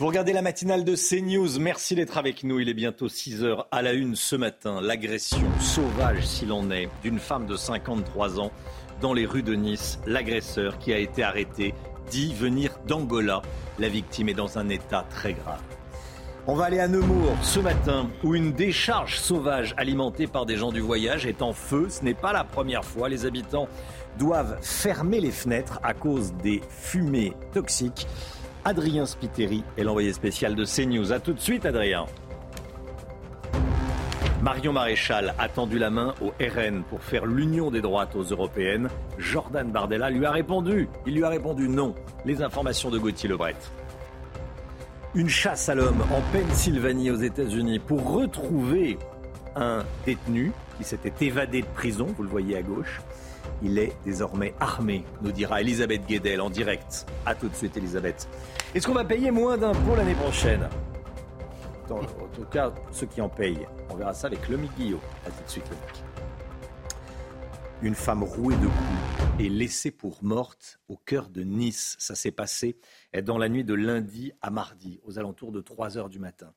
Vous regardez la matinale de CNews. Merci d'être avec nous. Il est bientôt 6 heures à la une ce matin. L'agression sauvage, s'il en est, d'une femme de 53 ans dans les rues de Nice. L'agresseur qui a été arrêté dit venir d'Angola. La victime est dans un état très grave. On va aller à Nemours ce matin où une décharge sauvage alimentée par des gens du voyage est en feu. Ce n'est pas la première fois. Les habitants doivent fermer les fenêtres à cause des fumées toxiques. Adrien Spiteri est l'envoyé spécial de CNews. A tout de suite, Adrien. Marion Maréchal a tendu la main au RN pour faire l'union des droites aux européennes. Jordan Bardella lui a répondu. Il lui a répondu non. Les informations de Gauthier Lebret. Une chasse à l'homme en Pennsylvanie aux États-Unis pour retrouver un détenu qui s'était évadé de prison, vous le voyez à gauche. Il est désormais armé, nous dira Elisabeth Guedel en direct. A tout de suite, Elisabeth. Est-ce qu'on va payer moins d'impôts l'année prochaine? En tout cas, ceux qui en payent. On verra ça avec Lomi Guillot. A tout de suite, mec. Une femme rouée de coups et laissée pour morte au cœur de Nice. Ça s'est passé dans la nuit de lundi à mardi, aux alentours de 3 heures du matin.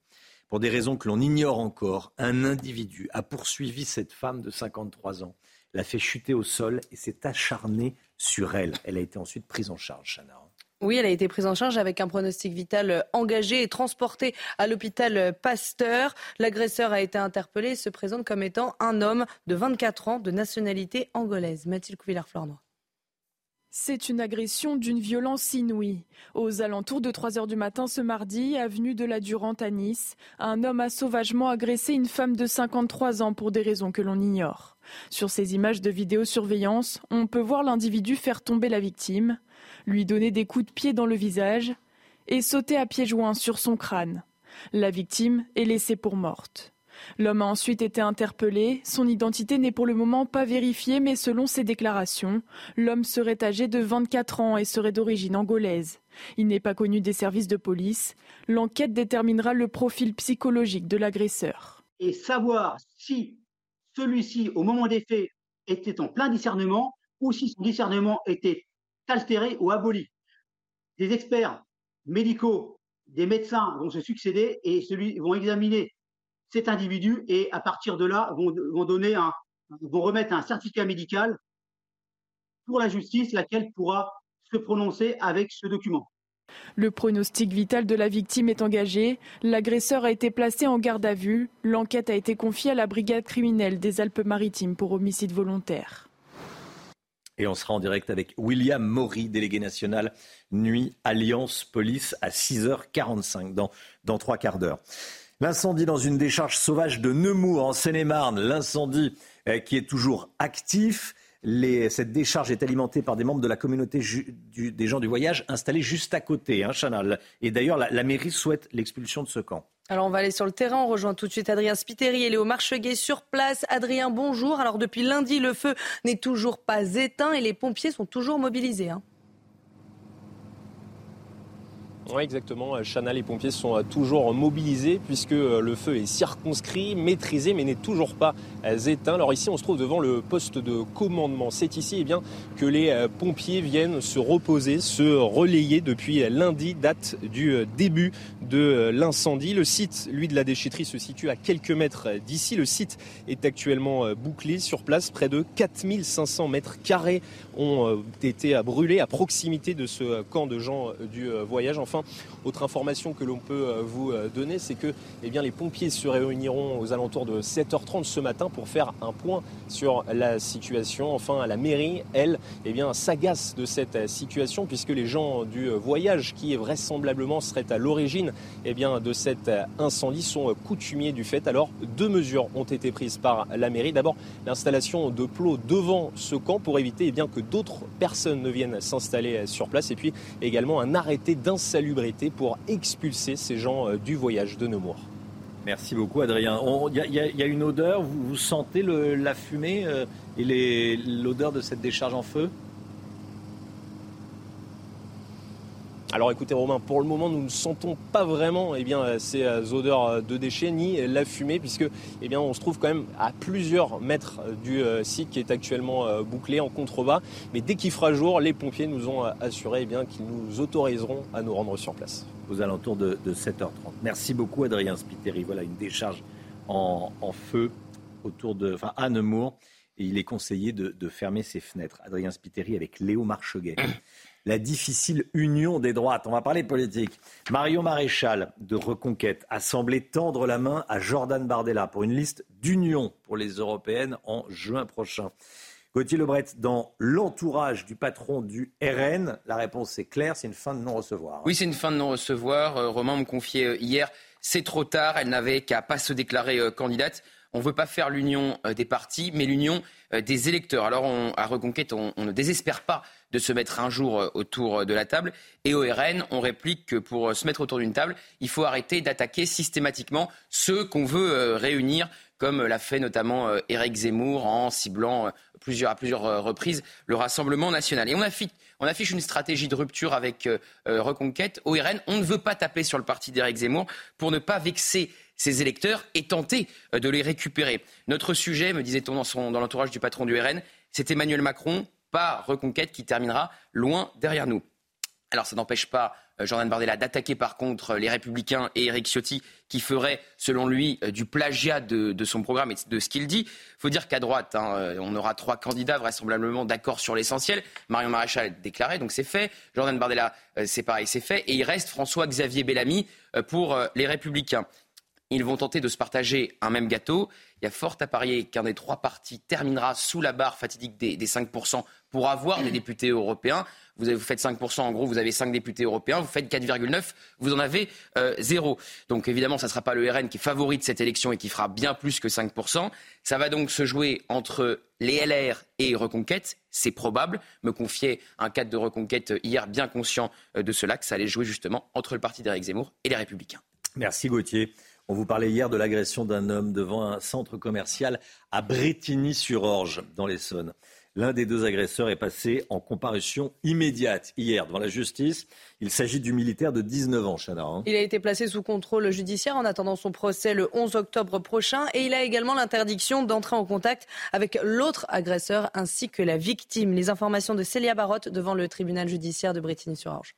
Pour des raisons que l'on ignore encore, un individu a poursuivi cette femme de 53 ans l'a fait chuter au sol et s'est acharné sur elle. Elle a été ensuite prise en charge, Chana. Oui, elle a été prise en charge avec un pronostic vital engagé et transportée à l'hôpital Pasteur. L'agresseur a été interpellé et se présente comme étant un homme de 24 ans de nationalité angolaise. Mathilde Couvillard-Flornois. C'est une agression d'une violence inouïe. Aux alentours de 3 heures du matin ce mardi, avenue de la Durante à Nice, un homme a sauvagement agressé une femme de 53 ans pour des raisons que l'on ignore. Sur ces images de vidéosurveillance, on peut voir l'individu faire tomber la victime, lui donner des coups de pied dans le visage et sauter à pieds joints sur son crâne. La victime est laissée pour morte. L'homme a ensuite été interpellé. Son identité n'est pour le moment pas vérifiée, mais selon ses déclarations, l'homme serait âgé de 24 ans et serait d'origine angolaise. Il n'est pas connu des services de police. L'enquête déterminera le profil psychologique de l'agresseur. Et savoir si celui-ci, au moment des faits, était en plein discernement ou si son discernement était altéré ou aboli. Des experts médicaux, des médecins vont se succéder et vont examiner cet individu et à partir de là vont, donner un, vont remettre un certificat médical pour la justice, laquelle pourra se prononcer avec ce document. Le pronostic vital de la victime est engagé. L'agresseur a été placé en garde à vue. L'enquête a été confiée à la brigade criminelle des Alpes-Maritimes pour homicide volontaire. Et on sera en direct avec William Maury, délégué national Nuit Alliance Police à 6h45 dans, dans trois quarts d'heure. L'incendie dans une décharge sauvage de Nemours en Seine-et-Marne, l'incendie euh, qui est toujours actif. cette décharge est alimentée par des membres de la communauté des gens du voyage installés juste à côté, hein, Chanal. Et d'ailleurs, la, mairie souhaite l'expulsion de ce camp. Alors on va aller sur le terrain, on rejoint tout de suite Adrien Spiteri et Léo Marcheguet sur place. Adrien, bonjour. Alors depuis lundi, le feu n'est toujours pas éteint et les pompiers sont toujours mobilisés. Hein. Oui, exactement. Chana, les pompiers sont euh, toujours mobilisés puisque euh, le feu est circonscrit, maîtrisé, mais n'est toujours pas euh, éteint. Alors ici, on se trouve devant le poste de commandement. C'est ici eh bien, que les pompiers viennent se reposer, se relayer depuis lundi, date du début de l'incendie. Le site, lui, de la déchetterie se situe à quelques mètres d'ici. Le site est actuellement bouclé sur place. Près de 4500 mètres carrés ont été brûlés à proximité de ce camp de gens du voyage. Enfin, autre information que l'on peut euh, vous euh, donner, c'est que eh bien, les pompiers se réuniront aux alentours de 7h30 ce matin pour faire un point sur la situation. Enfin, la mairie, elle, eh bien, s'agace de cette euh, situation puisque les gens du voyage qui vraisemblablement seraient à l'origine eh bien, de cet incendie sont coutumiers du fait. Alors, deux mesures ont été prises par la mairie. D'abord, l'installation de plots devant ce camp pour éviter eh bien, que d'autres personnes ne viennent s'installer sur place. Et puis également un arrêté d'insalubrité pour expulser ces gens euh, du voyage de Nemours. Merci beaucoup Adrien. Il y, a une odeur, vous, sentez la fumée euh, et l'odeur de cette décharge en feu? Alors écoutez Romain, pour le moment nous ne sentons pas vraiment eh bien, ces odeurs de déchets ni la fumée puisque eh bien, on se trouve quand même à plusieurs mètres du site qui est actuellement bouclé en contrebas. Mais dès qu'il fera jour, les pompiers nous ont assuré eh bien, qu'ils nous autoriseront à nous rendre sur place. Aux alentours de, 7h30. Merci beaucoup Adrien Spiteri. Voilà une décharge en, feu autour de, enfin, à Nemours. Et il est conseillé de, de fermer ses fenêtres. Adrien Spiteri avec Léo Marcheguet la difficile union des droites. On va parler politique. Mario Maréchal de Reconquête a semblé tendre la main à Jordan Bardella pour une liste d'union pour les européennes en juin prochain. Gauthier Lebret, dans l'entourage du patron du RN, la réponse est claire, c'est une fin de non-recevoir. Oui, c'est une fin de non-recevoir. Euh, Romain me confiait euh, hier, c'est trop tard, elle n'avait qu'à pas se déclarer euh, candidate. On ne veut pas faire l'union des partis, mais l'union des électeurs. Alors, à Reconquête, on ne désespère pas de se mettre un jour euh, autour de la table. Et au RN, on réplique que pour euh, se mettre autour d'une table, il faut arrêter d'attaquer systématiquement ceux qu'on veut euh, réunir, comme l'a fait notamment Éric Zemmour en ciblant à plusieurs reprises le Rassemblement national. Et on affiche, on affiche une stratégie de rupture avec Reconquête. Au RN, on ne veut pas taper sur le parti d'Éric Zemmour pour ne pas vexer ses électeurs et tenter de les récupérer. Notre sujet, me disait-on dans, l'entourage du patron du RN, c'est Emmanuel Macron, pas Reconquête qui terminera loin derrière nous. Alors ça n'empêche pas euh, Jordan Bardella d'attaquer par contre les Républicains et Eric Ciotti qui ferait, selon lui, euh, du plagiat de, son programme et de ce qu'il dit. Il faut dire qu'à droite, hein, euh, on aura trois candidats vraisemblablement d'accord sur l'essentiel. Marion Maréchal déclaré, donc c'est fait. Jordan Bardella, c'est pareil, c'est fait. Et il reste François-Xavier Bellamy pour les Républicains. Ils vont tenter de se partager un même gâteau. Il y a fort à parier qu'un des trois partis terminera sous la barre fatidique des, des 5% pour avoir des députés européens. Vous, avez, faites 5%, en gros, vous avez 5 députés européens, vous faites 4,9, vous en avez euh, zéro. Donc évidemment, ça ne sera pas le RN qui est favori de cette élection et qui fera bien plus que 5%. Ça va donc se jouer entre les LR et Reconquête. C'est probable, me confiait un cadre de Reconquête hier bien conscient euh, de cela, que ça allait jouer justement entre le parti d'Éric Zemmour et les Républicains. Merci Gauthier. On vous parlait hier de l'agression d'un homme devant un centre commercial à Bretigny-sur-Orge, dans l'Essonne. L'un des deux agresseurs est passé en comparution immédiate hier devant la justice. Il s'agit du militaire de 19 ans, Chana. Hein. Il a été placé sous contrôle judiciaire en attendant son procès le 11 octobre prochain et il a également l'interdiction d'entrer en contact avec l'autre agresseur ainsi que la victime. Les informations de Célia Barotte devant le tribunal judiciaire de Bretigny-sur-Orge.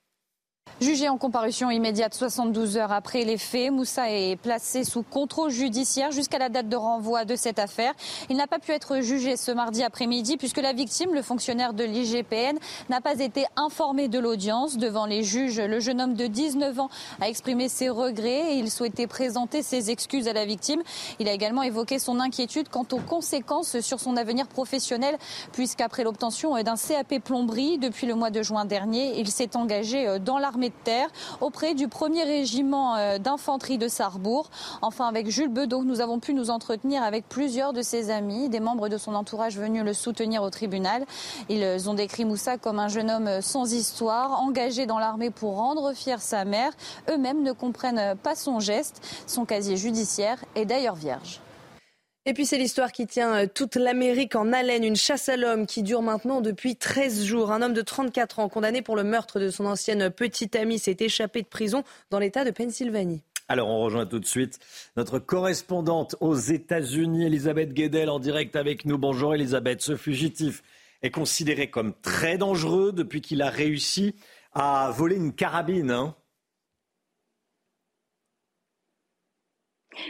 Jugé en comparution immédiate 72 heures après les faits, Moussa est placé sous contrôle judiciaire jusqu'à la date de renvoi de cette affaire. Il n'a pas pu être jugé ce mardi après-midi puisque la victime, le fonctionnaire de l'IGPN, n'a pas été informé de l'audience. Devant les juges, le jeune homme de 19 ans a exprimé ses regrets et il souhaitait présenter ses excuses à la victime. Il a également évoqué son inquiétude quant aux conséquences sur son avenir professionnel puisqu'après l'obtention d'un CAP plomberie depuis le mois de juin dernier, il s'est engagé dans la de terre auprès du premier régiment euh, d'infanterie de Sarrebourg. Enfin, avec Jules Bedeau, nous avons pu nous entretenir avec plusieurs de ses amis, des membres de son entourage venus le soutenir au tribunal. Ils ont décrit Moussa comme un jeune homme sans histoire, engagé dans l'armée pour rendre fière sa mère. Eux-mêmes ne comprennent pas son geste. Son casier judiciaire est d'ailleurs vierge. Et puis c'est l'histoire qui tient euh, toute l'Amérique en haleine, une chasse à l'homme qui dure maintenant depuis 13 jours. Un homme de 34 ans condamné pour le meurtre de son ancienne petite amie s'est échappé de prison dans l'État de Pennsylvanie. Alors on rejoint tout de suite notre correspondante aux États-Unis, Elisabeth Guedel, en direct avec nous. Bonjour Elisabeth, ce fugitif est considéré comme très dangereux depuis qu'il a réussi à voler une carabine. Hein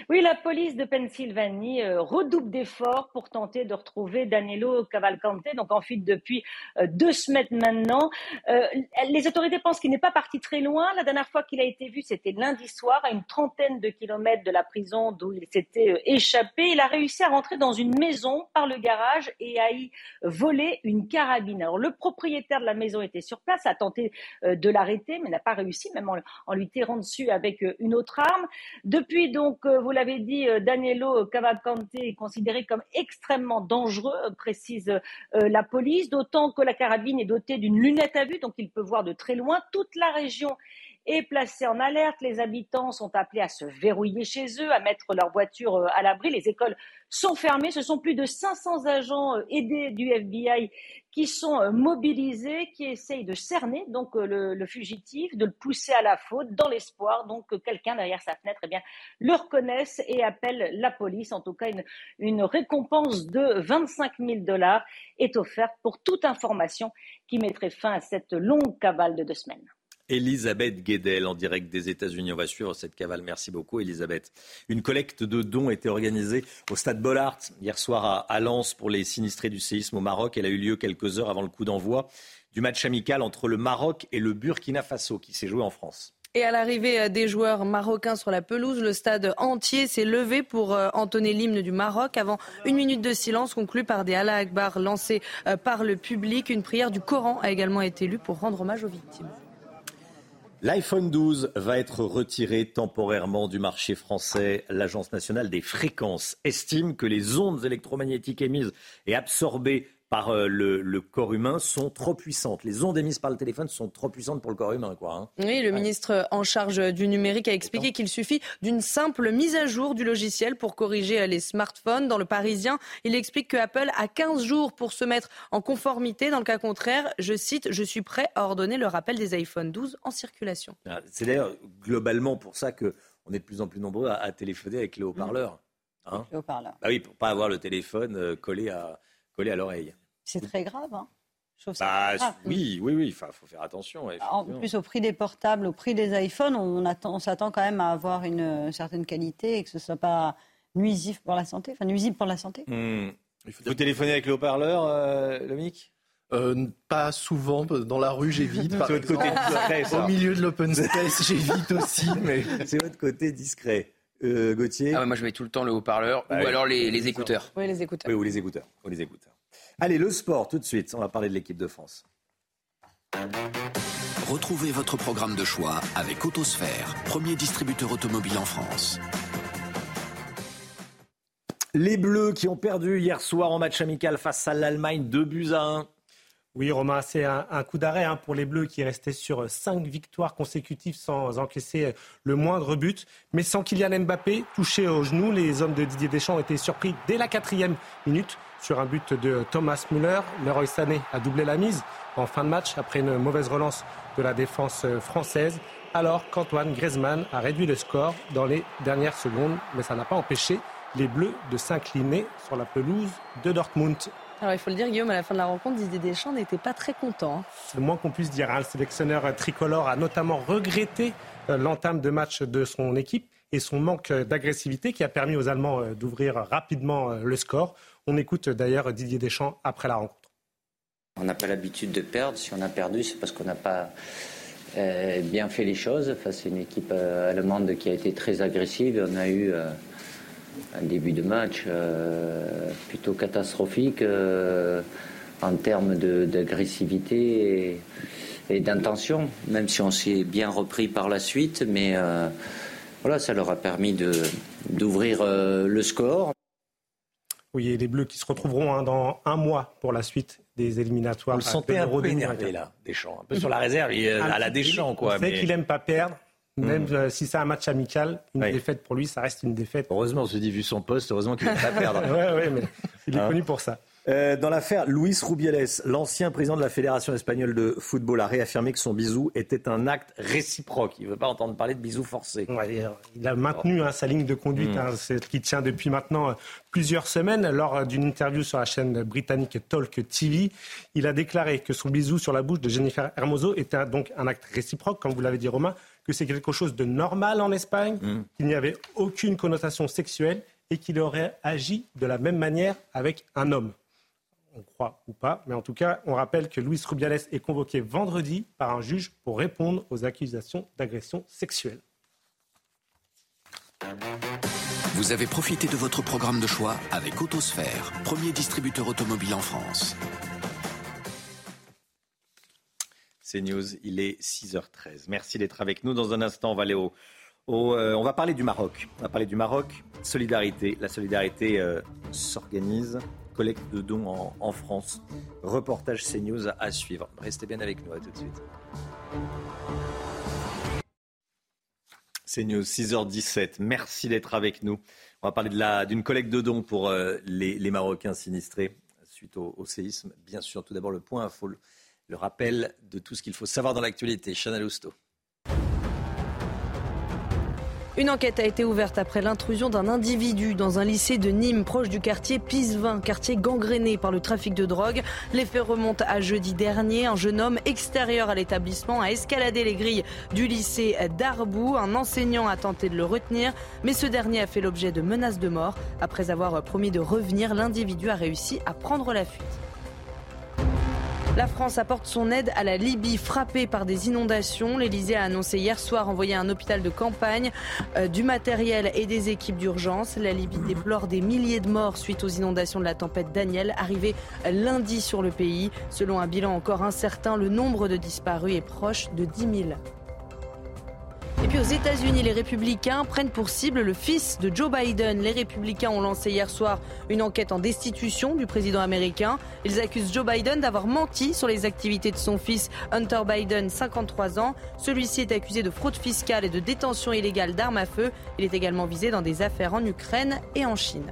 Oui, la police de Pennsylvanie euh, redouble d'efforts pour tenter de retrouver Danilo Cavalcante, donc en fuite depuis euh, deux semaines maintenant. Euh, les autorités pensent qu'il n'est pas parti très loin. La dernière fois qu'il a été vu, c'était lundi soir, à une trentaine de kilomètres de la prison d'où il s'était échappé. Il a réussi à rentrer dans une maison par le garage et à y voler une carabine. Alors le propriétaire de la maison était sur place, a tenté de l'arrêter, mais n'a pas réussi, même en, en lui tirant dessus avec une autre arme. Depuis donc vous l'avez dit, euh, Danilo Cavalcante est considéré comme extrêmement dangereux, euh, précise euh, la police, d'autant que la carabine est dotée d'une lunette à vue, donc il peut voir de très loin. Toute la région est placée en alerte. Les habitants sont appelés à se verrouiller chez eux, à mettre leur voiture à l'abri. Les écoles sont fermées. Ce sont plus de 500 agents aidés du FBI qui sont euh, mobilisés, qui essayent de cerner donc le, le, fugitif, de le pousser à la faute, dans l'espoir donc que quelqu'un derrière sa fenêtre eh bien, le reconnaisse et appelle la police. En tout cas, une, une récompense de 25 000 dollars est offerte pour toute information qui mettrait fin à cette longue cavale de deux semaines. Elisabeth Guedel en direct des États-Unis. On va suivre cette cavale. Merci beaucoup, Elisabeth. Une collecte de dons a été organisée au stade Bollard hier soir à, Lens pour les sinistrés du séisme au Maroc. Elle a eu lieu quelques heures avant le coup d'envoi du match amical entre le Maroc et le Burkina Faso qui s'est joué en France. Et à l'arrivée euh, des joueurs marocains sur la pelouse, le stade entier s'est levé pour euh, entonner l'hymne du Maroc avant une minute de silence conclue par des Allah Akbar lancés euh, par le public. Une prière du Coran a également été lue pour rendre hommage aux victimes. L'iPhone 12 va être retiré temporairement du marché français. L'Agence nationale des fréquences estime que les ondes électromagnétiques émises et absorbées par euh, le, corps humain sont trop puissantes. Les ondes émises par le téléphone sont trop puissantes pour le corps humain. Quoi, hein. Oui, le ministre en charge du numérique a expliqué qu'il suffit d'une simple mise à jour du logiciel pour corriger les smartphones. Dans le Parisien, il explique que Apple a 15 jours pour se mettre en conformité. Dans le cas contraire, je cite, je suis prêt à ordonner le rappel des iPhone 12 en circulation. Ah, c'est d'ailleurs globalement pour ça qu'on est de plus en plus nombreux à, téléphoner avec le haut-parleur. Hein Bah oui, pour pas avoir le téléphone euh, collé à, collé à l'oreille. C'est très grave. Hein. Bah, oui, oui, oui, il faut faire attention. En plus, au prix des portables, au prix des iPhones, on, on s'attend quand même à avoir une certaine qualité et que ce ne soit pas nuisif pour la santé, enfin nuisible pour la santé. Hmm. Vous téléphonez avec le haut-parleur, euh, euh, pas souvent dans la rue, j'évite. C'est votre côté discret. Au milieu de l'open space, j'évite aussi. Mais c'est votre côté discret. Euh, Gauthier? Ah moi je mets tout le temps le haut-parleur ou alors les, les, écouteurs. Oui, les écouteurs. Oui, ou les écouteurs. Ou les écouteurs. Allez, le sport, tout de suite. On va parler de l'équipe de France. Retrouvez votre programme de choix avec Autosphère, premier distributeur automobile en France. Les Bleus qui ont perdu hier soir en match amical face à l'Allemagne, 2 buts à 1. Oui, Romain, c'est un, coup d'arrêt hein, pour les Bleus qui restaient sur cinq victoires consécutives sans encaisser le moindre but. Mais sans Kylian Mbappé, touché au genou, les hommes de Didier Deschamps ont été surpris dès la quatrième minute sur un but de Thomas Müller. Leroy Sané a doublé la mise en fin de match après une mauvaise relance de la défense française. Alors qu'Antoine Griezmann a réduit le score dans les dernières secondes, mais ça n'a pas empêché les Bleus de s'incliner sur la pelouse de Dortmund. Alors il faut le dire, Guillaume, à la fin de la rencontre, Didier Deschamps n'était pas très content. Hein. C'est le moins qu'on puisse dire. Hein. Le sélectionneur tricolore a notamment regretté euh, l'entame de match de son équipe et son manque d'agressivité qui a permis aux Allemands euh, d'ouvrir rapidement euh, le score. On écoute d'ailleurs Didier Deschamps après la rencontre. On n'a pas l'habitude de perdre. Si on a perdu, c'est parce qu'on n'a pas bien fait les choses. c'est une équipe allemande qui a été très agressive. On a eu un début de match euh, plutôt catastrophique euh, en termes d'agressivité et, d'intention, même si on s'est bien repris par la suite. Mais euh, voilà, ça leur a permis d'ouvrir le score. Oui, et les Bleus qui se retrouveront hein, dans un mois pour la suite des éliminatoires. Vous le sentez un peu énervé là, Deschamps, un peu sur la réserve, à la Deschamps quoi. On sait qu'il aime pas perdre. Même hmm. euh, si c'est un match amical, une défaite pour lui, ça reste une défaite. Heureusement, on se dit, vu son poste, heureusement qu'il ne va pas perdre. oui, ouais, mais il est hein connu pour ça. Euh, dans l'affaire Luis Rubiales, l'ancien président de la Fédération espagnole de football a réaffirmé que son bisou était un acte réciproque. Il ne veut pas entendre parler de bisous forcés. il a maintenu hein, sa ligne de conduite, hmm. hein, qui tient depuis maintenant euh, plusieurs semaines. Lors d'une interview sur la chaîne britannique Talk TV, il a déclaré que son bisou sur la bouche de Jennifer Hermoso était donc un acte réciproque, comme vous l'avez dit Romain, que c'est quelque chose de normal en Espagne, mm. qu'il n'y avait aucune connotation sexuelle et qu'il aurait agi de la même manière avec un homme. On croit ou pas, mais en tout cas, on rappelle que Luis Rubiales est convoqué vendredi par un juge pour répondre aux accusations d'agression sexuelle. Vous avez profité de votre programme de choix avec Autosphère, premier distributeur automobile en France. News. Il est 6h13. Merci d'être avec nous. Dans un instant, on va aller au, euh, on va parler du Maroc. On va parler du Maroc. Solidarité. La solidarité euh, s'organise. Collecte de dons en, France. Reportage CNews à, suivre. Restez bien avec nous. À tout de suite. CNews, 6h17. Merci d'être avec nous. On va parler d'une collecte de dons pour euh, les, Marocains sinistrés suite au, séisme. Bien sûr, tout d'abord le point info, le rappel de tout ce qu'il faut savoir dans l'actualité. Chanel Housteau. Une enquête a été ouverte après l'intrusion d'un individu dans un lycée de Nîmes, proche du quartier Pisevin, quartier gangréné par le trafic de drogue. Les faits remontent à jeudi dernier. Un jeune homme extérieur à l'établissement a escaladé les grilles du lycée d'Arbou. Un enseignant a tenté de le retenir, mais ce dernier a fait l'objet de menaces de mort. Après avoir promis de revenir, l'individu a réussi à prendre la fuite. La France apporte son aide à la Libye frappée par des inondations. L'Elysée a annoncé hier soir envoyer un hôpital de campagne euh, du matériel et des équipes d'urgence. La Libye déplore des milliers de morts suite aux inondations de la tempête Daniel arrivée lundi sur le pays. Selon un bilan encore incertain, le nombre de disparus est proche de 10 000. Et puis aux États-Unis, les républicains prennent pour cible le fils de Joe Biden. Les républicains ont lancé hier soir une enquête en destitution du président américain. Ils accusent Joe Biden d'avoir menti sur les activités de son fils Hunter Biden, 53 ans. Celui-ci est accusé de fraude fiscale et de détention illégale d'armes à feu. Il est également visé dans des affaires en Ukraine et en Chine.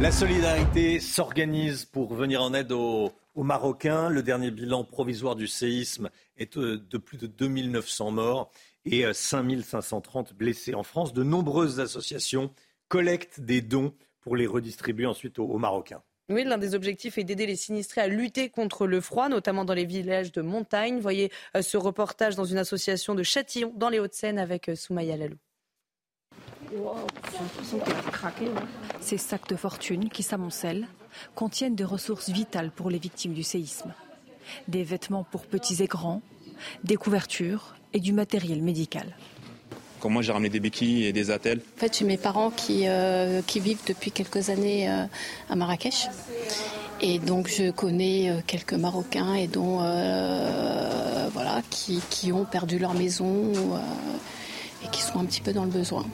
La solidarité s'organise pour venir en aide aux aux Marocains. Le dernier bilan provisoire du séisme est euh, de plus de 2900 morts et 5530 euh, blessés en France. De nombreuses associations collectent des dons pour les redistribuer ensuite aux, Marocains. Oui, l'un des objectifs est d'aider les sinistrés à lutter contre le froid, notamment dans les villages de montagne. Voyez euh, ce reportage dans une association de Châtillon, dans les Hauts-de-Seine, avec Soumaya Lalou. Ces sacs de fortune qui s'amoncellent contiennent des ressources vitales pour les victimes du séisme. Des vêtements pour petits et grands, des couvertures et du matériel médical. Comme moi, j'ai ramené des béquilles et des attelles? En fait, j'ai mes parents qui, euh, qui vivent depuis quelques années euh, à Marrakech. Et donc, je connais euh, quelques Marocains et dont, voilà, qui, qui, ont perdu leur maison et qui sont un petit peu dans le besoin.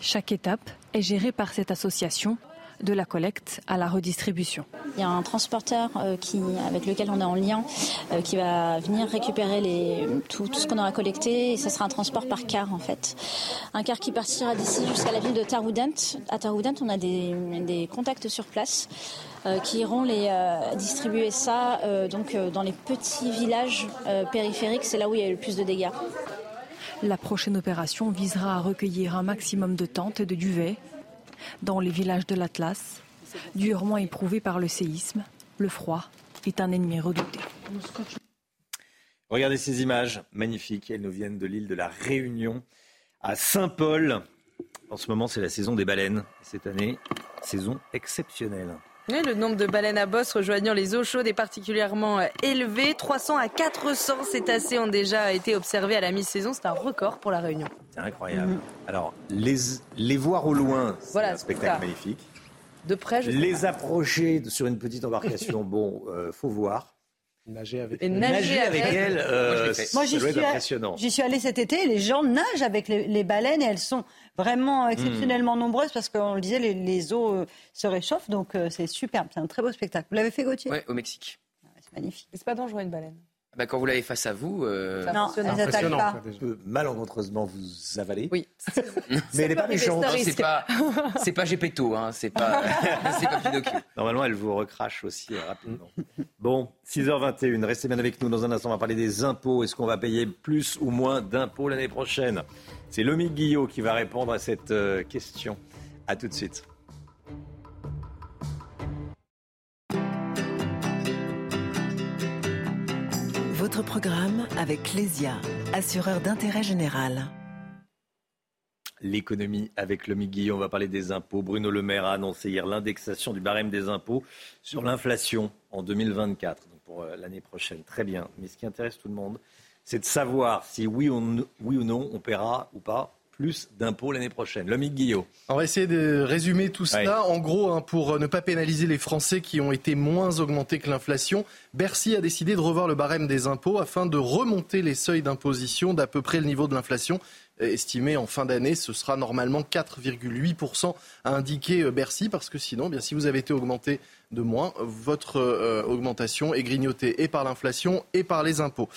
Chaque étape est gérée par cette association de la collecte à la redistribution. Il y a un transporteur euh, qui, avec lequel on est en lien euh, qui va venir récupérer les, tout, ce qu'on aura collecté et ce sera un transport par car en fait. Un car qui partira d'ici jusqu'à la ville de Taroudant. À Taroudant, on a des, contacts sur place euh, qui iront les distribuer ça donc dans les petits villages périphériques. C'est là où il y a eu le plus de dégâts. La prochaine opération visera à recueillir un maximum de tentes et de duvets dans les villages de l'Atlas, durement éprouvés par le séisme, le froid est un ennemi redouté. Regardez ces images magnifiques. Elles nous viennent de l'île de la Réunion à Saint-Paul. En ce moment, c'est la saison des baleines. Cette année, saison exceptionnelle le nombre de baleines à bosse rejoignant les eaux chaudes est particulièrement euh, élevé. 300 à 400 cétacés ont déjà été observés à la mi-saison. C'est un record pour la Réunion. C'est incroyable. Mhm. Alors, les, les voir au loin, c'est un spectacle magnifique. De près, je Les approcher sur une petite embarcation, bon, euh, faut voir. Nager avec, et nager, avec, elle, euh, Moi, j'y suis, impressionnant. J'y suis allé cet été. Les gens nagent avec les, baleines et elles sont vraiment exceptionnellement nombreuses parce qu'on le disait, les, eaux euh, se réchauffent. Donc euh, c'est superbe. C'est un très beau spectacle. Vous l'avez fait, Gauthier? Oui, au Mexique. Ah c'est magnifique. C'est pas dangereux une baleine bah, quand vous l'avez face à vous, euh... non, elle n'attaque pas. peut malencontreusement vous avaler. Oui. Mais elle n'est pas méchante. C'est pas, c'est pas Gepetto, hein. c'est pas, c'est pas Pinocchio. Normalement, elle vous recrache aussi euh, rapidement. Bon, 6h21, restez bien avec nous. Dans un instant, on va parler des impôts. Est-ce qu'on va payer plus ou moins d'impôts l'année prochaine? C'est Lomi Guillot qui va répondre à cette euh, question. À tout de suite. Votre programme avec Lesia, assureur d'intérêt général. L'économie avec le Guillaume, on va parler des impôts. Bruno Le Maire a annoncé hier l'indexation du barème des impôts sur l'inflation en 2024, donc pour euh, l'année prochaine. Très bien. Mais ce qui intéresse tout le monde, c'est de savoir si oui ou, oui ou non on paiera ou pas plus d'impôts l'année prochaine. Lomique Guillot. On va essayer de résumer tout cela. En gros, hein, pour ne pas pénaliser les Français qui ont été moins augmentés que l'inflation, Bercy a décidé de revoir le barème des impôts afin de remonter les seuils d'imposition d'à peu près le niveau de l'inflation estimé en fin d'année. Ce sera normalement 4,8% a indiqué euh, Bercy, parce que sinon, bien, si vous avez été augmenté de moins, votre euh, augmentation est grignotée et par l'inflation et par les impôts.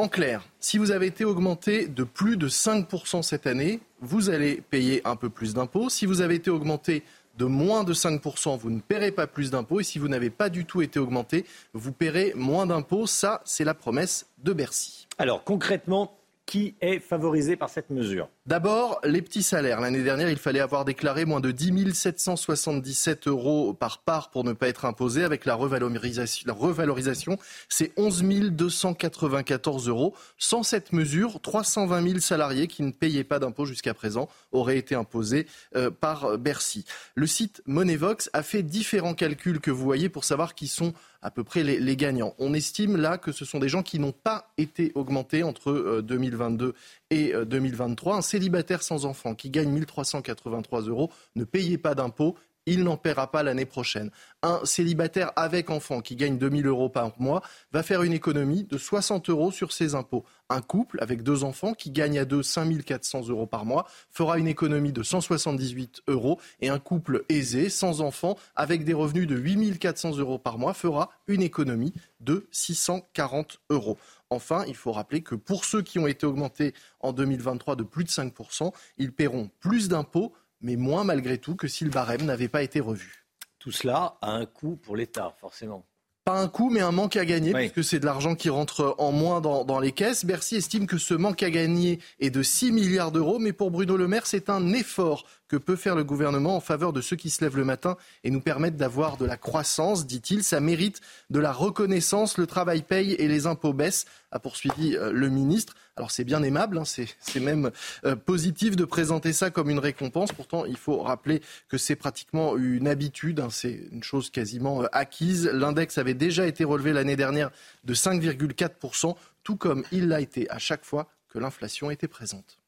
En clair, si vous avez été augmenté de plus de 5% cette année, vous allez payer un peu plus d'impôts. Si vous avez été augmenté de moins de 5%, vous ne paierez pas plus d'impôts. Et si vous n'avez pas du tout été augmenté, vous paierez moins d'impôts. Ça, c'est la promesse de Bercy. Alors concrètement, qui est favorisé par cette mesure D'abord, les petits salaires. L'année dernière, il fallait avoir déclaré moins de 10 777 euros par part pour ne pas être imposé. Avec la revalorisation, la revalorisation c'est 11 294 euros. Sans cette mesure, 320 000 salariés qui ne payaient pas d'impôts jusqu'à présent auraient été imposés euh, par Bercy. Le site Monevox a fait différents calculs que vous voyez pour savoir qui sont à peu près les, gagnants. On estime là que ce sont des gens qui n'ont pas été augmentés entre 2022 euh, et 2023. Euh, Un célibataire sans enfant qui gagne 1383 euros ne payait pas d'impôts il n'en paiera pas l'année prochaine. Un célibataire avec enfant qui gagne 2000 euros par mois va faire une économie de 60 euros sur ses impôts. Un couple avec deux enfants qui gagne à deux 5400 euros par mois fera une économie de 178 euros et un couple aisé sans enfants avec des revenus de 8400 euros par mois fera une économie de 640 euros. Enfin, il faut rappeler que pour ceux qui ont été augmentés en 2023 de plus de 5%, ils paieront plus d'impôts mais moins malgré tout que si le barème n'avait pas été revu. Tout cela a un coût pour l'État, forcément pas un coût, mais un manque à gagner, puisque c'est de l'argent qui rentre en moins dans, dans, les caisses. Bercy estime que ce manque à gagner est de 6 milliards d'euros, mais pour Bruno Le Maire, c'est un effort que peut faire le gouvernement en faveur de ceux qui se lèvent le matin et nous permettent d'avoir de la croissance, dit-il. Ça mérite de la reconnaissance. Le travail paye et les impôts baissent, a poursuivi euh, le ministre. Alors c'est bien aimable, hein, c'est même euh, positif de présenter ça comme une récompense. Pourtant, il faut rappeler que c'est pratiquement une habitude, hein, c'est une chose quasiment euh, acquise. L'index avait déjà été relevé l'année dernière de 5,4%, tout comme il l'a été à chaque fois que l'inflation était présente.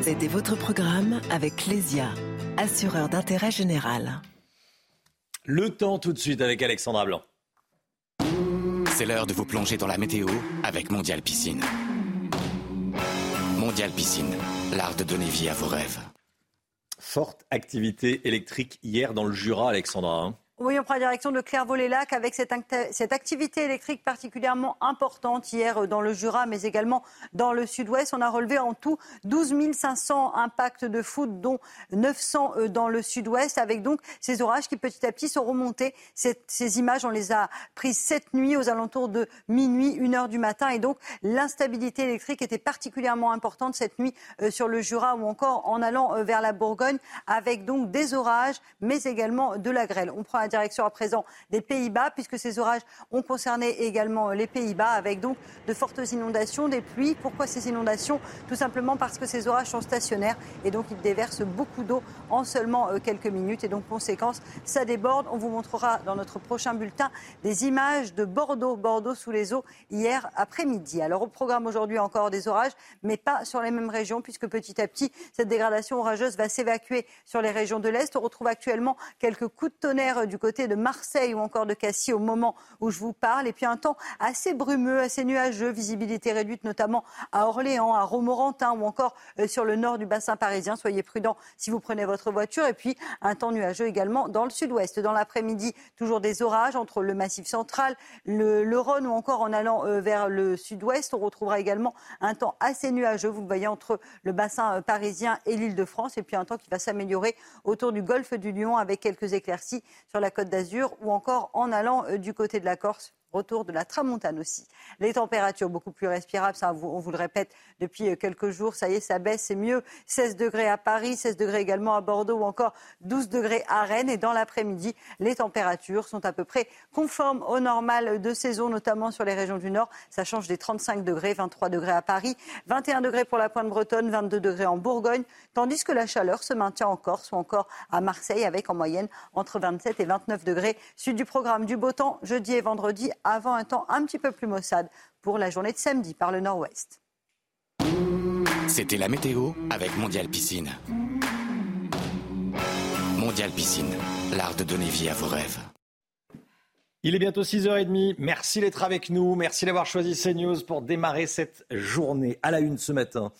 C'était votre programme avec Lesia, assureur d'intérêt général. Le temps tout de suite avec Alexandra Blanc. C'est l'heure de vous plonger dans la météo avec Mondial Piscine. Mondial Piscine, l'art de donner vie à vos rêves. Forte activité électrique hier dans le Jura, Alexandra. Hein. Oui, on prend la direction de Clairvaux-les-Lacs avec cette, activité électrique particulièrement importante hier euh, dans le Jura, mais également dans le sud-ouest. On a relevé en tout 12 500 impacts de foot, dont 900 euh, dans le sud-ouest, avec donc ces orages qui petit à petit sont remontés. ces images, on les a prises cette nuit aux alentours de minuit, 1 heure du matin. Et donc l'instabilité électrique était particulièrement importante cette nuit euh, sur le Jura ou encore en allant vers la Bourgogne, avec donc des orages, mais également de la grêle. Direction à présent des Pays-Bas, puisque ces orages ont concerné également les Pays-Bas, avec donc de fortes inondations, des pluies. Pourquoi ces inondations? Tout simplement parce que ces orages sont stationnaires et donc ils déversent beaucoup d'eau en seulement euh, quelques minutes. Et donc, conséquence, ça déborde. On vous montrera dans notre prochain bulletin des images de Bordeaux, Bordeaux sous les eaux hier après-midi. Alors, au programme aujourd'hui encore des orages, mais pas sur les mêmes régions, puisque petit à petit, cette dégradation orageuse va s'évacuer sur les régions de l'Est. On retrouve actuellement quelques coups de tonnerre du du côté de Marseille ou encore de Cassis au moment où je vous parle. Et puis un temps assez brumeux, assez nuageux, visibilité réduite notamment à Orléans, à Romorantin ou encore euh, sur le nord du bassin parisien. Soyez prudents si vous prenez votre voiture. Et puis un temps nuageux également dans le sud-ouest. Dans l'après-midi, toujours des orages entre le massif central, le, Rhône ou encore en allant euh, vers le sud-ouest. On retrouvera également un temps assez nuageux, vous le voyez, entre le bassin euh, parisien et l'île de France. Et puis un temps qui va s'améliorer autour du golfe du Lion avec quelques éclaircies sur la la Côte d'Azur ou encore en allant euh, du côté de la Corse retour de la tramontane aussi. Les températures beaucoup plus respirables, ça on vous le répète depuis euh, quelques jours, ça y est, ça baisse, c'est mieux. 16 degrés à Paris, 16 degrés également à Bordeaux ou encore 12 degrés à Rennes. Et dans l'après-midi, les températures sont à peu près conformes au normal de saison, notamment sur les régions du Nord. Ça change des 35 degrés, 23 degrés à Paris, 21 degrés pour la pointe bretonne, 22 degrés en Bourgogne, tandis que la chaleur se maintient en Corse ou encore à Marseille avec en moyenne entre 27 et 29 degrés. Suite du programme du beau temps, jeudi et vendredi avant un temps un petit peu plus maussade pour la journée de samedi par le nord-ouest. C'était la météo avec Mondial Piscine. Mondial Piscine, l'art de donner vie à vos rêves. Il est bientôt 6h30. Merci d'être avec nous. Merci d'avoir choisi CNews pour démarrer cette journée. À la une ce matin,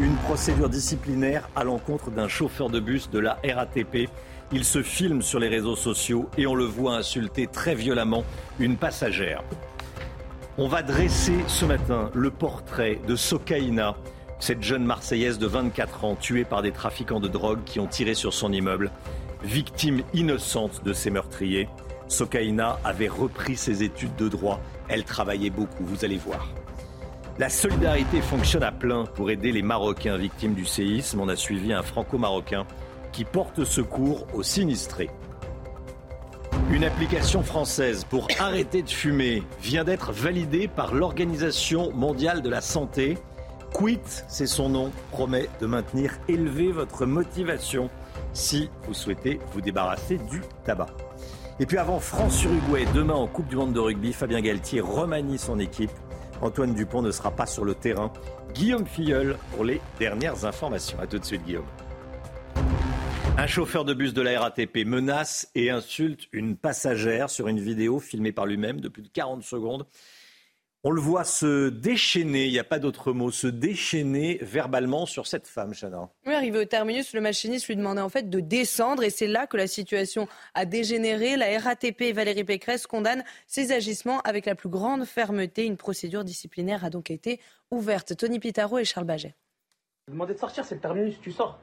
une procédure disciplinaire à l'encontre d'un chauffeur de bus de la RATP. Il se filme sur les réseaux sociaux et on le voit insulter très violemment une passagère. On va dresser ce matin le portrait de Sokaina, Cette jeune Marseillaise de 24 ans, tuée par des trafiquants de drogue qui ont tiré sur son immeuble, victime innocente de ces meurtriers. Sokaina avait repris ses études de droit. Elle travaillait beaucoup, vous allez voir. La solidarité fonctionne à plein pour aider les Marocains victimes du séisme. On a suivi un franco-marocain qui porte secours aux sinistrés. Une application française pour arrêter de fumer vient d'être validée par l'Organisation mondiale de la santé. Quit, c'est son nom, promet de maintenir élevé votre motivation si vous souhaitez vous débarrasser du tabac. Et puis avant France-Uruguay, demain en Coupe du Monde de rugby, Fabien Galtier remanie son équipe. Antoine Dupont ne sera pas sur le terrain. Guillaume Filleul pour les dernières informations. A tout de suite Guillaume. Un chauffeur de bus de la RATP menace et insulte une passagère sur une vidéo filmée par lui-même de plus de 40 secondes. On le voit se déchaîner, il n'y a pas d'autre mot, se déchaîner verbalement sur cette femme, Chana. Oui, arrivé au terminus, le machiniste lui demandait en fait de descendre et c'est là que la situation a dégénéré. La RATP et Valérie Pécresse condamnent ces agissements avec la plus grande fermeté. Une procédure disciplinaire a donc été ouverte. Tony Pitaro et Charles Baget. Demandez de sortir, c'est le terminus, tu sors.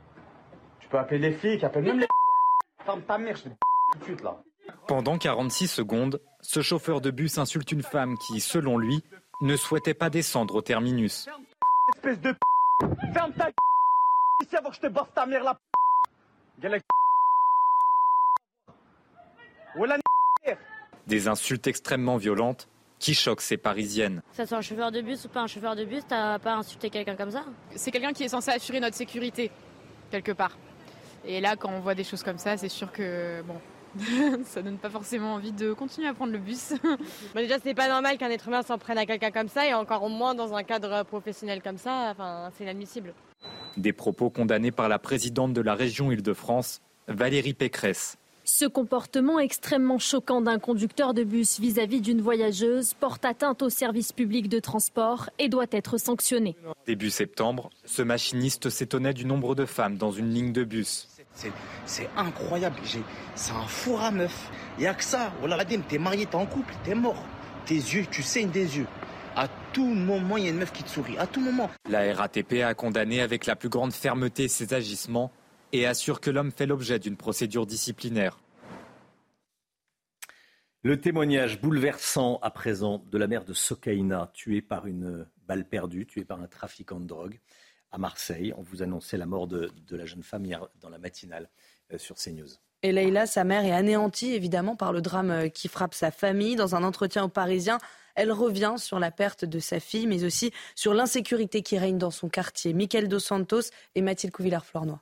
Tu peux appeler les flics, appelle même les Ferme ta mère, je te tout de suite là. Pendant 46 secondes, ce chauffeur de bus insulte une femme qui, selon lui, ne souhaitait pas descendre au terminus. Espèce de Ferme ta ici avant que je te baffe ta mère là. Des insultes extrêmement violentes qui choquent ces Parisiennes. Que ça soit un chauffeur de bus ou pas un chauffeur de bus, t'as pas insulté quelqu'un comme ça? C'est quelqu'un qui est censé assurer notre sécurité, quelque part. Et là, quand on voit des choses comme ça, c'est sûr que, bon, ça donne pas forcément envie de continuer à prendre le bus. Bah déjà, c'est pas normal qu'un être humain s'en prenne à quelqu'un comme ça, et encore moins dans un cadre professionnel comme ça. Enfin, c'est inadmissible. Des propos condamnés par la présidente de la région Île-de-France, Valérie Pécresse. Ce comportement extrêmement choquant d'un conducteur de bus vis-à-vis d'une voyageuse porte atteinte au service public de transport et doit être sanctionné. Début septembre, ce machiniste s'étonnait du nombre de femmes dans une ligne de bus. C'est incroyable, c'est un four à meuf. Il n'y a que ça. Oh là, t'es marié, t'es en couple, t'es mort. Tes yeux, tu saignes des yeux. À tout moment, il y a une meuf qui te sourit. À tout moment. La RATP a condamné avec la plus grande fermeté ces agissements et assure que l'homme fait l'objet d'une procédure disciplinaire. Le témoignage bouleversant à présent de la mère de Sokaina, tuée par une balle perdue, tuée par un trafiquant de drogue à Marseille. On vous annonçait la mort de, de la jeune femme hier dans la matinale euh, sur CNews. Et Leïla, sa mère, est anéantie évidemment par le drame euh, qui frappe sa famille. Dans un entretien aux Parisiens, elle revient sur la perte de sa fille, mais aussi sur l'insécurité qui règne dans son quartier. Michael Dos Santos et Mathilde Couvillard-Flornois.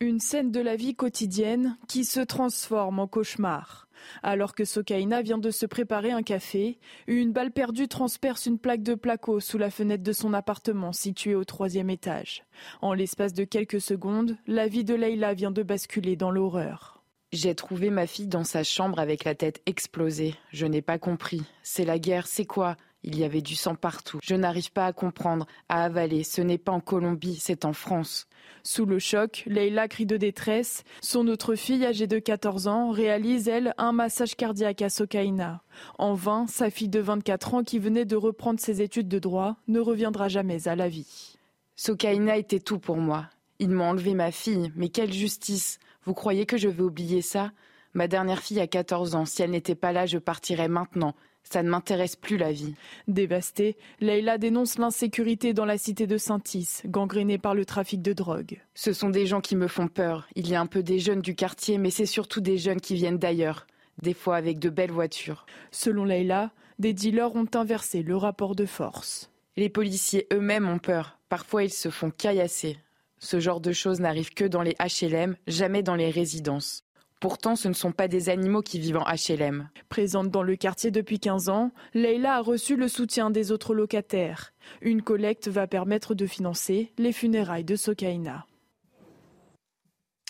Une scène de la vie quotidienne qui se transforme en cauchemar. Alors que Sokaina vient de se préparer un café, une balle perdue transperce une plaque de placo sous la fenêtre de son appartement situé au troisième étage. En l'espace de quelques secondes, la vie de Leïla vient de basculer dans l'horreur. J'ai trouvé ma fille dans sa chambre avec la tête explosée. Je n'ai pas compris. C'est la guerre, c'est quoi? Il y avait du sang partout. Je n'arrive pas à comprendre, à avaler. Ce n'est pas en Colombie, c'est en France. Sous le choc, Leïla crie de détresse. Son autre fille, âgée de 14 ans, réalise, elle, un massage cardiaque à Sokaina. En vain, sa fille de 24 ans, qui venait de reprendre ses études de droit, ne reviendra jamais à la vie. Sokaina était tout pour moi. Ils m'ont enlevé ma fille, mais quelle justice Vous croyez que je vais oublier ça? Ma dernière fille a 14 ans. Si elle n'était pas là, je partirais maintenant. Ça ne m'intéresse plus la vie. Dévastée, Leïla dénonce l'insécurité dans la cité de Saint-Is, gangrénée par le trafic de drogue. Ce sont des gens qui me font peur. Il y a un peu des jeunes du quartier, mais c'est surtout des jeunes qui viennent d'ailleurs, des fois avec de belles voitures. Selon Leïla, des dealers ont inversé le rapport de force. Les policiers eux-mêmes ont peur. Parfois, ils se font caillasser. Ce genre de choses n'arrive que dans les HLM, jamais dans les résidences. Pourtant, ce ne sont pas des animaux qui vivent en HLM. Présente dans le quartier depuis 15 ans, Leïla a reçu le soutien des autres locataires. Une collecte va permettre de financer les funérailles de Sokaina.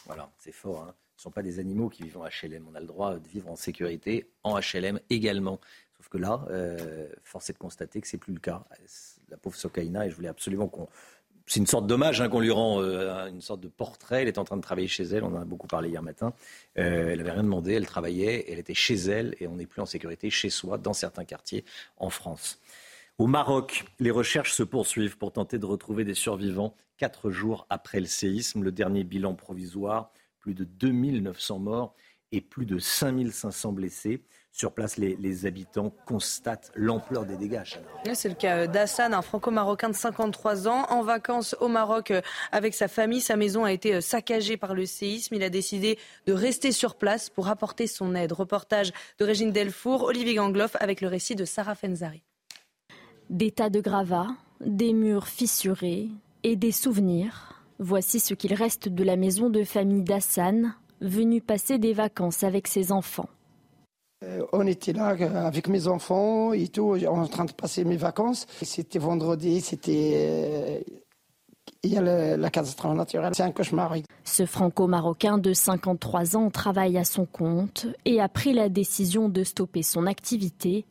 Voilà, c'est fort. Hein. Ce ne sont pas des animaux qui vivent en HLM. On a le droit de vivre en sécurité en HLM également. Sauf que là, euh, force est de constater que ce n'est plus le cas. La pauvre Sokaina, et je voulais absolument qu'on c'est une sorte d'hommage hein, qu'on lui rend, euh, une sorte de portrait. Elle est en train de travailler chez elle, on en a beaucoup parlé hier matin. Euh, elle n'avait rien demandé, elle travaillait, elle était chez elle et on n'est plus en sécurité chez soi dans certains quartiers en France. Au Maroc, les recherches se poursuivent pour tenter de retrouver des survivants quatre jours après le séisme. Le dernier bilan provisoire, plus de 2900 morts et plus de 5500 blessés. Sur place, les, habitants constatent l'ampleur des dégâts. C'est le cas d'Hassan, un franco-marocain de 53 ans, en vacances au Maroc euh, avec sa famille. Sa maison a été euh, saccagée par le séisme. Il a décidé de rester sur place pour apporter son aide. Reportage de Régine Delfour, Olivier Gangloff avec le récit de Sarah Fenzari. Des tas de gravats, des murs fissurés et des souvenirs. Voici ce qu'il reste de la maison de famille d'Hassan, venu passer des vacances avec ses enfants. Euh, on était là euh, avec mes enfants et tout, en train de passer mes vacances. C'était vendredi, c'était. Euh, il y a la catastrophe naturelle, c'est un cauchemar. Ce franco-marocain de 53 ans travaille à son compte et a pris la décision de stopper son activité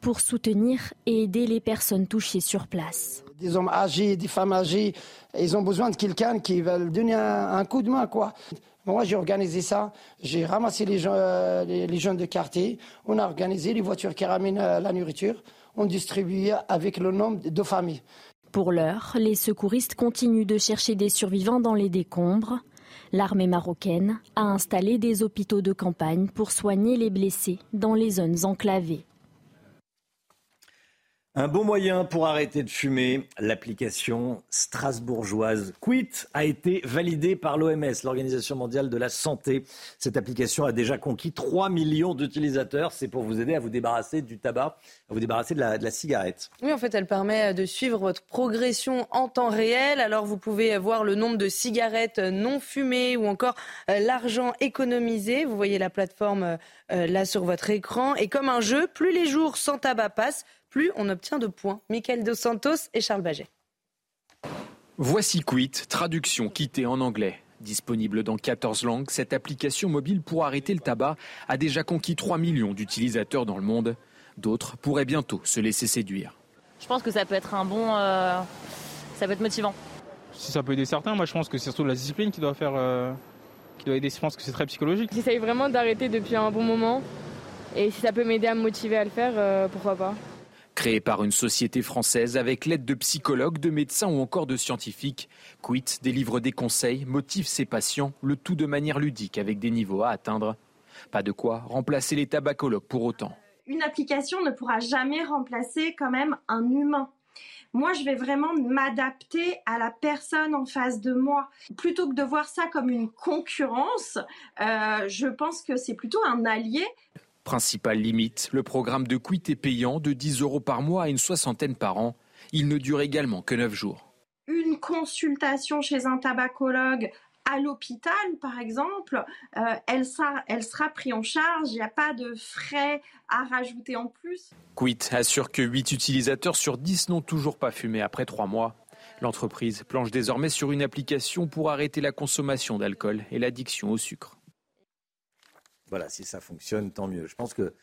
pour soutenir et aider les personnes touchées sur place. Des hommes âgés, des femmes âgées, ils ont besoin de quelqu'un qui va leur donner un, coup de main, quoi. Moi, j'ai organisé ça. J'ai ramassé les, gens, euh, jeunes de quartier. On a organisé les voitures qui ramènent euh, la nourriture. On distribue avec le nombre de familles. Pour l'heure, les secouristes continuent de chercher des survivants dans les décombres. L'armée marocaine a installé des hôpitaux de campagne pour soigner les blessés dans les zones enclavées. Un bon moyen pour arrêter de fumer, l'application strasbourgeoise Quit a été validée par l'OMS, l'Organisation mondiale de la santé. Cette application a déjà conquis 3 millions d'utilisateurs. C'est pour vous aider à vous débarrasser du tabac, à vous débarrasser de la, cigarette. Oui, en fait, elle permet de suivre votre progression en temps réel. Alors, vous pouvez voir le nombre de cigarettes non fumées ou encore euh, l'argent économisé. Vous voyez la plateforme euh, là sur votre écran. Et comme un jeu, plus les jours sans tabac passent, plus on obtient de points. Michael Dos Santos et Charles Baget. Voici Quit, traduction quittée en anglais. Disponible dans 14 langues, cette application mobile pour arrêter le tabac a déjà conquis 3 millions d'utilisateurs dans le monde. D'autres pourraient bientôt se laisser séduire. Je pense que ça peut être un bon. Euh, ça peut être motivant. Si ça peut aider certains, moi je pense que c'est surtout la discipline qui doit faire. Euh, qui doit aider. Je pense que c'est très psychologique. J'essaye vraiment d'arrêter depuis un bon moment. Et si ça peut m'aider à me motiver à le faire, euh, pourquoi pas. Créé par une société française avec l'aide de psychologues, de médecins ou encore de scientifiques, Quit délivre des conseils, motive ses patients, le tout de manière ludique avec des niveaux à atteindre. Pas de quoi remplacer les tabacologues pour autant. Une application ne pourra jamais remplacer quand même un humain. Moi, je vais vraiment m'adapter à la personne en face de moi. Plutôt que de voir ça comme une concurrence, euh, je pense que c'est plutôt un allié. Principale limite, le programme de Quit est payant de 10 euros par mois à une soixantaine par an. Il ne dure également que 9 jours. Une consultation chez un tabacologue à l'hôpital, par exemple, euh, elle, sera, elle sera prise en charge, il n'y a pas de frais à rajouter en plus. Quit assure que 8 utilisateurs sur 10 n'ont toujours pas fumé après 3 mois. L'entreprise planche désormais sur une application pour arrêter la consommation d'alcool et l'addiction au sucre. Voilà, si ça fonctionne, tant mieux. Je pense que,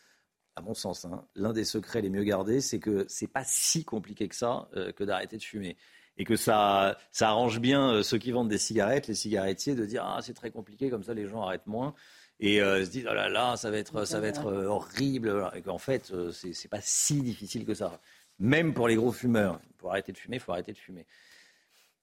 à mon sens, hein, l'un des secrets les mieux gardés, c'est que c'est pas si compliqué que ça euh, que d'arrêter de fumer. Et que ça, ça arrange bien euh, ceux qui vendent des cigarettes, les cigarettiers, de dire ah c'est très compliqué, comme ça les gens arrêtent moins et euh, se disent oh là là ça va être ça va être horrible et qu'en fait c'est pas si difficile que ça. Même pour les gros fumeurs, pour arrêter de fumer, il faut arrêter de fumer.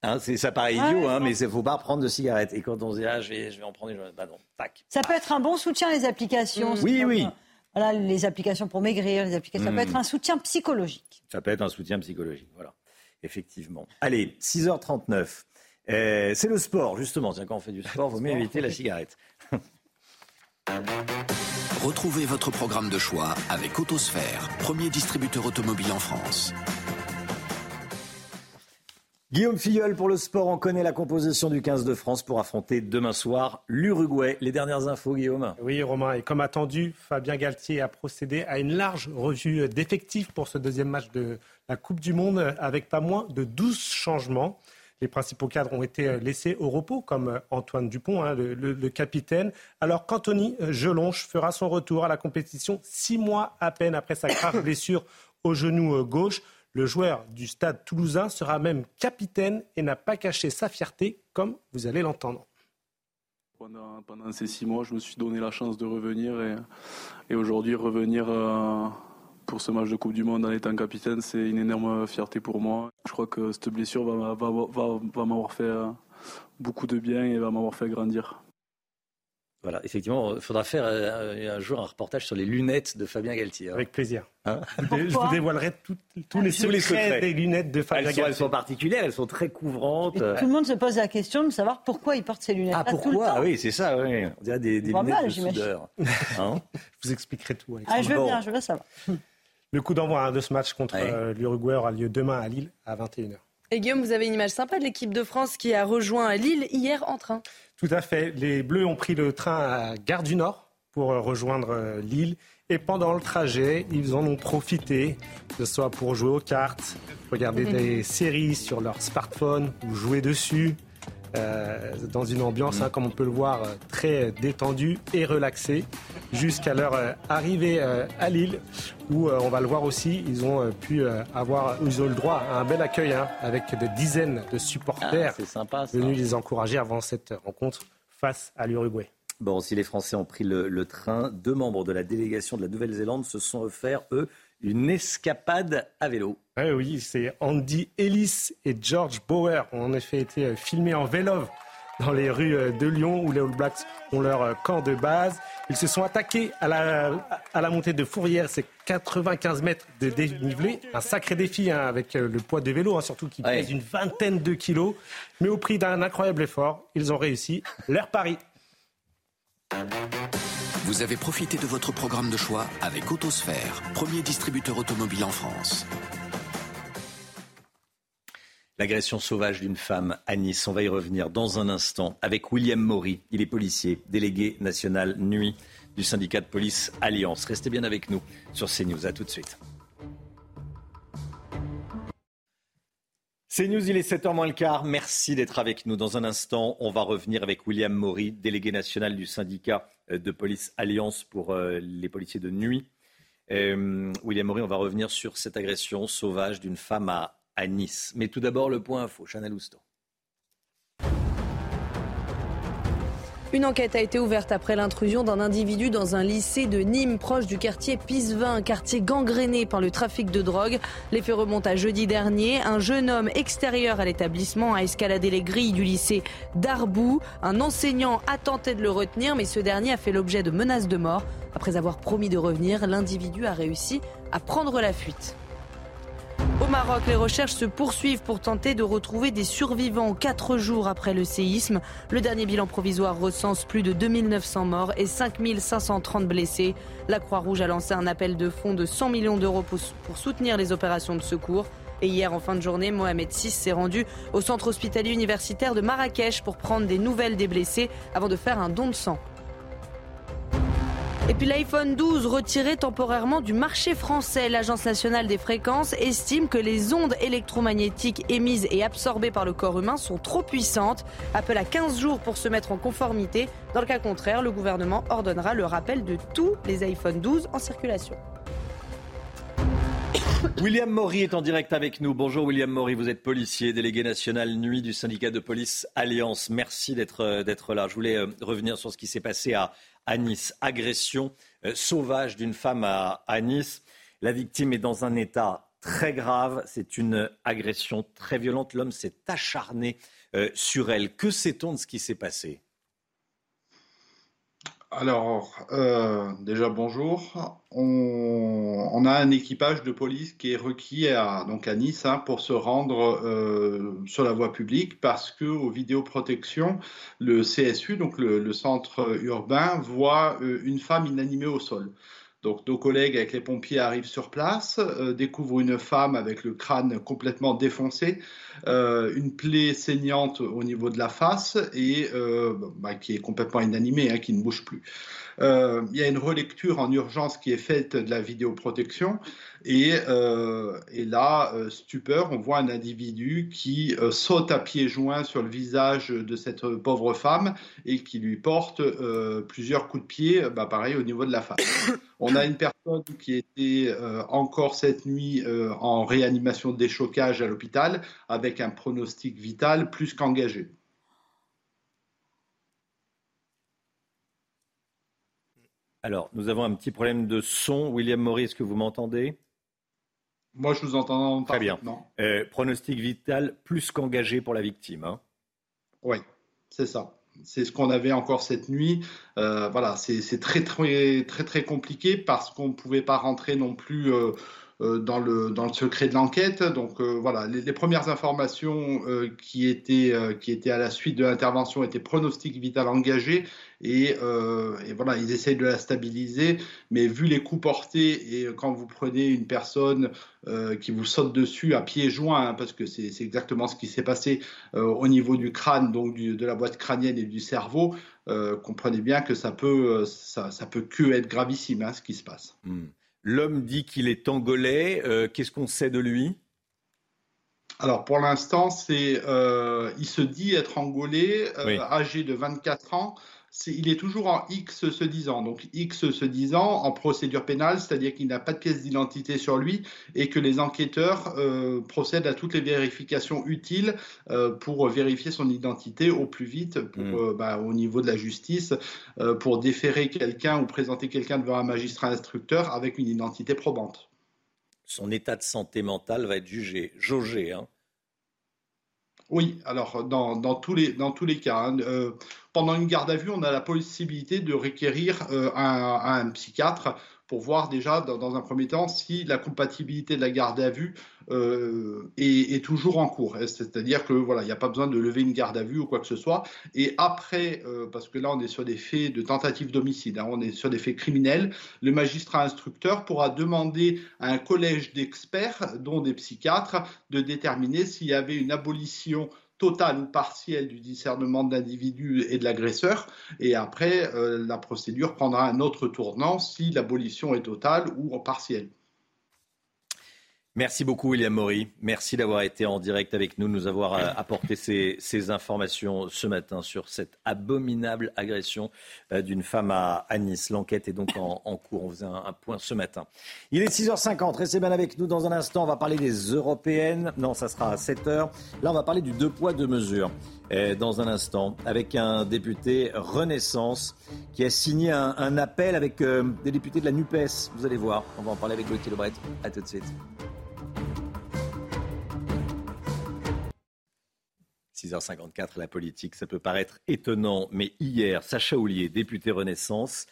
Hein, ça paraît idiot, hein, mais il ne faut pas prendre de cigarettes. Et quand on se dit, ah, je vais, en prendre une, bah non, tac. Ça peut être un bon soutien, les applications. Oui, oui. Voilà, les applications pour maigrir, les applications. Ça peut hmm. être un soutien psychologique. Ça peut être un soutien psychologique, voilà. Effectivement. Allez, 6h39. Euh, c'est le sport, justement. Quand on fait du sport, il vaut mieux éviter la cigarette. Retrouvez votre programme de choix avec Autosphère, premier distributeur automobile en France. Guillaume Filleul pour le sport, on connaît la composition du 15 de France pour affronter demain soir l'Uruguay. Les dernières infos, Guillaume. Oui, Romain, et comme attendu, Fabien Galtier a procédé à une large revue d'effectifs pour ce deuxième match de la Coupe du Monde avec pas moins de 12 changements. Les principaux cadres ont été laissés au repos, comme Antoine Dupont, hein, le, capitaine, alors qu'Anthony Gelonche fera son retour à la compétition six mois à peine après sa grave blessure au genou gauche. Le joueur du stade toulousain sera même capitaine et n'a pas caché sa fierté, comme vous allez l'entendre. Pendant, ces six mois, je me suis donné la chance de revenir et, aujourd'hui revenir euh, pour ce match de Coupe du Monde en étant capitaine, c'est une énorme fierté pour moi. Je crois que cette blessure va, va m'avoir fait beaucoup de bien et va m'avoir fait grandir. Voilà, effectivement, il faudra faire euh, un jour un reportage sur les lunettes de Fabien Galtier. Hein. Avec plaisir. Hein je vous dévoilerai tous les, secrets des lunettes de Fabien Galtier. Elles sont particulières, elles sont très couvrantes. tout le monde se pose la question de savoir pourquoi il porte ces lunettes. Ah, pourquoi Oui, c'est ça, oui. On dirait des, des lunettes de soudeur. Hein je vous expliquerai tout. Ah, je veux bien, je veux savoir. Le coup d'envoi de ce match contre euh, l'Uruguay aura lieu demain à Lille à 21h. Et Guillaume, vous avez une image sympa de l'équipe de France qui a rejoint Lille hier en train. Tout à fait. Les Bleus ont pris le train à Gare du Nord pour euh, rejoindre euh, Lille. Et pendant le trajet, ils en ont profité, que ce soit pour jouer aux cartes, regarder des séries sur leur smartphone ou jouer dessus. Euh, dans une ambiance, hein, comme on peut le voir, euh, très détendue et relaxée, jusqu'à leur euh, arrivée à Lille, où on va le voir aussi, ils ont pu avoir, ils ont le droit à un bel accueil, hein, avec des dizaines de supporters ah, venus les encourager avant cette rencontre face à l'Uruguay. Bon, si les Français ont pris le, le train, deux membres de la délégation de la Nouvelle-Zélande se sont offerts, eux, une escapade à vélo. Ah oui, c'est Andy Ellis et George Bauer ont en effet été euh, filmés en vélo dans les rues euh, de Lyon où les All Blacks ont leur euh, camp de base. Ils se sont attaqués à la, à la montée de Fourrière, c'est 95 mètres de dénivelé. Un sacré défi hein, avec le poids de vélo, hein, surtout qui pèse une vingtaine de kilos. Mais au prix d'un incroyable effort, ils ont réussi leur pari. Vous avez profité de votre programme de choix avec Autosphère, premier distributeur automobile en France. L'agression sauvage d'une femme à Nice, on va y revenir dans un instant avec William Maury. Il est policier, délégué national nuit du syndicat de police Alliance. Restez bien avec nous sur CNews. À tout de suite. C'est News, il est 7h moins le quart. Merci d'être avec nous. Dans un instant, on va revenir avec William Maury, délégué national du syndicat euh, de police Alliance pour euh, les policiers de nuit. Euh, William Maury, on va revenir sur cette agression sauvage d'une femme à, Nice. Mais tout d'abord, le point info. Chanel Housteau. Une enquête a été ouverte après l'intrusion d'un individu dans un lycée de Nîmes, proche du quartier Pisevin, quartier gangréné par le trafic de drogue. Les faits remontent à jeudi dernier. Un jeune homme extérieur à l'établissement a escaladé les grilles du lycée d'Arbou. Un enseignant a tenté de le retenir, mais ce dernier a fait l'objet de menaces de mort. Après avoir promis de revenir, l'individu a réussi à prendre la fuite. Au Maroc, les recherches se poursuivent pour tenter de retrouver des survivants quatre jours après le séisme. Le dernier bilan provisoire recense plus de 2900 morts et 5530 blessés. La Croix-Rouge a lancé un appel de fonds de 100 millions d'euros pour soutenir les opérations de secours. Et hier, en fin de journée, Mohamed VI s'est rendu au centre hospitalier universitaire de Marrakech pour prendre des nouvelles des blessés avant de faire un don de sang. Et puis l'iPhone 12 retiré temporairement du marché français. L'Agence nationale des fréquences estime que les ondes électromagnétiques émises et absorbées par le corps humain sont trop puissantes. Apple a 15 jours pour se mettre en conformité. Dans le cas contraire, le gouvernement ordonnera le rappel de tous les iPhone 12 en circulation. William Maury est en direct avec nous. Bonjour William Maury, vous êtes policier, délégué national nuit du syndicat de police Alliance. Merci d'être euh, là. Je voulais euh, revenir sur ce qui s'est passé à, à Nice. Agression euh, sauvage d'une femme à, Nice. La victime est dans un état très grave. C'est une agression très violente. L'homme s'est acharné euh, sur elle. Que sait-on de ce qui s'est passé? Alors, euh, déjà bonjour. On, a un équipage de police qui est requis à, donc à Nice hein, pour se rendre euh, sur la voie publique parce que aux vidéoprotections, le CSU, donc le, centre urbain, voit euh, une femme inanimée au sol. Donc nos collègues avec les pompiers arrivent sur place, euh, découvrent une femme avec le crâne complètement défoncé, euh, une plaie saignante au niveau de la face et euh, bah, qui est complètement inanimée, hein, qui ne bouge plus. Il y a une relecture en urgence qui est faite de la vidéoprotection et, et là, stupeur, on voit un individu qui saute à pieds joints sur le visage de cette pauvre femme et qui lui porte plusieurs coups de pied, bah, pareil au niveau de la face. On a une personne qui était euh, encore cette nuit euh, en réanimation de déchocage à l'hôpital avec un pronostic vital plus qu'engagé. Alors, nous avons un petit problème de son. William Maury, est-ce que vous m'entendez? Moi, je vous entends Très bien. Euh, pronostic vital plus qu'engagé pour la victime. Hein. Oui, c'est ça. C'est ce qu'on avait encore cette nuit. Euh, voilà, c'est très, très, très, très compliqué parce qu'on ne pouvait pas rentrer non plus. Euh, euh, dans, le, dans le secret de l'enquête. Donc euh, voilà, les, premières informations euh, qui, étaient, qui étaient à la suite de l'intervention étaient pronostic vital engagé et, et, voilà, ils essayent de la stabiliser. Mais vu les coups portés et quand vous prenez une personne qui vous saute dessus à pieds joints, hein, parce que c'est exactement ce qui s'est passé au niveau du crâne, donc de la boîte crânienne et du cerveau, comprenez bien que ça peut, ça, ça peut que être gravissime hein, ce qui se passe. Hmm. L'homme dit qu'il est angolais. Euh, qu'est-ce qu'on sait de lui? Alors pour l'instant, c'est, euh, il se dit être angolais, euh, âgé de 24 ans il est toujours en X se disant. Donc X se disant en procédure pénale, c'est-à-dire qu'il n'a pas de pièce d'identité sur lui et que les enquêteurs euh, procèdent à toutes les vérifications utiles euh, pour vérifier son identité au plus vite hmm. euh, bah, au niveau de la justice, pour déférer quelqu'un ou présenter quelqu'un devant un magistrat instructeur avec une identité probante. Son état de santé mentale va être jugé, jaugé. Hein. Oui, alors dans, tous, les, dans tous les cas, hein, euh, pendant une garde à vue, on a la possibilité de requérir euh, un, psychiatre pour voir déjà, dans, un premier temps, si la compatibilité de la garde à vue euh, est, toujours en cours. C'est-à-dire que voilà, il n'y a pas besoin de lever une garde à vue ou quoi que ce soit. Et après, euh, parce que là, on est sur des faits de tentative d'homicide, hein, on est sur des faits criminels, le magistrat instructeur pourra demander à un collège d'experts, dont des psychiatres, de déterminer s'il y avait une abolition totale ou partielle du discernement de l'individu et de l'agresseur. Et après, euh, la procédure prendra un autre tournant si l'abolition est totale ou partielle. Merci beaucoup William Maury. Merci d'avoir été en direct avec nous, de nous avoir euh, apporté ces, informations ce matin sur cette abominable agression euh, d'une femme à, Nice. L'enquête est donc en, cours. On faisait un, point ce matin. Il est 6h50. Restez bien avec nous dans un instant. On va parler des européennes. Non, ça sera à 7h. Là, on va parler du deux poids, deux mesures dans un instant avec un député Renaissance qui a signé un, appel avec des députés de la NUPES. Vous allez voir. On va en parler avec Gauthier Lebret. À tout de suite. 6h54, la politique, ça peut paraître étonnant, mais hier, Sacha Houlier, député Renaissance,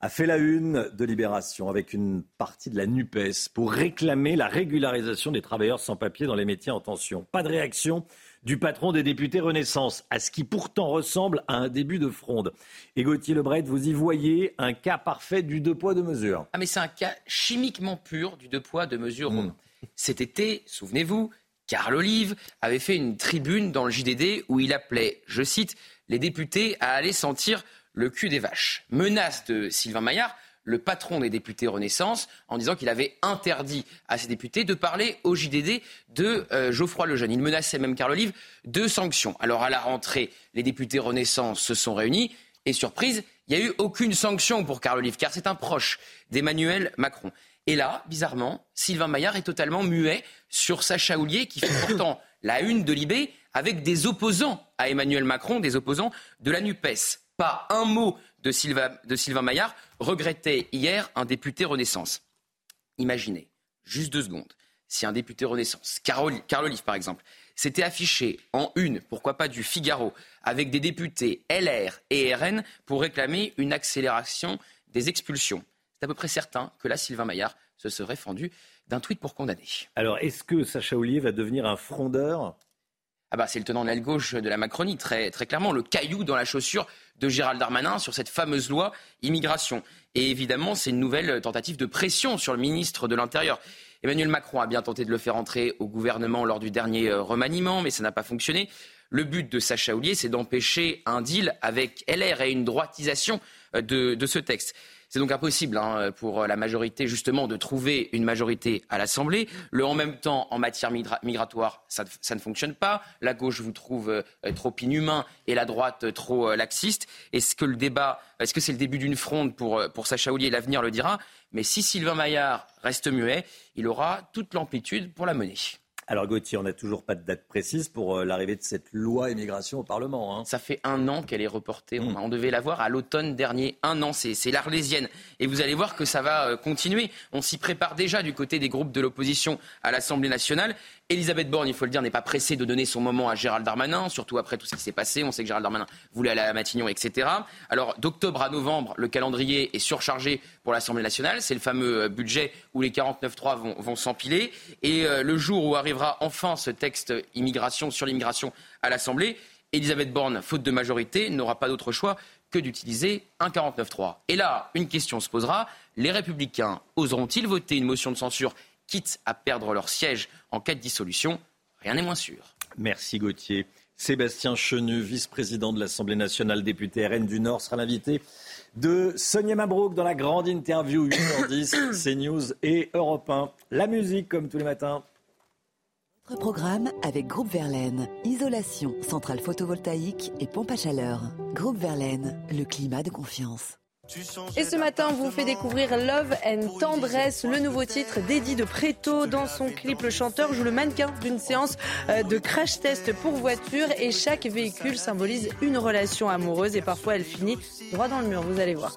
a fait la une de Libération avec une partie de la NUPES pour réclamer la régularisation des travailleurs sans papier dans les métiers en tension. Pas de réaction du patron des députés Renaissance, à ce qui pourtant ressemble à un début de fronde. Et Gauthier Lebret, vous y voyez un cas parfait du deux poids, deux mesures. Ah mais c'est un cas chimiquement pur du deux poids, deux mesures. Hmm. Cet été, souvenez-vous, Carl Olive avait fait une tribune dans le JDD où il appelait, je cite, les députés à aller sentir le cul des vaches. Menace de Sylvain Maillard, le patron des députés Renaissance, en disant qu'il avait interdit à ses députés de parler au JDD de euh, Geoffroy Lejeune. Il menaçait même Carl Olive de sanctions. Alors à la rentrée, les députés Renaissance se sont réunis et surprise, il n'y a eu aucune sanction pour Carl Olive, car c'est un proche d'Emmanuel Macron. Et là, bizarrement, Sylvain Maillard est totalement muet sur Sacha Houlier, qui fait pourtant la une de Libé avec des opposants à Emmanuel Macron, des opposants de la NUPES. Pas un mot de, Sylvain Maillard regrettait hier un député Renaissance. Imaginez, juste deux secondes, si un député Renaissance, Carl Olive par exemple, s'était affiché en une, pourquoi pas du Figaro, avec des députés LR et RN pour réclamer une accélération des expulsions c'est à peu près certain que là, Sylvain Maillard se serait fendu d'un tweet pour condamner. Alors, est-ce que Sacha Ollier va devenir un frondeur ah bah, c'est le tenant de l'aile gauche de la Macronie, très, très clairement, le caillou dans la chaussure de Gérald Darmanin sur cette fameuse loi immigration. Et évidemment, c'est une nouvelle tentative de pression sur le ministre de l'Intérieur. Emmanuel Macron a bien tenté de le faire entrer au gouvernement lors du dernier euh, remaniement, mais ça n'a pas fonctionné. Le but de Sacha Houlier, c'est d'empêcher un deal avec LR et une droitisation euh, de ce texte. C'est donc impossible hein, pour la majorité, justement, de trouver une majorité à l'Assemblée. Le en même temps, en matière migratoire, ça, ne fonctionne pas. La gauche vous trouve euh, trop inhumain et la droite euh, trop euh, laxiste. Est-ce que le débat, est-ce que c'est le début d'une fronde pour, pour Sacha Oulier L'avenir le dira. Mais si Sylvain Maillard reste muet, il aura toute l'amplitude pour la mener. Alors Gauthier, on n'a toujours pas de date précise pour euh, l'arrivée de cette loi immigration au Parlement. Hein. Ça fait un an qu'elle est reportée. On, hmm. devait la voir à l'automne dernier. Un an, c'est l'Arlésienne. Et vous allez voir que ça va euh, continuer. On s'y prépare déjà du côté des groupes de l'opposition à l'Assemblée nationale. Elisabeth Borne, il faut le dire, n'est pas pressée de donner son moment à Gérald Darmanin, surtout après tout ce qui s'est passé. On sait que Gérald Darmanin voulait aller à Matignon, etc. Alors, d'octobre à novembre, le calendrier est surchargé pour l'Assemblée nationale. C'est le fameux euh, budget où les 49.3 vont, vont s'empiler. Et euh, le jour où arrivera enfin ce texte immigration sur l'immigration à l'Assemblée, Elisabeth Borne, faute de majorité, n'aura pas d'autre choix que d'utiliser un 49.3. Et là, une question se posera. Les républicains oseront-ils voter une motion de censure quitte à perdre leur siège en cas de dissolution. Rien n'est moins sûr. Merci Gauthier. Sébastien Chenu, vice-président de l'Assemblée nationale, député RN du Nord, sera l'invité de Sonia Mabrouk dans la grande interview 8h10, CNews et Europe 1. La musique, comme tous les matins. Notre programme avec Groupe Verlaine. Isolation, centrale photovoltaïque et pompe à chaleur. Groupe Verlaine, le climat de confiance. Et ce matin, on vous fait découvrir Love and Tendresse, le nouveau titre d'Eddie de Préto. Dans son clip, le chanteur joue le mannequin d'une séance euh, de crash test pour voiture et chaque véhicule symbolise une relation amoureuse et parfois elle finit droit dans le mur, vous allez voir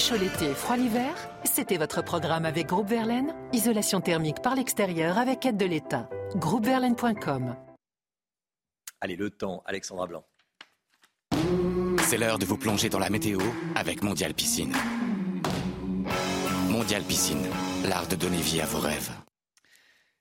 Chaud l'été, froid l'hiver? C'était votre programme avec Groupe Verlaine Isolation thermique par l'extérieur avec aide de l'État. Groupeverlaine.com Allez, le temps, Alexandra Blanc. C'est l'heure de vous plonger dans la météo avec Mondial Piscine. Mondial Piscine, l'art de donner vie à vos rêves.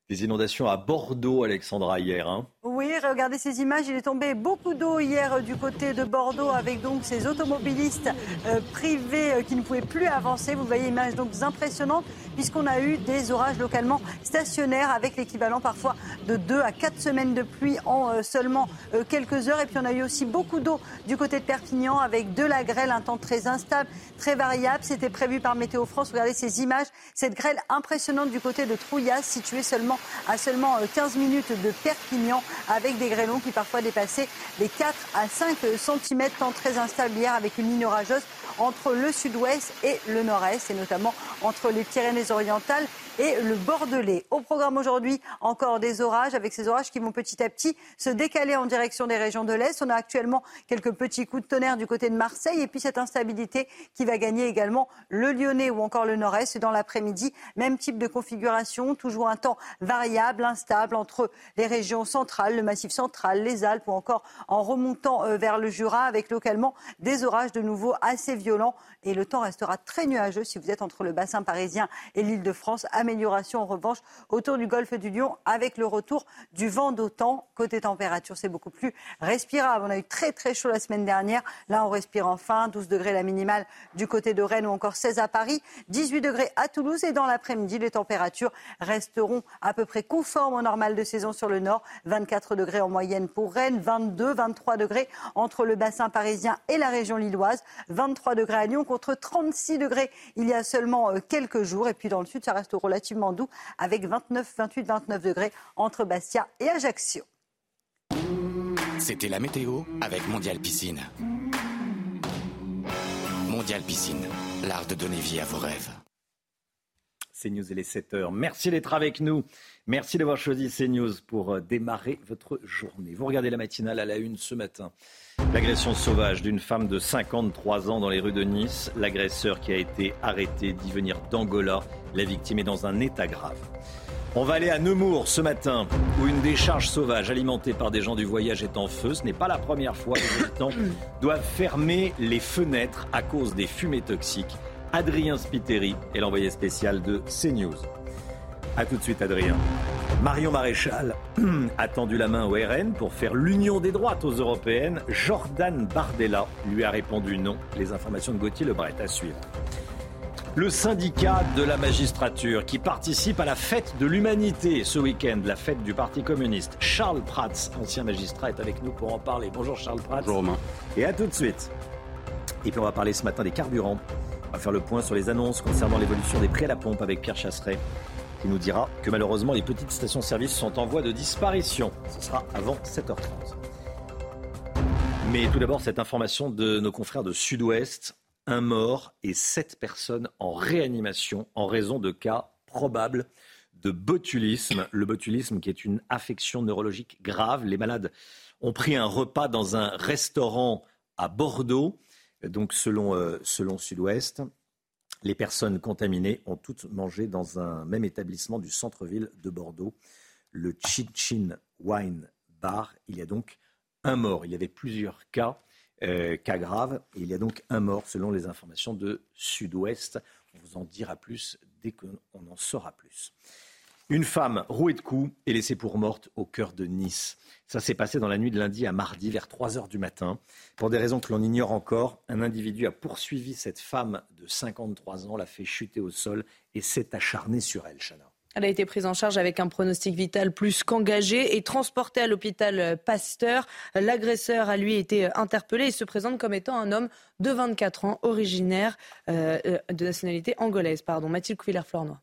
Des inondations à Bordeaux, Alexandra, hier. Hein. Oui, regardez ces images. Il est tombé beaucoup d'eau hier euh, du côté de Bordeaux avec donc ces automobilistes euh, privés euh, qui ne pouvaient plus avancer. Vous voyez, images donc impressionnantes puisqu'on a eu des orages localement stationnaires avec l'équivalent parfois de 2 à 4 semaines de pluie en seulement quelques heures. Et puis on a eu aussi beaucoup d'eau du côté de Perpignan avec de la grêle, un temps très instable, très variable. C'était prévu par Météo France. Regardez ces images, cette grêle impressionnante du côté de Trouillas, située seulement à seulement 15 minutes de Perpignan avec des grêlons qui parfois dépassaient les 4 à 5 cm, temps très instable hier avec une ligne orageuse entre le sud-ouest et le nord-est, et notamment entre les Pyrénées-Orientales et le Bordelais. Au programme aujourd'hui, encore des orages, avec ces orages qui vont petit à petit se décaler en direction des régions de l'Est. On a actuellement quelques petits coups de tonnerre du côté de Marseille, et puis cette instabilité qui va gagner également le Lyonnais ou encore le Nord-Est dans l'après-midi. Même type de configuration, toujours un temps variable, instable entre les régions centrales, le Massif central, les Alpes ou encore en remontant euh, vers le Jura, avec localement des orages de nouveau assez violents. Et le temps restera très nuageux si vous êtes entre le bassin parisien et l'île de France amélioration en revanche autour du golfe du Lion avec le retour du vent d'autant. Côté température, c'est beaucoup plus respirable. On a eu très très chaud la semaine dernière. Là, on respire enfin. 12 degrés la minimale du côté de Rennes ou encore 16 à Paris. 18 degrés à Toulouse. Et dans l'après-midi, les températures resteront à peu près conformes au normal de saison sur le nord. 24 degrés en moyenne pour Rennes. 22, 23 degrés entre le bassin parisien et la région lilloise. 23 degrés à Lyon contre 36 degrés il y a seulement euh, quelques jours. Et puis dans le sud, ça reste relativement relativement doux avec 29, 28, 29 degrés entre Bastia et Ajaccio. C'était la météo avec Mondial Piscine. Mondial Piscine, l'art de donner vie à vos rêves. CNews et les 7 heures. Merci d'être avec nous. Merci d'avoir choisi CNews pour euh, démarrer votre journée. Vous regardez la matinale à la une ce matin. L'agression sauvage d'une femme de 53 ans dans les rues de Nice. L'agresseur qui a été arrêté dit venir d'Angola. La victime est dans un état grave. On va aller à Nemours ce matin, où une décharge sauvage alimentée par des gens du voyage est en feu. Ce n'est pas la première fois que les habitants doivent fermer les fenêtres à cause des fumées toxiques. Adrien Spiteri est l'envoyé spécial de CNews. A tout de suite, Adrien. Marion Maréchal a tendu la main au RN pour faire l'union des droites aux européennes. Jordan Bardella lui a répondu non. Les informations de Gauthier Lebret à suivre. Le syndicat de la magistrature qui participe à la fête de l'humanité ce week-end, la fête du Parti communiste. Charles Prats, ancien magistrat, est avec nous pour en parler. Bonjour Charles Prats. Bonjour Romain. Et à tout de suite. Et puis on va parler ce matin des carburants. On va faire le point sur les annonces concernant l'évolution des prix à la pompe avec Pierre Chasseret qui nous dira que malheureusement les petites stations-service sont en voie de disparition. Ce sera avant 7h30. Mais tout d'abord, cette information de nos confrères de Sud-Ouest. Un mort et sept personnes en réanimation en raison de cas probables de botulisme. Le botulisme qui est une affection neurologique grave. Les malades ont pris un repas dans un restaurant à Bordeaux, donc selon, euh, selon Sud-Ouest. Les personnes contaminées ont toutes mangé dans un même établissement du centre-ville de Bordeaux, le Chin Wine Bar. Il y a donc un mort. Il y avait plusieurs cas, euh, cas graves. il y a donc un mort selon les informations de Sud-Ouest. On vous en dira plus dès qu'on en saura plus. Une femme rouée de coups et laissée pour morte au cœur de Nice. Ça s'est passé dans la nuit de lundi à mardi vers 3 heures du matin. Pour des raisons que l'on ignore encore, un individu a poursuivi cette femme de 53 ans, l'a fait chuter au sol et s'est acharné sur elle, Chana. Elle a été prise en charge avec un pronostic vital plus qu'engagé et transportée à l'hôpital Pasteur. L'agresseur a lui été interpellé et se présente comme étant un homme de 24 ans, originaire euh, euh, de nationalité angolaise. Pardon. Mathilde Couvillère-Flornois.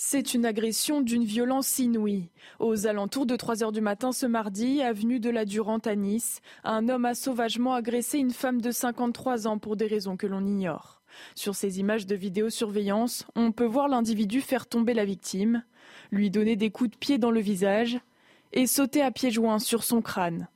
C'est une agression d'une violence inouïe. Aux alentours de 3 heures du matin ce mardi, avenue de la Durante à Nice, un homme a sauvagement agressé une femme de 53 ans pour des raisons que l'on ignore. Sur ces images de vidéosurveillance, on peut voir l'individu faire tomber la victime, lui donner des coups de pied dans le visage et sauter à pieds joints sur son crâne.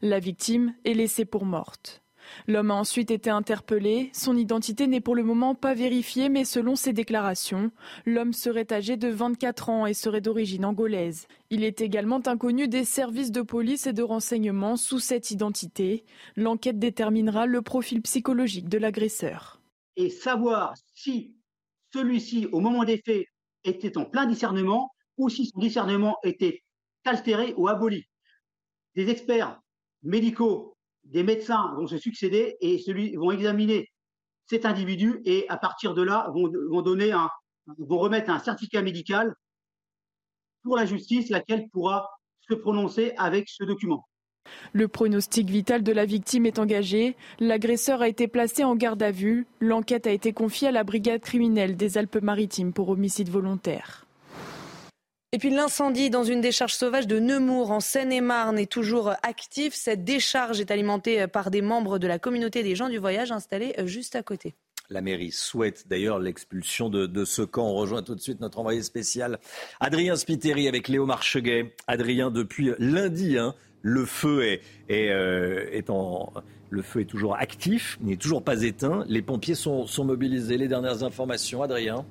La victime est laissée pour morte. L'homme a ensuite été interpellé. Son identité n'est pour le moment pas vérifiée, mais selon ses déclarations, l'homme serait âgé de 24 ans et serait d'origine angolaise. Il est également inconnu des services de police et de renseignement sous cette identité. L'enquête déterminera le profil psychologique de l'agresseur et savoir si celui-ci, au moment des faits, était en plein discernement ou si son discernement était altéré ou aboli. Des experts médicaux, des médecins vont se succéder et vont examiner cet individu et à partir de là vont, vont remettre un certificat médical pour la justice, laquelle pourra se prononcer avec ce document. Le pronostic vital de la victime est engagé. L'agresseur a été placé en garde à vue. L'enquête a été confiée à la brigade criminelle des Alpes-Maritimes pour homicide volontaire. Et puis l'incendie dans une décharge sauvage de Nemours en Seine-et-Marne est toujours actif. Cette décharge est alimentée par des membres de la communauté des gens du voyage installés juste à côté. La mairie souhaite d'ailleurs l'expulsion de, ce camp. On rejoint tout de suite notre envoyé spécial, Adrien Spiteri, avec Léo Marcheguet. Adrien, depuis lundi, hein, le feu est, euh, le feu est toujours actif, il n'est toujours pas éteint. Les pompiers sont mobilisés. Les dernières informations, Adrien?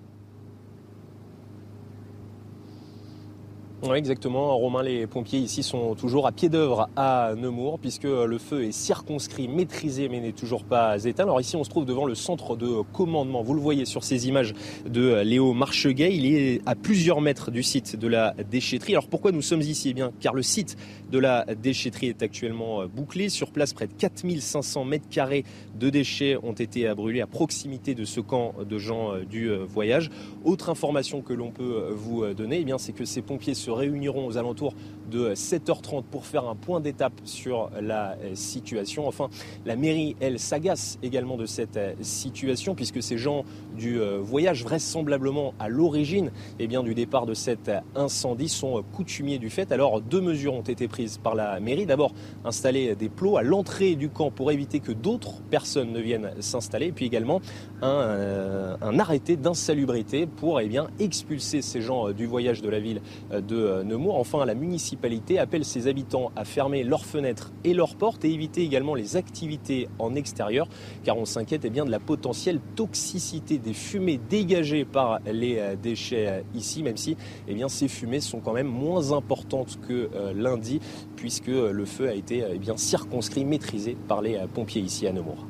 Oui, exactement. Romain, les pompiers ici sont toujours à pied d'œuvre à Nemours, puisque le feu est circonscrit, maîtrisé, mais n'est toujours pas éteint. Alors ici, on se trouve devant le centre de commandement. Vous le voyez sur ces images de Léo Marcheguet. Il est à plusieurs mètres du site de la déchetterie. Alors pourquoi nous sommes ici? Eh bien, car le site de la déchetterie est actuellement bouclé. Sur place, près de 4500 mètres carrés de déchets ont été brûlés à proximité de ce camp de gens du voyage. Autre information que l'on peut vous donner, eh bien, c'est que ces pompiers se réuniront aux alentours de 7h30 pour faire un point d'étape sur la euh, situation. Enfin, la mairie, elle, s'agace également de cette euh, situation puisque ces gens du euh, voyage, vraisemblablement à l'origine eh bien, du départ de cet incendie, sont coutumiers du fait. Alors, deux mesures ont été prises par la mairie. D'abord, installer des plots à l'entrée du camp pour éviter que d'autres personnes ne viennent s'installer. Puis également, un, un arrêté d'insalubrité pour eh bien, expulser ces gens du voyage de la ville de Nemours. Enfin, la municipalité appelle ses habitants à fermer leurs fenêtres et leurs portes et éviter également les activités en extérieur car on s'inquiète eh bien, de la potentielle toxicité des fumées dégagées par les euh, déchets euh, ici, même si eh bien, ces fumées sont quand même moins importantes que euh, lundi puisque le feu a été eh bien, circonscrit, maîtrisé par les pompiers ici à Nemours.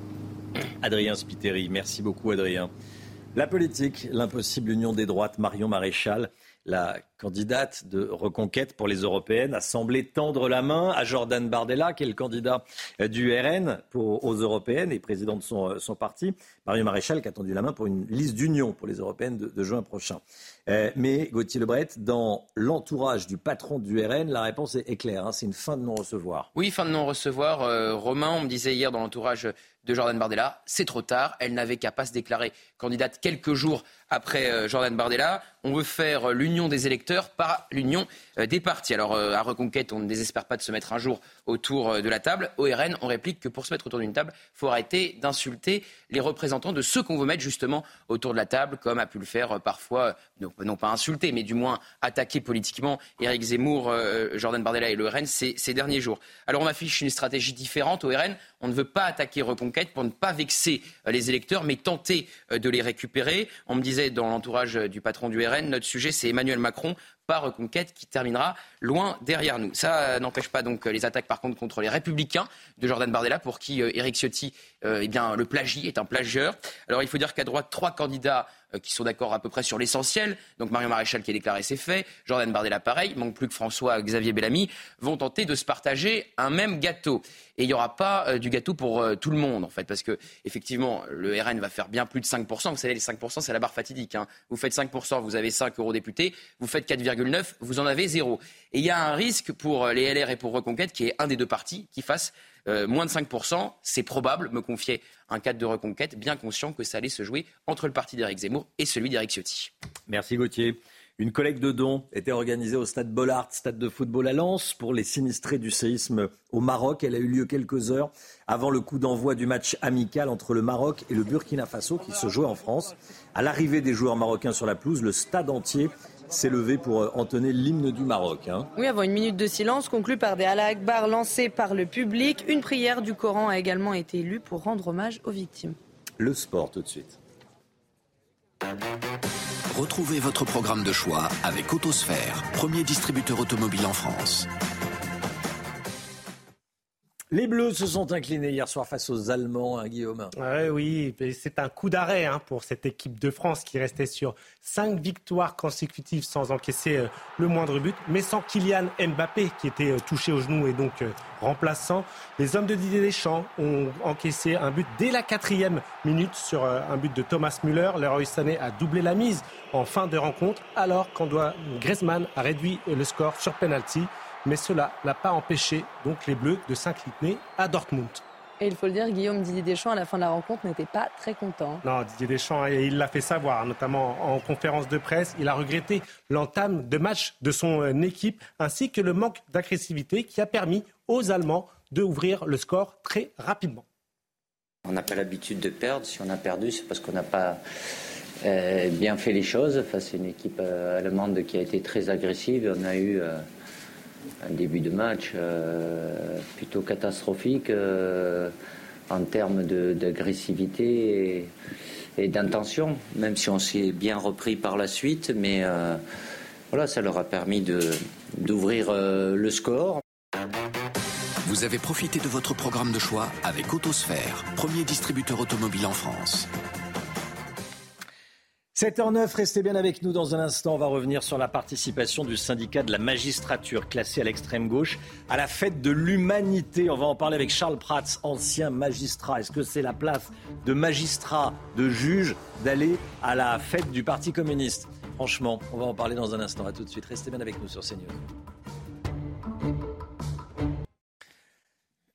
Adrien Spiteri, merci beaucoup Adrien. La politique, l'impossible union des droites, Marion Maréchal, la candidate de reconquête pour les européennes, a semblé tendre la main à Jordan Bardella, qui est le candidat du RN aux européennes et président de son, son, parti. Marion Maréchal qui a tendu la main pour une liste d'union pour les européennes de, juin prochain. Euh, mais Gauthier Lebret, dans l'entourage du patron du RN, la réponse est, claire. Hein, c'est une fin de non-recevoir. Oui, fin de non-recevoir. Euh, Romain, on me disait hier dans l'entourage de Jordan Bardella. C'est trop tard. Elle n'avait qu'à pas se déclarer candidate quelques jours après euh, Jordan Bardella. On veut faire euh, l'union des électeurs par l'union euh, des partis. Alors, à Reconquête, on ne désespère pas de se mettre un jour autour de la table. Au RN, on réplique que pour se mettre autour d'une table, il faut arrêter d'insulter les représentants de ceux qu'on veut mettre justement autour de la table, comme a pu le faire parfois, non, pas insulter, mais du moins attaquer politiquement Éric Zemmour, Jordan Bardella et le RN ces, ces derniers jours. Alors, on affiche une stratégie différente au RN. On ne veut pas attaquer Reconquête pour ne pas vexer les électeurs, mais tenter de les récupérer. On me disait dans l'entourage du patron du RN, notre sujet c'est Emmanuel Macron, pas Reconquête, qui terminera loin derrière nous. Ça n'empêche pas donc les attaques par contre contre les Républicains de Jordan Bardella, pour qui euh, Éric Ciotti, euh, eh bien, le est un plagieur. Alors il faut dire qu'à droite, trois candidats euh, qui sont d'accord à peu près sur l'essentiel. Donc Marion Maréchal qui a déclaré ses faits, Jordan Bardella pareil, il manque plus que François Xavier Bellamy, vont tenter de se partager un même gâteau. Et il n'y aura pas euh, du gâteau pour euh, tout le monde, en fait, parce que effectivement, le RN va faire bien plus de 5%. Vous savez, les 5%, c'est la barre fatidique. Hein. Vous faites 5%, vous avez 5 eurodéputés. Vous faites 4,9, vous en avez 0. Et il y a un risque pour les LR et pour Reconquête, qui est un des deux partis, qui fasse euh, moins de 5%, c'est probable, me confiait un cadre de reconquête, bien conscient que ça allait se jouer entre le parti d'Éric Zemmour et celui d'Éric Ciotti. Merci Gauthier. Une collecte de dons était organisée au stade Bollard, stade de football à Lens, pour les sinistrés du séisme au Maroc. Elle a eu lieu quelques heures avant le coup d'envoi du match amical entre le Maroc et le Burkina Faso qui se jouait en France. À l'arrivée des joueurs marocains sur la pelouse, le stade entier s'est levé pour euh, entonner l'hymne du Maroc. Hein. Oui, avant une minute de silence conclue par des Allah Akbar lancés par le public. Une prière du Coran a également été lue pour rendre hommage aux victimes. Le sport tout de suite. Retrouvez votre programme de choix avec Autosphère, premier distributeur automobile en France. Les Bleus se sont inclinés hier soir face aux Allemands, hein, Guillaume. oui, c'est un coup d'arrêt hein, pour cette équipe de France qui restait sur cinq victoires consécutives sans encaisser euh, le moindre but, mais sans Kylian Mbappé qui était euh, touché au genou et donc euh, remplaçant. Les hommes de Didier Deschamps ont encaissé un but dès la quatrième minute sur un but de Thomas Müller. Leroy Sané a doublé la mise en fin de rencontre, alors qu'Antoine Griezmann a réduit le score sur penalty mais cela n'a pas empêché donc les Bleus de s'incliner à Dortmund. Et il faut le dire, Guillaume Didier Deschamps, à la fin de la rencontre, n'était pas très content. Non, Didier Deschamps, il l'a fait savoir, notamment en conférence de presse. Il a regretté l'entame de match de son euh, équipe, ainsi que le manque d'agressivité qui a permis aux Allemands d'ouvrir le score très rapidement. On n'a pas l'habitude de perdre. Si on a perdu, c'est parce qu'on n'a pas euh, bien fait les choses. c'est une équipe euh, allemande qui a été très agressive. On a eu un début de match euh, plutôt catastrophique euh, en termes d'agressivité et, d'intention, même si on s'est bien repris par la suite. Mais euh, voilà, ça leur a permis d'ouvrir le score. Vous avez profité de votre programme de choix avec Autosphère, premier distributeur automobile en France. 7h09, restez bien avec nous dans un instant. On va revenir sur la participation du syndicat de la magistrature, classé à l'extrême gauche, à la fête de l'humanité. On va en parler avec Charles Prats, ancien magistrat. Est-ce que c'est la place de magistrat, de juge, d'aller à la fête du Parti communiste? Franchement, on va en parler dans un instant. À tout de suite. Restez bien avec nous sur CNews.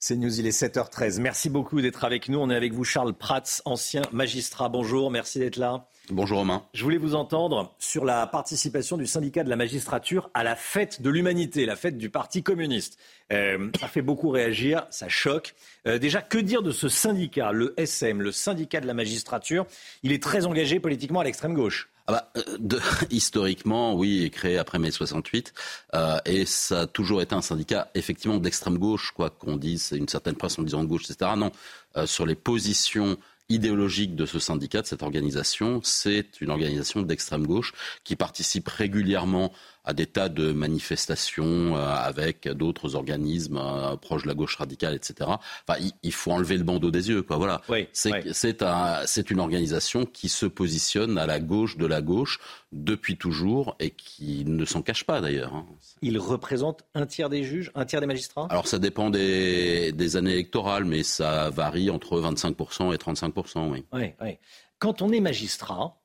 CNews, il est 7h13. Merci beaucoup d'être avec nous. On est avec vous, Charles Prats, ancien magistrat. Bonjour, merci d'être là. Bonjour Romain. Je voulais vous entendre sur la participation du syndicat de la magistrature à la fête de l'humanité, la fête du Parti communiste. Euh, ça fait beaucoup réagir, ça choque. Euh, déjà, que dire de ce syndicat, le SM, le syndicat de la magistrature? Il est très engagé politiquement à l'extrême gauche. Ah bah, euh, de, historiquement, oui, il est créé après mai 68, euh, et ça a toujours été un syndicat effectivement d'extrême gauche, quoi qu'on dise, une certaine presse en disant gauche, etc. Non, euh, sur les positions idéologique de ce syndicat, de cette organisation. C'est une organisation d'extrême gauche qui participe régulièrement à des tas de manifestations euh, avec d'autres organismes euh, proches de la gauche radicale, etc. Enfin, il, faut enlever le bandeau des yeux, quoi. Voilà. c'est un, une organisation qui se positionne à la gauche de la gauche depuis toujours et qui ne s'en cache pas d'ailleurs. Hein. Il représente un tiers des juges, un tiers des magistrats? Alors ça dépend des, des années électorales, mais ça varie entre 25% et 35%, oui. Oui, oui. Quand on est magistrat,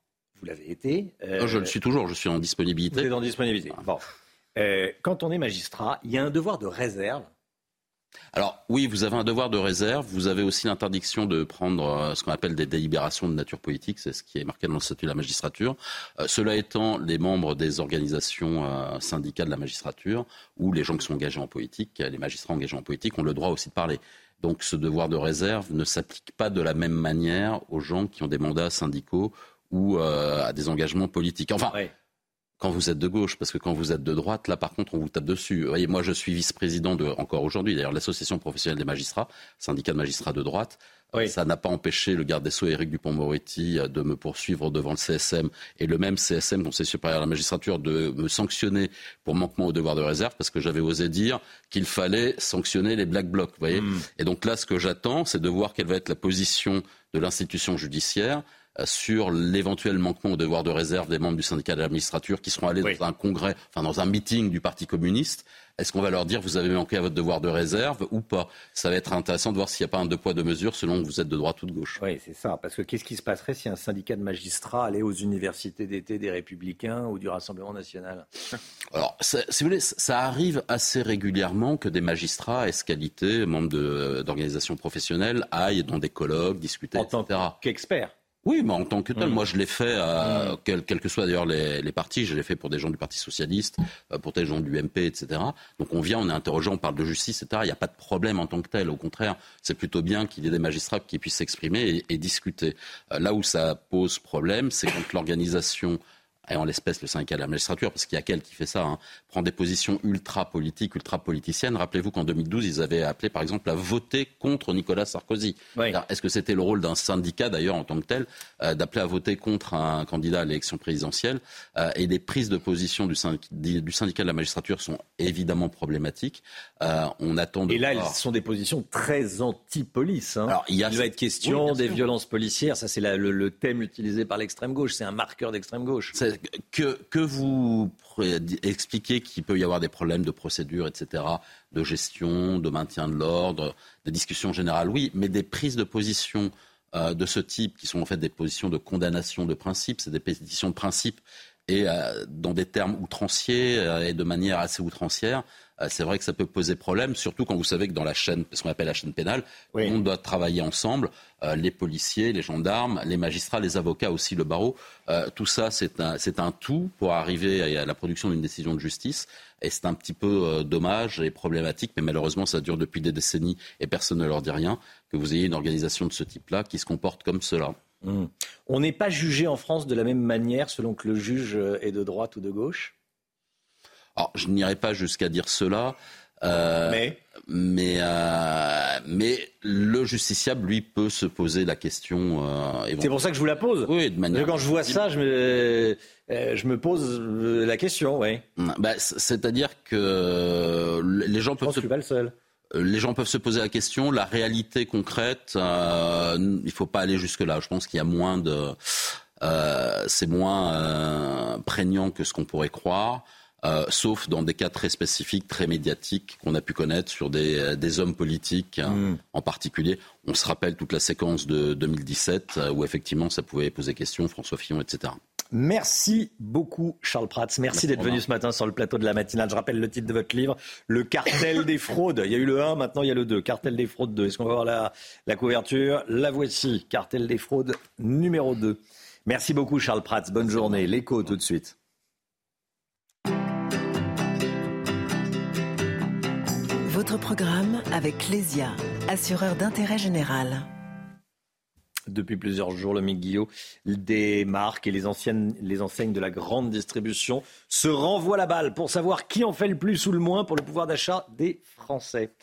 vous l'avez été. Euh, je le suis toujours, je suis en disponibilité. Vous êtes en disponibilité. Bon. Euh, quand on est magistrat, il y a un devoir de réserve. Alors oui, vous avez un devoir de réserve. Vous avez aussi l'interdiction de prendre euh, ce qu'on appelle des délibérations de nature politique. C'est ce qui est marqué dans le statut de la magistrature. cela étant, les membres des organisations syndicales de la magistrature ou les gens qui sont engagés en politique, les magistrats engagés en politique, ont le droit aussi de parler. Donc ce devoir de réserve ne s'applique pas de la même manière aux gens qui ont des mandats syndicaux ou euh, à des engagements politiques. Enfin, quand vous êtes de gauche, parce que quand vous êtes de droite, là par contre, on vous tape dessus. Vous voyez, moi je suis vice-président de, encore aujourd'hui, d'ailleurs, l'association professionnelle des magistrats, syndicat de magistrats de droite. Ça n'a pas empêché le garde des Sceaux, Éric Dupont-Moretti, euh, de me poursuivre devant le CSM et le même CSM, Conseil supérieur à la magistrature, de me sanctionner pour manquement au devoir de réserve parce que j'avais osé dire qu'il fallait sanctionner les black blocs. Vous voyez hmm. Et donc là, ce que j'attends, c'est de voir quelle va être la position de l'institution judiciaire sur l'éventuel manquement au devoir de réserve des membres du syndicat de la magistrature qui seront allés dans un congrès, enfin dans un meeting du Parti communiste. Est-ce qu'on va leur dire vous avez manqué à votre devoir de réserve ou pas? Ça va être intéressant de voir s'il n'y a pas un deux poids deux mesures selon que vous êtes de droite ou de gauche. Oui, c'est ça. Parce que qu'est-ce qui se passerait si un syndicat de magistrats allait aux universités d'été des Républicains ou du Rassemblement national? Alors, si vous voulez, ça arrive assez régulièrement que des magistrats, escalités, membres d'organisations professionnelles, aillent dans des colloques, discuter, en tant qu'experts oui, mais en tant que tel, mm. moi je l'ai fait, à, mm. quels que soient d'ailleurs les, les, partis, je l'ai fait pour des gens du Parti Socialiste, euh, pour des gens du MP, etc. Donc on vient, on est interrogé, on parle de justice, etc. Il n'y a pas de problème en tant que tel. Au contraire, c'est plutôt bien qu'il y ait des magistrats qui puissent s'exprimer et, discuter. Euh, là où ça pose problème, c'est quand l'organisation et en l'espèce le syndicat de la magistrature, parce qu'il y a quel qui fait ça, hein, prend des positions ultra politiques, ultra politiciennes. Rappelez-vous qu'en 2012, ils avaient appelé, par exemple, à voter contre Nicolas Sarkozy. Est-ce que c'était le rôle d'un syndicat, d'ailleurs, en tant que tel, euh, d'appeler à voter contre un candidat à l'élection présidentielle euh, Et les prises de position du, du, syndicat de la magistrature sont évidemment problématiques. Euh, on attend de Et là, ce sont des positions très anti-police. Hein. Alors, il, y a... va être question des violences policières. Ça, c'est le, le, thème utilisé par l'extrême gauche. C'est un marqueur d'extrême gauche que, vous expliquez qu'il peut y avoir des problèmes de procédure, etc., de gestion, de maintien de l'ordre, des discussions générales, oui, mais des prises de position euh, de ce type, qui sont en fait des positions de condamnation de principe, c'est des pétitions de principe, et euh, dans des termes outranciers euh, et de manière assez outrancière, c'est vrai que ça peut poser problème, surtout quand vous savez que dans la chaîne, ce qu'on appelle la chaîne pénale, on doit travailler ensemble, euh, les policiers, les gendarmes, les magistrats, les avocats aussi, le barreau. Euh, tout ça, c'est un, un, tout pour arriver à, la production d'une décision de justice. Et c'est un petit peu dommage et problématique, mais malheureusement, ça dure depuis des décennies et personne ne leur dit rien, que vous ayez une organisation de ce type-là qui se comporte comme cela. Mmh. On n'est pas jugé en France de la même manière selon que le juge est de droite ou de gauche? Alors, je n'irai pas jusqu'à dire cela. Euh, mais mais, euh, mais le justiciable, lui, peut se poser la question. Euh, c'est pour ça que je vous la pose. Oui, de manière. Quand je vois ça, je me, je me pose la question, oui. Bah, c'est-à-dire que les gens peuvent. Je se... suis pas le seul. Les gens peuvent se poser la question. La réalité concrète, il ne faut pas aller jusque-là. Je pense qu'il y a moins de. c'est moins prégnant que ce qu'on pourrait croire. Euh, sauf dans des cas très spécifiques, très médiatiques qu'on a pu connaître sur des, euh, des hommes politiques hein, mm. en particulier. On se rappelle toute la séquence de 2017 euh, où effectivement ça pouvait poser question, François Fillon, etc. Merci beaucoup Charles Prats. Merci d'être venu ce matin sur le plateau de la matinale. Je rappelle le titre de votre livre, Le cartel des fraudes. Il y a eu le 1, maintenant il y a le 2. Cartel des fraudes 2. Est-ce qu'on va voir la, la couverture? La voici. Cartel des fraudes numéro 2. Merci beaucoup Charles Prats. Bonne journée. L'écho tout de suite. Votre programme avec Lesia, assureur d'intérêt général. Depuis plusieurs jours, le Guillot, des marques et les, anciennes, les enseignes de la grande distribution se renvoient la balle pour savoir qui en fait le plus ou le moins pour le pouvoir d'achat des Français.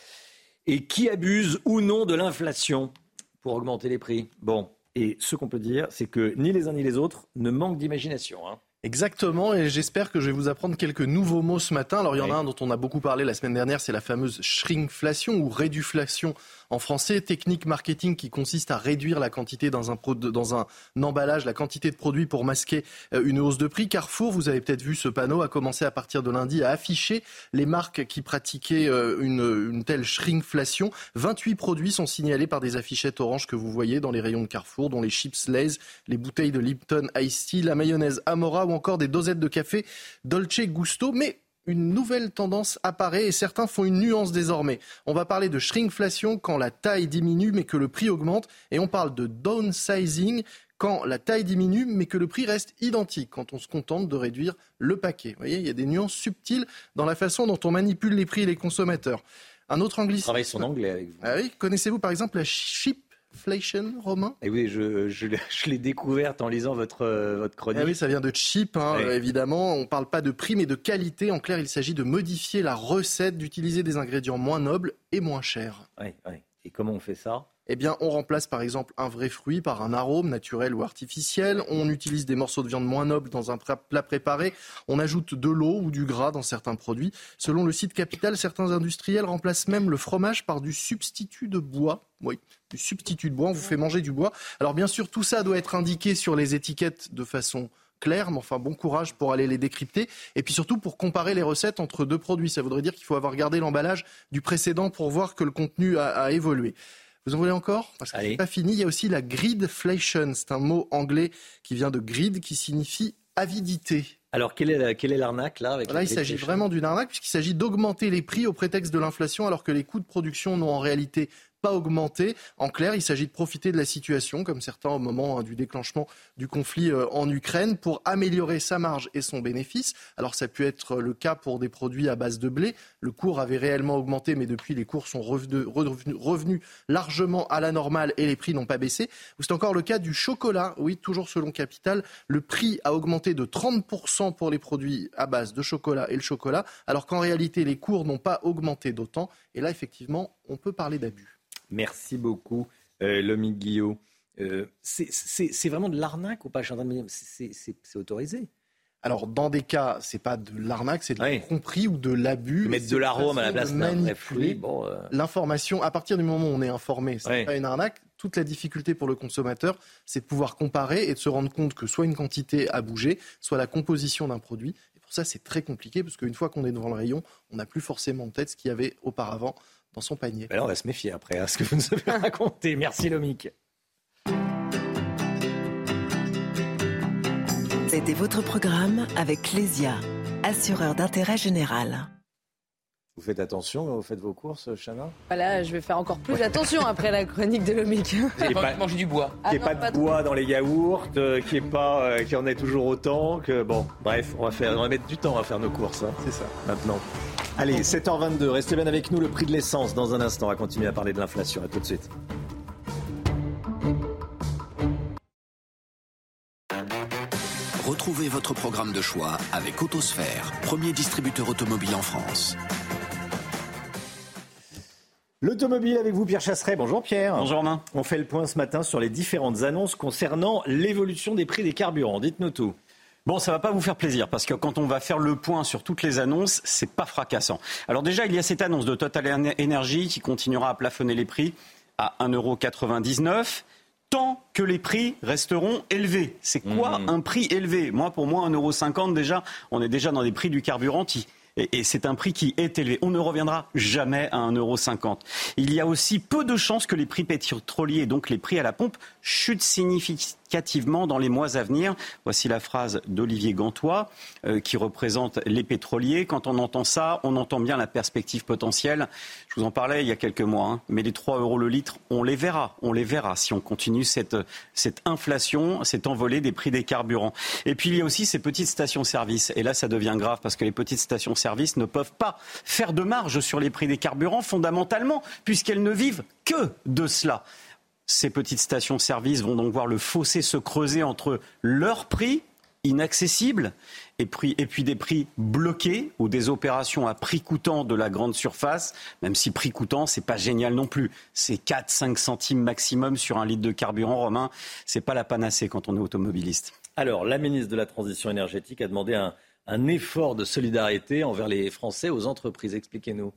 Et qui abuse ou non de l'inflation pour augmenter les prix? Bon, et ce qu'on peut dire, c'est que ni les uns ni les autres ne manquent d'imagination. Hein. Exactement, et j'espère que je vais vous apprendre quelques nouveaux mots ce matin. Alors il y en a un dont on a beaucoup parlé la semaine dernière, c'est la fameuse shrinkflation ou réduflation en français, technique marketing qui consiste à réduire la quantité dans un, dans un emballage, la quantité de produits pour masquer euh, une hausse de prix. Carrefour, vous avez peut-être vu ce panneau, a commencé à partir de lundi à afficher les marques qui pratiquaient euh, une, une telle shrinkflation. 28 produits sont signalés par des affichettes oranges que vous voyez dans les rayons de Carrefour, dont les chips Lay's, les bouteilles de Lipton Ice Tea, la mayonnaise Amora ou encore des dosettes de café Dolce Gusto. Mais une nouvelle tendance apparaît et certains font une nuance désormais. On va parler de shrinkflation quand la taille diminue mais que le prix augmente et on parle de downsizing quand la taille diminue mais que le prix reste identique quand on se contente de réduire le paquet. Vous voyez, il y a des nuances subtiles dans la façon dont on manipule les prix et les consommateurs. Un autre anglicisme. Travaille son anglais avec vous. Ah oui, connaissez-vous par exemple la chip Inflation, Romain Et eh oui, je, je, l'ai découverte en lisant votre, euh, votre chronique. Ah oui, ça vient de cheap, hein, évidemment. On ne parle pas de prix, mais de qualité. En clair, il s'agit de modifier la recette, d'utiliser des ingrédients moins nobles et moins chers. Oui, oui. Et comment on fait ça? Eh bien, on remplace par exemple un vrai fruit par un arôme naturel ou artificiel. On utilise des morceaux de viande moins nobles dans un plat préparé. On ajoute de l'eau ou du gras dans certains produits. Selon le site Capital, certains industriels remplacent même le fromage par du substitut de bois. Oui, du substitut de bois. On vous fait manger du bois. Alors bien sûr, tout ça doit être indiqué sur les étiquettes de façon claire, mais enfin bon courage pour aller les décrypter et puis surtout pour comparer les recettes entre deux produits. Ça voudrait dire qu'il faut avoir gardé l'emballage du précédent pour voir que le contenu a, a évolué. Vous en voulez encore? Parce que c'est pas fini. Il y a aussi la gridflation. C'est un mot anglais qui vient de grid, qui signifie avidité. Alors, quelle est, l'arnaque là Là, il s'agit vraiment d'une arnaque puisqu'il s'agit d'augmenter les prix au prétexte de l'inflation alors que les coûts de production n'ont en réalité pas augmenter. En clair, il s'agit de profiter de la situation, comme certains au moment hein, du déclenchement du conflit euh, en Ukraine, pour améliorer sa marge et son bénéfice. Alors ça peut être le cas pour des produits à base de blé. Le cours avait réellement augmenté, mais depuis les cours sont revenus, largement à la normale et les prix n'ont pas baissé. C'est encore le cas du chocolat. Oui, toujours selon Capital, le prix a augmenté de 30% pour les produits à base de chocolat et le chocolat, alors qu'en réalité les cours n'ont pas augmenté d'autant. Et là, effectivement, on peut parler d'abus. Merci beaucoup, euh, Lomi Guillot. Euh, c'est vraiment de l'arnaque ou pas? C'est autorisé. Alors, dans des cas, c'est pas de l'arnaque, c'est de la compris ou de l'abus. Mettre de l'arôme à la place d'un bon, euh. L'information, à partir du moment où on est informé, c'est pas une arnaque. Toute la difficulté pour le consommateur, c'est de pouvoir comparer et de se rendre compte que soit une quantité a bougé, soit la composition d'un produit. Et pour ça, c'est très compliqué parce qu'une fois qu'on est devant le rayon, on n'a plus forcément en tête ce qu'il y avait auparavant dans son panier. Alors on va se méfier après à hein, ce que vous nous avez raconté. Merci Lomique. C'était votre programme avec Lesia, assureur d'intérêt général. Vous faites attention quand vous faites vos courses, Chana? Voilà, je vais faire encore plus attention après la chronique de Lomique. Qui pas manger du bois. Qu'il n'y ait pas, de bois dans les yaourts, euh, qu'il n'y pas, euh, en ait toujours autant. Que bon, bref, on va faire, on va mettre du temps à faire nos courses. Hein. C'est ça. Maintenant. Allez, 7h22, restez bien avec nous. Le prix de l'essence dans un instant. On va continuer à parler de l'inflation. À tout de suite. Retrouvez votre programme de choix avec Autosphère, premier distributeur automobile en France. L'automobile avec vous, Pierre Chasseret. Bonjour Pierre. Bonjour Romain. On fait le point ce matin sur les différentes annonces concernant l'évolution des prix des carburants. Dites-nous tout. Bon, ça va pas vous faire plaisir parce que quand on va faire le point sur toutes les annonces, c'est pas fracassant. Alors déjà, il y a cette annonce de Total Energy qui continuera à plafonner les prix à 1,99€ tant que les prix resteront élevés. C'est quoi mmh. un prix élevé? Moi, pour moi, 1,50€ déjà, on est déjà dans des prix du carburant qui et, c'est un prix qui est élevé. On ne reviendra jamais à 1,50€. Il y a aussi peu de chances que les prix pétroliers, donc les prix à la pompe, chutent significativement dans les mois à venir. Voici la phrase d'Olivier Gantois, euh, qui représente les pétroliers. Quand on entend ça, on entend bien la perspective potentielle. Je vous en parlais il y a quelques mois, hein. mais les 3 euros le litre, on les verra. On les verra si on continue cette, cette inflation, cette envolée des prix des carburants. Et puis il y a aussi ces petites stations-service. Et là, ça devient grave parce que les petites stations-service ne peuvent pas faire de marge sur les prix des carburants fondamentalement, puisqu'elles ne vivent que de cela. Ces petites stations-service vont donc voir le fossé se creuser entre leurs prix inaccessibles et puis, et puis des prix bloqués ou des opérations à prix coûtant de la grande surface, même si prix coûtant, c'est pas génial non plus. C'est 4-5 centimes maximum sur un litre de carburant romain. C'est pas la panacée quand on est automobiliste. Alors, la ministre de la Transition énergétique a demandé un, un effort de solidarité envers les Français aux entreprises. Expliquez-nous.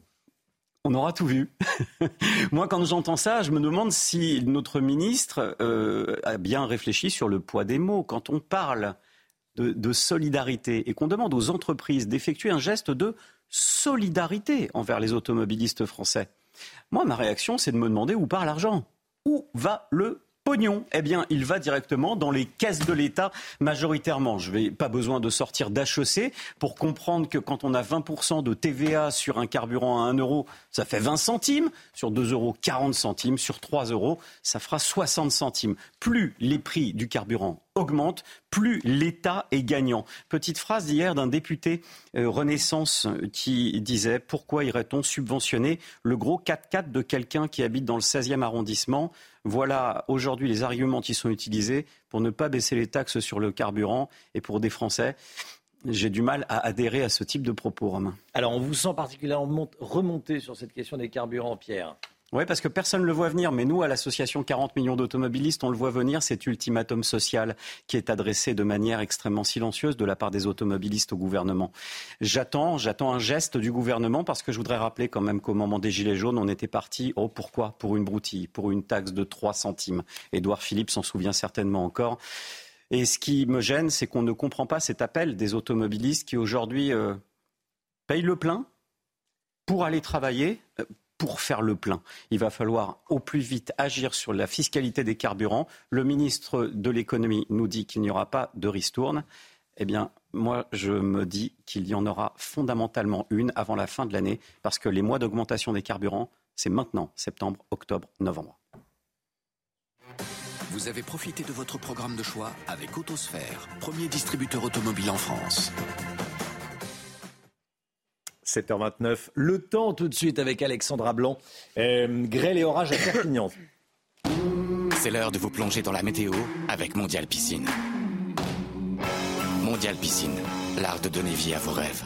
On aura tout vu. Moi, quand j'entends ça, je me demande si notre ministre euh, a bien réfléchi sur le poids des mots. Quand on parle de, de solidarité et qu'on demande aux entreprises d'effectuer un geste de solidarité envers les automobilistes français, moi, ma réaction, c'est de me demander où part l'argent. Où va le pognon, eh bien, il va directement dans les caisses de l'État majoritairement. Je n'ai pas besoin de sortir d'HEC pour comprendre que quand on a 20% de TVA sur un carburant à 1 euro, ça fait 20 centimes. Sur 2 euros, 40 centimes. Sur 3 euros, ça fera 60 centimes. Plus les prix du carburant augmentent, plus l'État est gagnant. Petite phrase d'hier d'un député euh, Renaissance qui disait Pourquoi irait-on subventionner le gros 4x4 de quelqu'un qui habite dans le 16e arrondissement? Voilà aujourd'hui les arguments qui sont utilisés pour ne pas baisser les taxes sur le carburant et pour des Français. J'ai du mal à adhérer à ce type de propos, Romain. Alors, on vous sent particulièrement remonté sur cette question des carburants, Pierre. Oui, parce que personne ne le voit venir, mais nous, à l'association 40 millions d'automobilistes, on le voit venir, cet ultimatum social qui est adressé de manière extrêmement silencieuse de la part des automobilistes au gouvernement. J'attends, j'attends un geste du gouvernement parce que je voudrais rappeler quand même qu'au moment des Gilets jaunes, on était parti, oh pourquoi? Pour une broutille, pour une taxe de 3 centimes. Édouard Philippe s'en souvient certainement encore. Et ce qui me gêne, c'est qu'on ne comprend pas cet appel des automobilistes qui aujourd'hui euh, payent le plein pour aller travailler, euh, pour faire le plein. Il va falloir au plus vite agir sur la fiscalité des carburants. Le ministre de l'économie nous dit qu'il n'y aura pas de ristourne. Eh bien, moi, je me dis qu'il y en aura fondamentalement une avant la fin de l'année, parce que les mois d'augmentation des carburants, c'est maintenant, septembre, octobre, novembre. Vous avez profité de votre programme de choix avec Autosphère, premier distributeur automobile en France. 7h29. Le temps tout de suite avec Alexandra Blanc. Euh, grêle et orage à Perpignan. C'est l'heure de vous plonger dans la météo avec Mondial Piscine. Mondial Piscine, l'art de donner vie à vos rêves.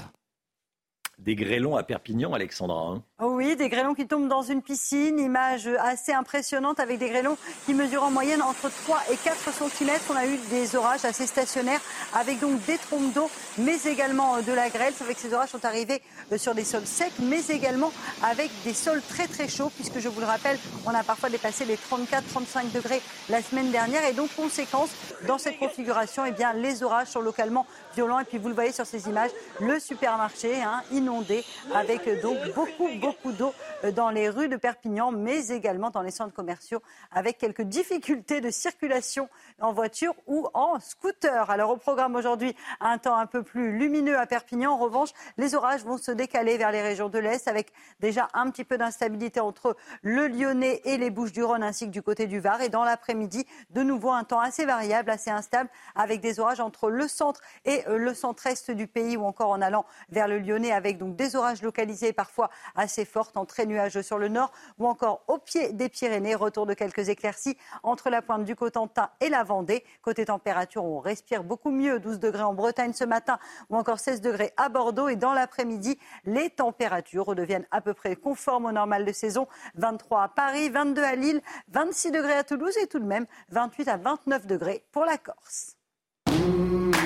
Des grêlons à Perpignan, Alexandra. Hein. Oh oui, des grêlons qui tombent dans une piscine, image assez impressionnante avec des grêlons qui mesurent en moyenne entre 3 et 4 cm. On a eu des orages assez stationnaires avec donc des trompes d'eau, mais également euh, de la grêle. C'est vrai que ces orages sont arrivés euh, sur des sols secs, mais également avec des sols très très chauds, puisque je vous le rappelle, on a parfois dépassé les 34-35 degrés la semaine dernière. Et donc, conséquence, dans cette configuration, eh les orages sont localement violents. Et puis, vous le voyez sur ces images, le supermarché hein, inondé avec euh, donc beaucoup, beaucoup d'eau euh, dans les rues de Perpignan, mais également dans les centres commerciaux, avec quelques difficultés de circulation en voiture ou en scooter. Alors au programme aujourd'hui, un temps un peu plus lumineux à Perpignan. En revanche, les orages vont se décaler vers les régions de l'Est, avec déjà un petit peu d'instabilité entre le Lyonnais et les Bouches-du-Rhône, ainsi que du côté du Var. Et dans l'après-midi, de nouveau un temps assez variable, assez instable, avec des orages entre le centre et le centre-est du pays, ou encore en allant vers le Lyonnais, avec donc des orages localisés parfois assez forts en très nuageux sur le nord ou encore au pied des Pyrénées. Retour de quelques éclaircies entre la pointe du Cotentin et la Vendée. Côté température, on respire beaucoup mieux. 12 degrés en Bretagne ce matin ou encore 16 degrés à Bordeaux. Et dans l'après-midi, les températures redeviennent à peu près conformes au normal de saison. 23 à Paris, 22 à Lille, 26 degrés à Toulouse et tout de même 28 à 29 degrés pour la Corse.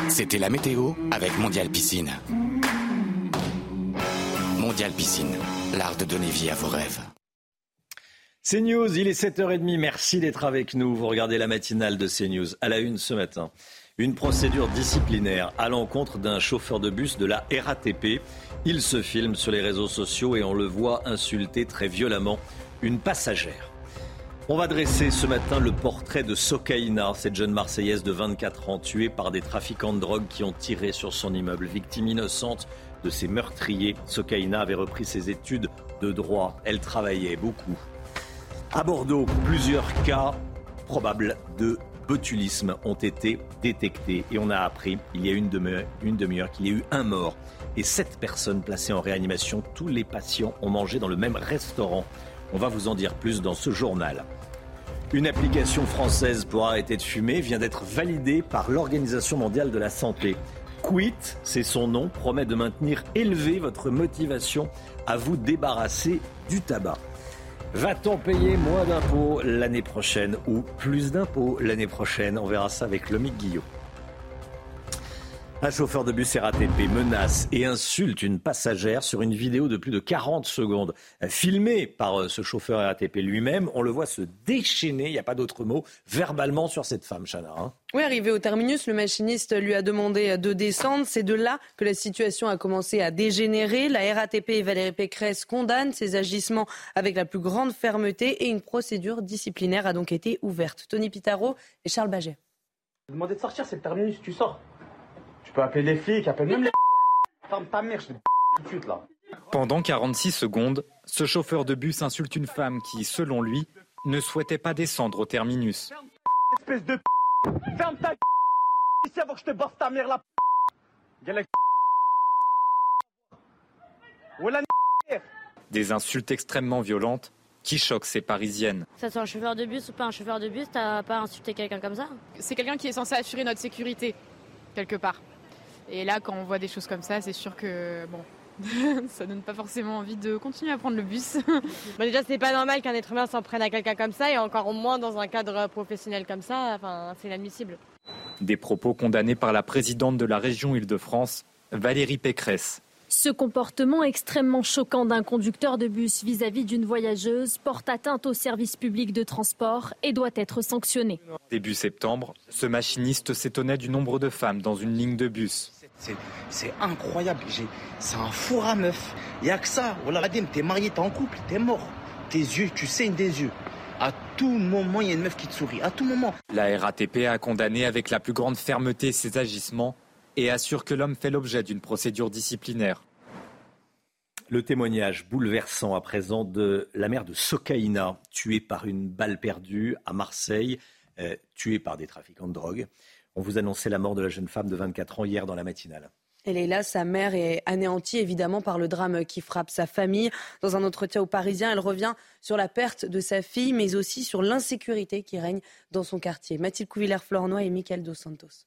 C'était la météo avec Mondial Piscine. Mondial Piscine, l'art de donner vie à vos rêves. CNews, il est 7h30. Merci d'être avec nous. Vous regardez la matinale de CNews à la une ce matin. Une procédure disciplinaire à l'encontre d'un chauffeur de bus de la RATP. Il se filme sur les réseaux sociaux et on le voit insulter très violemment une passagère. On va dresser ce matin le portrait de Sokaina, cette jeune Marseillaise de 24 ans tuée par des trafiquants de drogue qui ont tiré sur son immeuble. Victime innocente de ces meurtriers, Sokaina avait repris ses études de droit. Elle travaillait beaucoup. À Bordeaux, plusieurs cas probables de botulisme ont été détectés et on a appris il y a une demi-heure qu'il y a eu un mort et sept personnes placées en réanimation. Tous les patients ont mangé dans le même restaurant. On va vous en dire plus dans ce journal. Une application française pour arrêter de fumer vient d'être validée par l'Organisation mondiale de la santé. Quit, c'est son nom, promet de maintenir élevée votre motivation à vous débarrasser du tabac. Va-t-on payer moins d'impôts l'année prochaine ou plus d'impôts l'année prochaine? On verra ça avec Lomique Guillot. Un chauffeur de bus RATP menace et insulte une passagère sur une vidéo de plus de 40 secondes. Filmée par euh, ce chauffeur RATP lui-même, on le voit se déchaîner, il n'y a pas d'autre mot, verbalement sur cette femme, Chana. Hein. Oui, arrivé au terminus, le machiniste lui a demandé de descendre. C'est de là que la situation a commencé à dégénérer. La RATP et Valérie Pécresse condamnent ces agissements avec la plus grande fermeté et une procédure disciplinaire a donc été ouverte. Tony Pitaro et Charles Baget. Demander de sortir, c'est le terminus, tu sors. Tu peux appeler les flics, appelle même les. Ferme ta mère, je te tout de suite là. Pendant 46 secondes, ce chauffeur de bus insulte une femme qui, selon lui, ne souhaitait pas descendre au terminus. Espèce de. Ferme ta ici avant que je te baffe ta mère là. Des insultes extrêmement violentes qui choquent ces Parisiennes. Ça soit un chauffeur de bus ou pas un chauffeur de bus, t'as pas insulté quelqu'un comme ça? C'est quelqu'un qui est censé assurer notre sécurité, quelque part. Et là, quand on voit des choses comme ça, c'est sûr que bon, ça donne pas forcément envie de continuer à prendre le bus. bah déjà, c'est pas normal qu'un être humain s'en prenne à quelqu'un comme ça, et encore moins dans un cadre professionnel comme ça. Enfin, c'est inadmissible. Des propos condamnés par la présidente de la région Île-de-France, Valérie Pécresse. Ce comportement extrêmement choquant d'un conducteur de bus vis-à-vis d'une voyageuse porte atteinte au service public de transport et doit être sanctionné. Début septembre, ce machiniste s'étonnait du nombre de femmes dans une ligne de bus. C'est incroyable, c'est un four à meuf. Il n'y a que ça. Voilà, t'es marié, t'es en couple, t'es mort. Tes yeux, tu saignes des yeux. À tout moment, il y a une meuf qui te sourit. À tout moment. La RATP a condamné avec la plus grande fermeté ces agissements et assure que l'homme fait l'objet d'une procédure disciplinaire. Le témoignage bouleversant à présent de la mère de Sokaina, tuée par une balle perdue à Marseille, euh, tuée par des trafiquants de drogue. On vous annonçait la mort de la jeune femme de 24 ans hier dans la matinale. Elle est là, sa mère est anéantie évidemment par le drame qui frappe sa famille. Dans un entretien aux Parisiens, elle revient sur la perte de sa fille, mais aussi sur l'insécurité qui règne dans son quartier. Mathilde Couvillère-Flornois et Michael Dos Santos.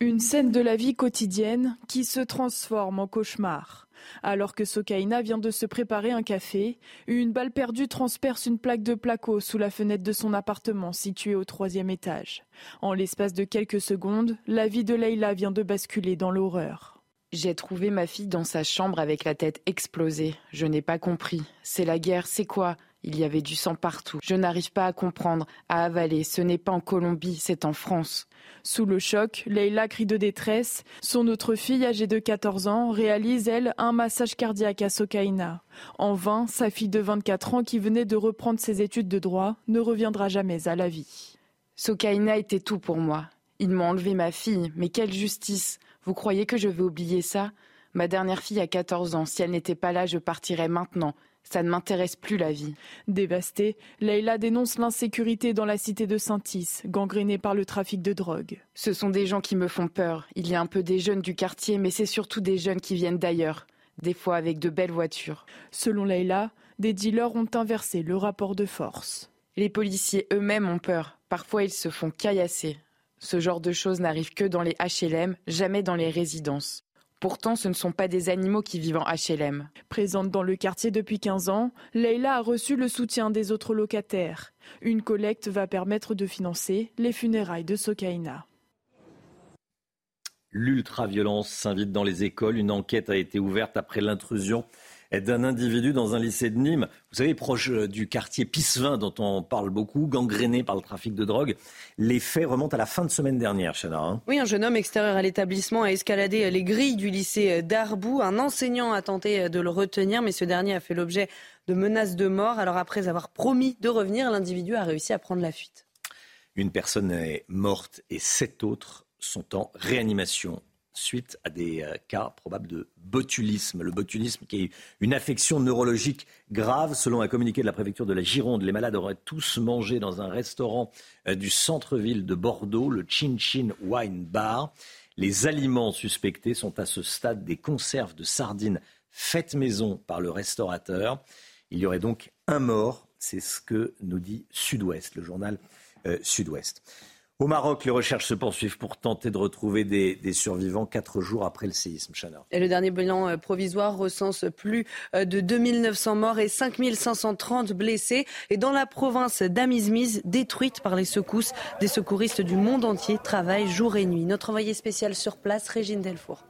Une scène de la vie quotidienne qui se transforme en cauchemar. Alors que Sokaina vient de se préparer un café, une balle perdue transperce une plaque de placo sous la fenêtre de son appartement situé au troisième étage. En l'espace de quelques secondes, la vie de Leila vient de basculer dans l'horreur. J'ai trouvé ma fille dans sa chambre avec la tête explosée. Je n'ai pas compris. C'est la guerre, c'est quoi? Il y avait du sang partout. Je n'arrive pas à comprendre, à avaler. Ce n'est pas en Colombie, c'est en France. Sous le choc, Leila crie de détresse. Son autre fille, âgée de 14 ans, réalise, elle, un massage cardiaque à Sokaina. En vain, sa fille de 24 ans, qui venait de reprendre ses études de droit, ne reviendra jamais à la vie. Sokaina était tout pour moi. Ils m'ont enlevé ma fille, mais quelle justice Vous croyez que je vais oublier ça? Ma dernière fille a 14 ans. Si elle n'était pas là, je partirais maintenant. Ça ne m'intéresse plus la vie. Dévastée, Leïla dénonce l'insécurité dans la cité de Saint-Is, gangrénée par le trafic de drogue. Ce sont des gens qui me font peur. Il y a un peu des jeunes du quartier, mais c'est surtout des jeunes qui viennent d'ailleurs, des fois avec de belles voitures. Selon Leïla, des dealers ont inversé le rapport de force. Les policiers eux-mêmes ont peur. Parfois, ils se font caillasser. Ce genre de choses n'arrive que dans les HLM, jamais dans les résidences. Pourtant, ce ne sont pas des animaux qui vivent en HLM. Présente dans le quartier depuis 15 ans, Leila a reçu le soutien des autres locataires. Une collecte va permettre de financer les funérailles de Sokaina. L'ultra-violence s'invite dans les écoles. Une enquête a été ouverte après l'intrusion d'un individu dans un lycée de Nîmes, vous savez, proche euh, du quartier Pissevin dont on parle beaucoup, gangréné par le trafic de drogue. Les faits remontent à la fin de semaine dernière, Chana. Hein. Oui, un jeune homme extérieur à l'établissement a escaladé les grilles du lycée d'Arbou. Un enseignant a tenté de le retenir, mais ce dernier a fait l'objet de menaces de mort. Alors après avoir promis de revenir, l'individu a réussi à prendre la fuite. Une personne est morte et sept autres sont en réanimation suite à des euh, cas probables de botulisme. Le botulisme qui est une affection neurologique grave. Selon un communiqué de la préfecture de la Gironde, les malades auraient tous mangé dans un restaurant euh, du centre-ville de Bordeaux, le Chin Chin Wine Bar. Les aliments suspectés sont à ce stade des conserves de sardines faites maison par le restaurateur. Il y aurait donc un mort, c'est ce que nous dit Sud-Ouest, le journal euh, Sud-Ouest. Au Maroc, les recherches se poursuivent pour tenter de retrouver des, survivants quatre jours après le séisme. Et le dernier bilan euh, provisoire recense plus euh, de 2900 morts et 5530 blessés. Et dans la province d'Amizmiz, détruite par les secousses, des secouristes du monde entier travaillent jour et nuit. Notre envoyé spécial sur place, Régine Delfour.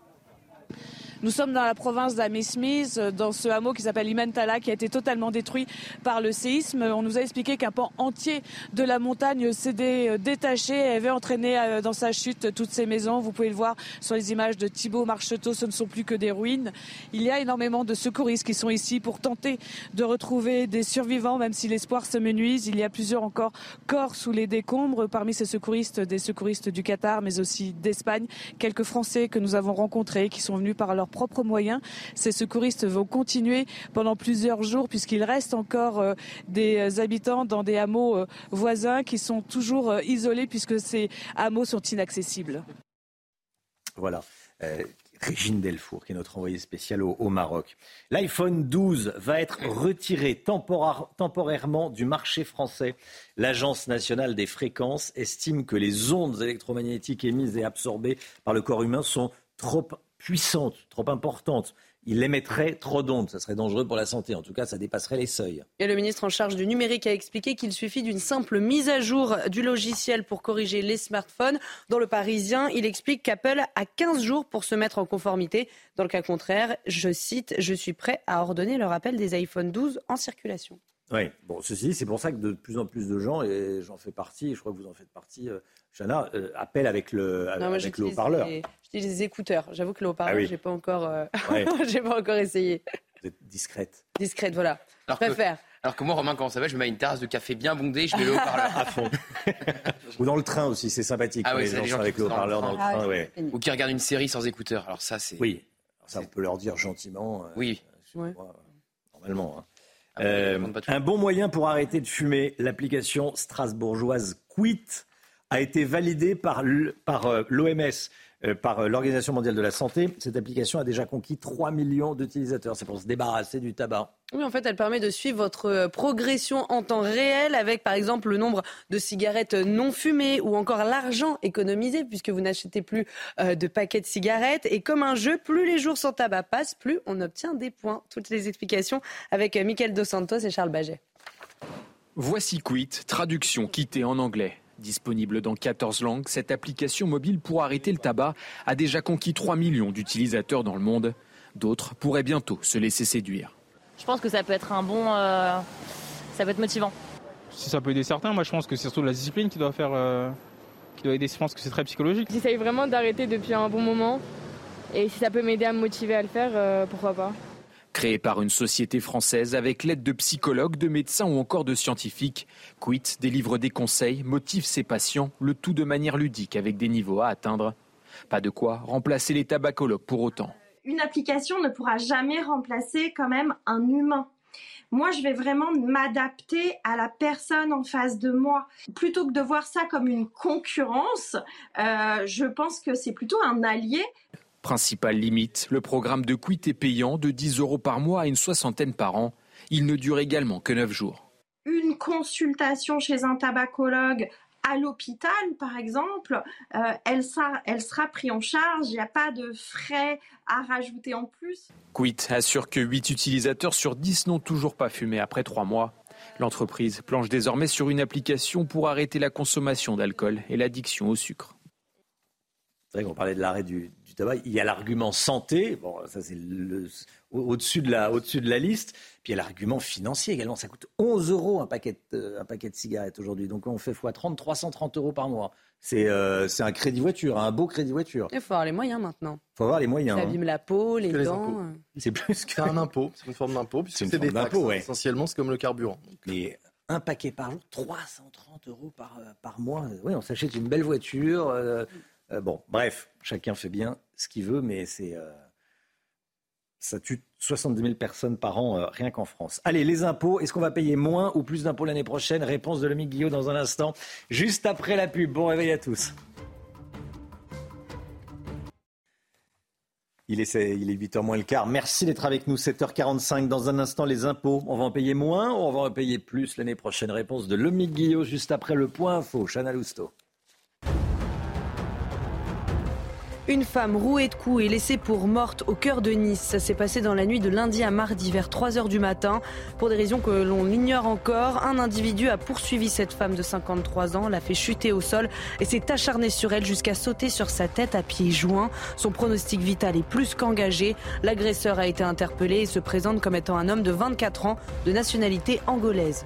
Nous sommes dans la province d'Amismis, dans ce hameau qui s'appelle Imentala, qui a été totalement détruit par le séisme. On nous a expliqué qu'un pan entier de la montagne s'était détaché et avait entraîné euh, dans sa chute toutes ces maisons. Vous pouvez le voir sur les images de Thibault Marcheteau, ce ne sont plus que des ruines. Il y a énormément de secouristes qui sont ici pour tenter de retrouver des survivants, même si l'espoir se menuise. Il y a plusieurs encore corps sous les décombres. Parmi ces secouristes, des secouristes du Qatar, mais aussi d'Espagne. Quelques Français que nous avons rencontrés qui sont venus par leur propres moyens. Ces secouristes vont continuer pendant plusieurs jours puisqu'il reste encore euh, des habitants dans des hameaux euh, voisins qui sont toujours euh, isolés puisque ces hameaux sont inaccessibles. Voilà. Régine Delfour, qui est notre envoyée spéciale au, Maroc. L'iPhone 12 va être retiré temporairement du marché français. L'Agence nationale des fréquences estime que les ondes électromagnétiques émises et absorbées par le corps humain sont trop puissante, trop importante, il émettrait trop d'ondes. Ça serait dangereux pour la santé. En tout cas, ça dépasserait les seuils. Le ministre en charge du numérique a expliqué qu'il suffit d'une simple mise à jour du logiciel pour corriger les smartphones. Dans le Parisien, il explique qu'Apple a 15 jours pour se mettre en conformité. Dans le cas contraire, je cite, je suis prêt à ordonner le rappel des iPhone 12 en circulation. Oui, bon, ceci, c'est pour ça que de plus en plus de gens, et j'en fais partie, je crois que vous en faites partie, euh, Chana, euh, appellent avec le, avec le haut-parleur. J'utilise des écouteurs. J'avoue que le haut-parleur, ah j'ai pas encore, euh, j'ai pas encore essayé. Vous êtes discrète. Discrète, voilà. Alors je préfère. alors que moi, Romain, comment ça va? Je me mets une tasse de café bien bondée, je mets le haut-parleur à fond. Ou dans le train aussi, c'est sympathique. Ah oui, les gens, avec le haut-parleur dans le train. Ah ouais. Ou qui regardent une série sans écouteurs. Alors ça, c'est. Oui. ça, on peut leur dire gentiment. oui. normalement. Hein. Ah euh, un bon moyen pour arrêter de fumer, l'application strasbourgeoise Quit a été validée par l'OMS. Euh, par euh, l'Organisation mondiale de la santé. Cette application a déjà conquis 3 millions d'utilisateurs. C'est pour se débarrasser du tabac. Oui, en fait, elle permet de suivre votre euh, progression en temps réel avec, par exemple, le nombre de cigarettes non fumées ou encore l'argent économisé puisque vous n'achetez plus de paquets de cigarettes. Et comme un jeu, plus les jours sans tabac passent, plus on obtient des points. Toutes les explications avec Michael Dos Santos et Charles Baget. Voici Quit, traduction quittée en anglais. Disponible dans 14 langues, cette application mobile pour arrêter le tabac a déjà conquis 3 millions d'utilisateurs dans le monde. D'autres pourraient bientôt se laisser séduire. Je pense que ça peut être un bon. Euh, ça peut être motivant. Si ça peut aider certains, moi je pense que c'est surtout la discipline qui doit faire. Euh, qui doit aider. Je pense que c'est très psychologique. J'essaye vraiment d'arrêter depuis un bon moment. Et si ça peut m'aider à me motiver à le faire, euh, pourquoi pas. Créé par une société française avec l'aide de psychologues, de médecins ou encore de scientifiques, Quit délivre des conseils, motive ses patients, le tout de manière ludique avec des niveaux à atteindre. Pas de quoi remplacer les tabacologues pour autant. Une application ne pourra jamais remplacer quand même un humain. Moi, je vais vraiment m'adapter à la personne en face de moi. Plutôt que de voir ça comme une concurrence, euh, je pense que c'est plutôt un allié. Principale limite, le programme de Quit est payant de 10 euros par mois à une soixantaine par an. Il ne dure également que 9 jours. Une consultation chez un tabacologue à l'hôpital, par exemple, euh, elle, sera, elle sera prise en charge, il n'y a pas de frais à rajouter en plus. Quit assure que 8 utilisateurs sur 10 n'ont toujours pas fumé après 3 mois. L'entreprise planche désormais sur une application pour arrêter la consommation d'alcool et l'addiction au sucre. C'est vrai qu'on parlait de l'arrêt du, il y a l'argument santé, bon, ça c'est au-dessus de, la, au-dessus de la liste. Puis il y a l'argument financier également. Ça coûte 11 euros un paquet, de, un paquet de cigarettes aujourd'hui. Donc on fait x30, 330 euros par mois. C'est, euh, c'est un crédit voiture, un beau crédit voiture. Il faut avoir les moyens maintenant. Il faut avoir les moyens. Ça hein. abîme la peau, les, dents. Euh. C'est plus qu'un impôt. C'est une forme d'impôt. C'est une forme d'impôt, Essentiellement, c'est comme le carburant. Mais un paquet par jour, 330 euros par, euh, par mois. Oui, on s'achète une belle voiture. bon, bref, chacun fait bien ce qu'il veut, mais c'est euh, ça tue 70 000 personnes par an, euh, rien qu'en France. Allez, les impôts, est-ce qu'on va payer moins ou plus d'impôts l'année prochaine? Réponse de Lomi Guillot dans un instant, juste après la pub. Bon réveil à tous. Il est, il est 8h moins le quart. Merci d'être avec nous. 7h45. Dans un instant, les impôts. On va en payer moins ou on va en payer plus l'année prochaine? Réponse de Lomi Guillot juste après le point info. Chana Lousteau. Une femme rouée de coups et laissée pour morte au cœur de Nice. Ça s'est passé dans la nuit de lundi à mardi vers 3 heures du matin. Pour des raisons que l'on ignore encore, un individu a poursuivi cette femme de 53 ans, l'a fait chuter au sol et s'est acharné sur elle jusqu'à sauter sur sa tête à pieds joints. Son pronostic vital est plus qu'engagé. L'agresseur a été interpellé et se présente comme étant un homme de 24 ans de nationalité angolaise.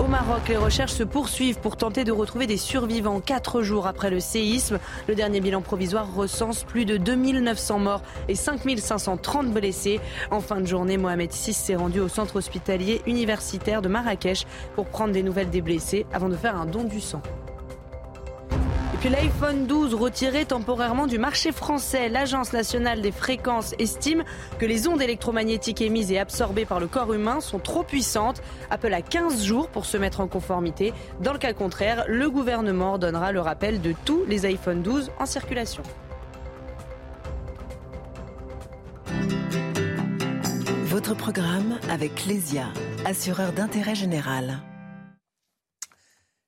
Au Maroc, les recherches se poursuivent pour tenter de retrouver des survivants quatre jours après le séisme. Le dernier bilan provisoire recense plus de 2900 morts et 5530 blessés. En fin de journée, Mohamed VI s'est rendu au centre hospitalier universitaire de Marrakech pour prendre des nouvelles des blessés avant de faire un don du sang. Puis l'iPhone 12 retiré temporairement du marché français. L'Agence nationale des fréquences estime que les ondes électromagnétiques émises et absorbées par le corps humain sont trop puissantes. Apple a 15 jours pour se mettre en conformité. Dans le cas contraire, le gouvernement ordonnera le rappel de tous les iPhone 12 en circulation. Votre programme avec Lesia, assureur d'intérêt général.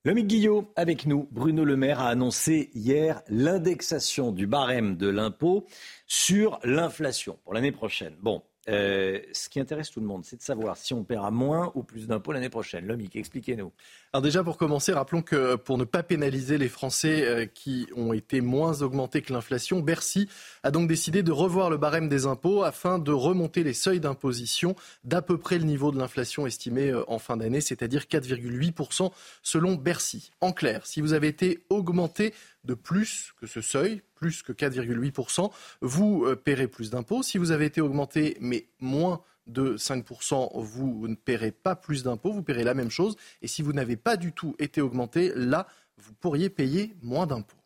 Lomique Guillot avec nous. Bruno Le Maire a annoncé hier l'indexation du barème de l'impôt sur l'inflation pour l'année prochaine. Bon, euh, ce qui intéresse tout le monde, c'est de savoir si on paiera moins ou plus d'impôts l'année prochaine. Lomique, expliquez-nous. Alors déjà, pour commencer, rappelons que pour ne pas pénaliser les Français euh, qui ont été moins augmentés que l'inflation, Bercy a donc décidé de revoir le barème des impôts afin de remonter les seuils d'imposition d'à peu près le niveau de l'inflation estimé euh, en fin d'année, c'est-à-dire 4,8% selon Bercy. En clair, si vous avez été augmenté de plus que ce seuil, plus que 4,8%, vous euh, paierez plus d'impôts. Si vous avez été augmenté, mais moins de 5%, vous ne paierez pas plus d'impôts, vous paierez la même chose. Et si vous n'avez pas du tout été augmenté, là, vous pourriez payer moins d'impôts.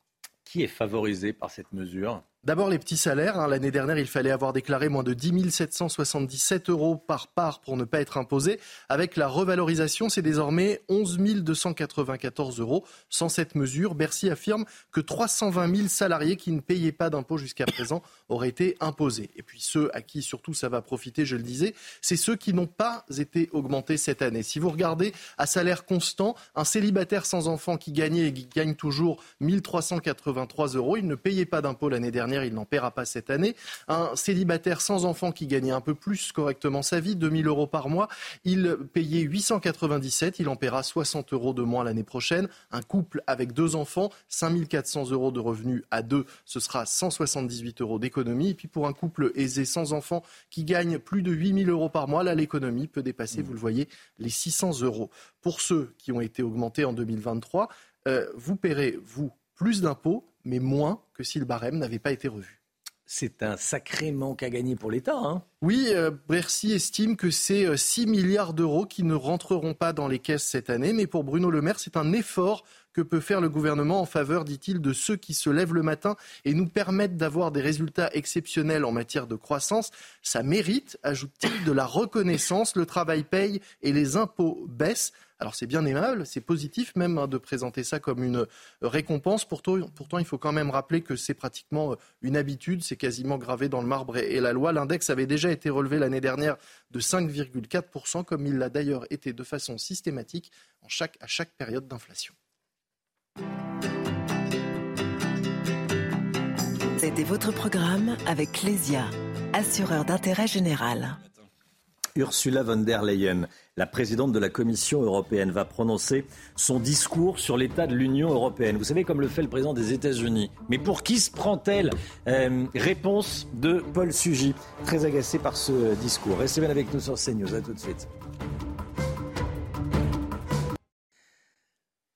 Qui est favorisé par cette mesure? D'abord les petits salaires. Hein. L'année dernière, il fallait avoir déclaré moins de 10 777 euros par part pour ne pas être imposé. Avec la revalorisation, c'est désormais 11 294 euros. Sans cette mesure, Bercy affirme que 320 000 salariés qui ne payaient pas d'impôts jusqu'à présent auraient été imposés. Et puis ceux à qui surtout ça va profiter, je le disais, c'est ceux qui n'ont pas été augmentés cette année. Si vous regardez à salaire constant, un célibataire sans enfant qui gagnait et qui gagne toujours 1383 euros, il ne payait pas d'impôts l'année dernière il n'en paiera pas cette année. Un célibataire sans enfant qui gagnait un peu plus correctement sa vie, 2000 euros par mois, il payait 897, il en paiera 60 euros de moins l'année prochaine. Un couple avec deux enfants, 5400 euros de revenus à deux, ce sera 178 euros d'économie. Et puis pour un couple aisé sans enfant qui gagne plus de 8000 euros par mois, là l'économie peut dépasser, vous le voyez, les 600 euros. Pour ceux qui ont été augmentés en 2023, euh, vous paierez, vous, plus d'impôts, mais moins que si le barème n'avait pas été revu. C'est un sacré manque à gagner pour l'État. Hein oui, euh, Bercy estime que c'est 6 euh, milliards d'euros qui ne rentreront pas dans les caisses cette année. Mais pour Bruno Le Maire, c'est un effort que peut faire le gouvernement en faveur, dit-il, de ceux qui se lèvent le matin et nous permettent d'avoir des résultats exceptionnels en matière de croissance. Ça mérite, ajoute-t-il, de la reconnaissance. Le travail paye et les impôts baissent. Alors c'est bien aimable, c'est positif même hein, de présenter ça comme une euh, récompense. Pourtant, il faut quand même rappeler que c'est pratiquement euh, une habitude, c'est quasiment gravé dans le marbre et, la loi. L'index avait déjà été relevé l'année dernière de 5,4%, comme il l'a d'ailleurs été de façon systématique à chaque période d'inflation. C'était votre programme avec Clésia, assureur d'intérêt général. Ursula von der Leyen, la présidente de la Commission européenne, va prononcer son discours sur l'état de l'Union européenne. Vous savez, comme le fait le président des États-Unis. Mais pour qui se prend-elle euh, Réponse de Paul Sugy, très agacé par ce discours. Restez bien avec nous sur CNews. À tout de suite.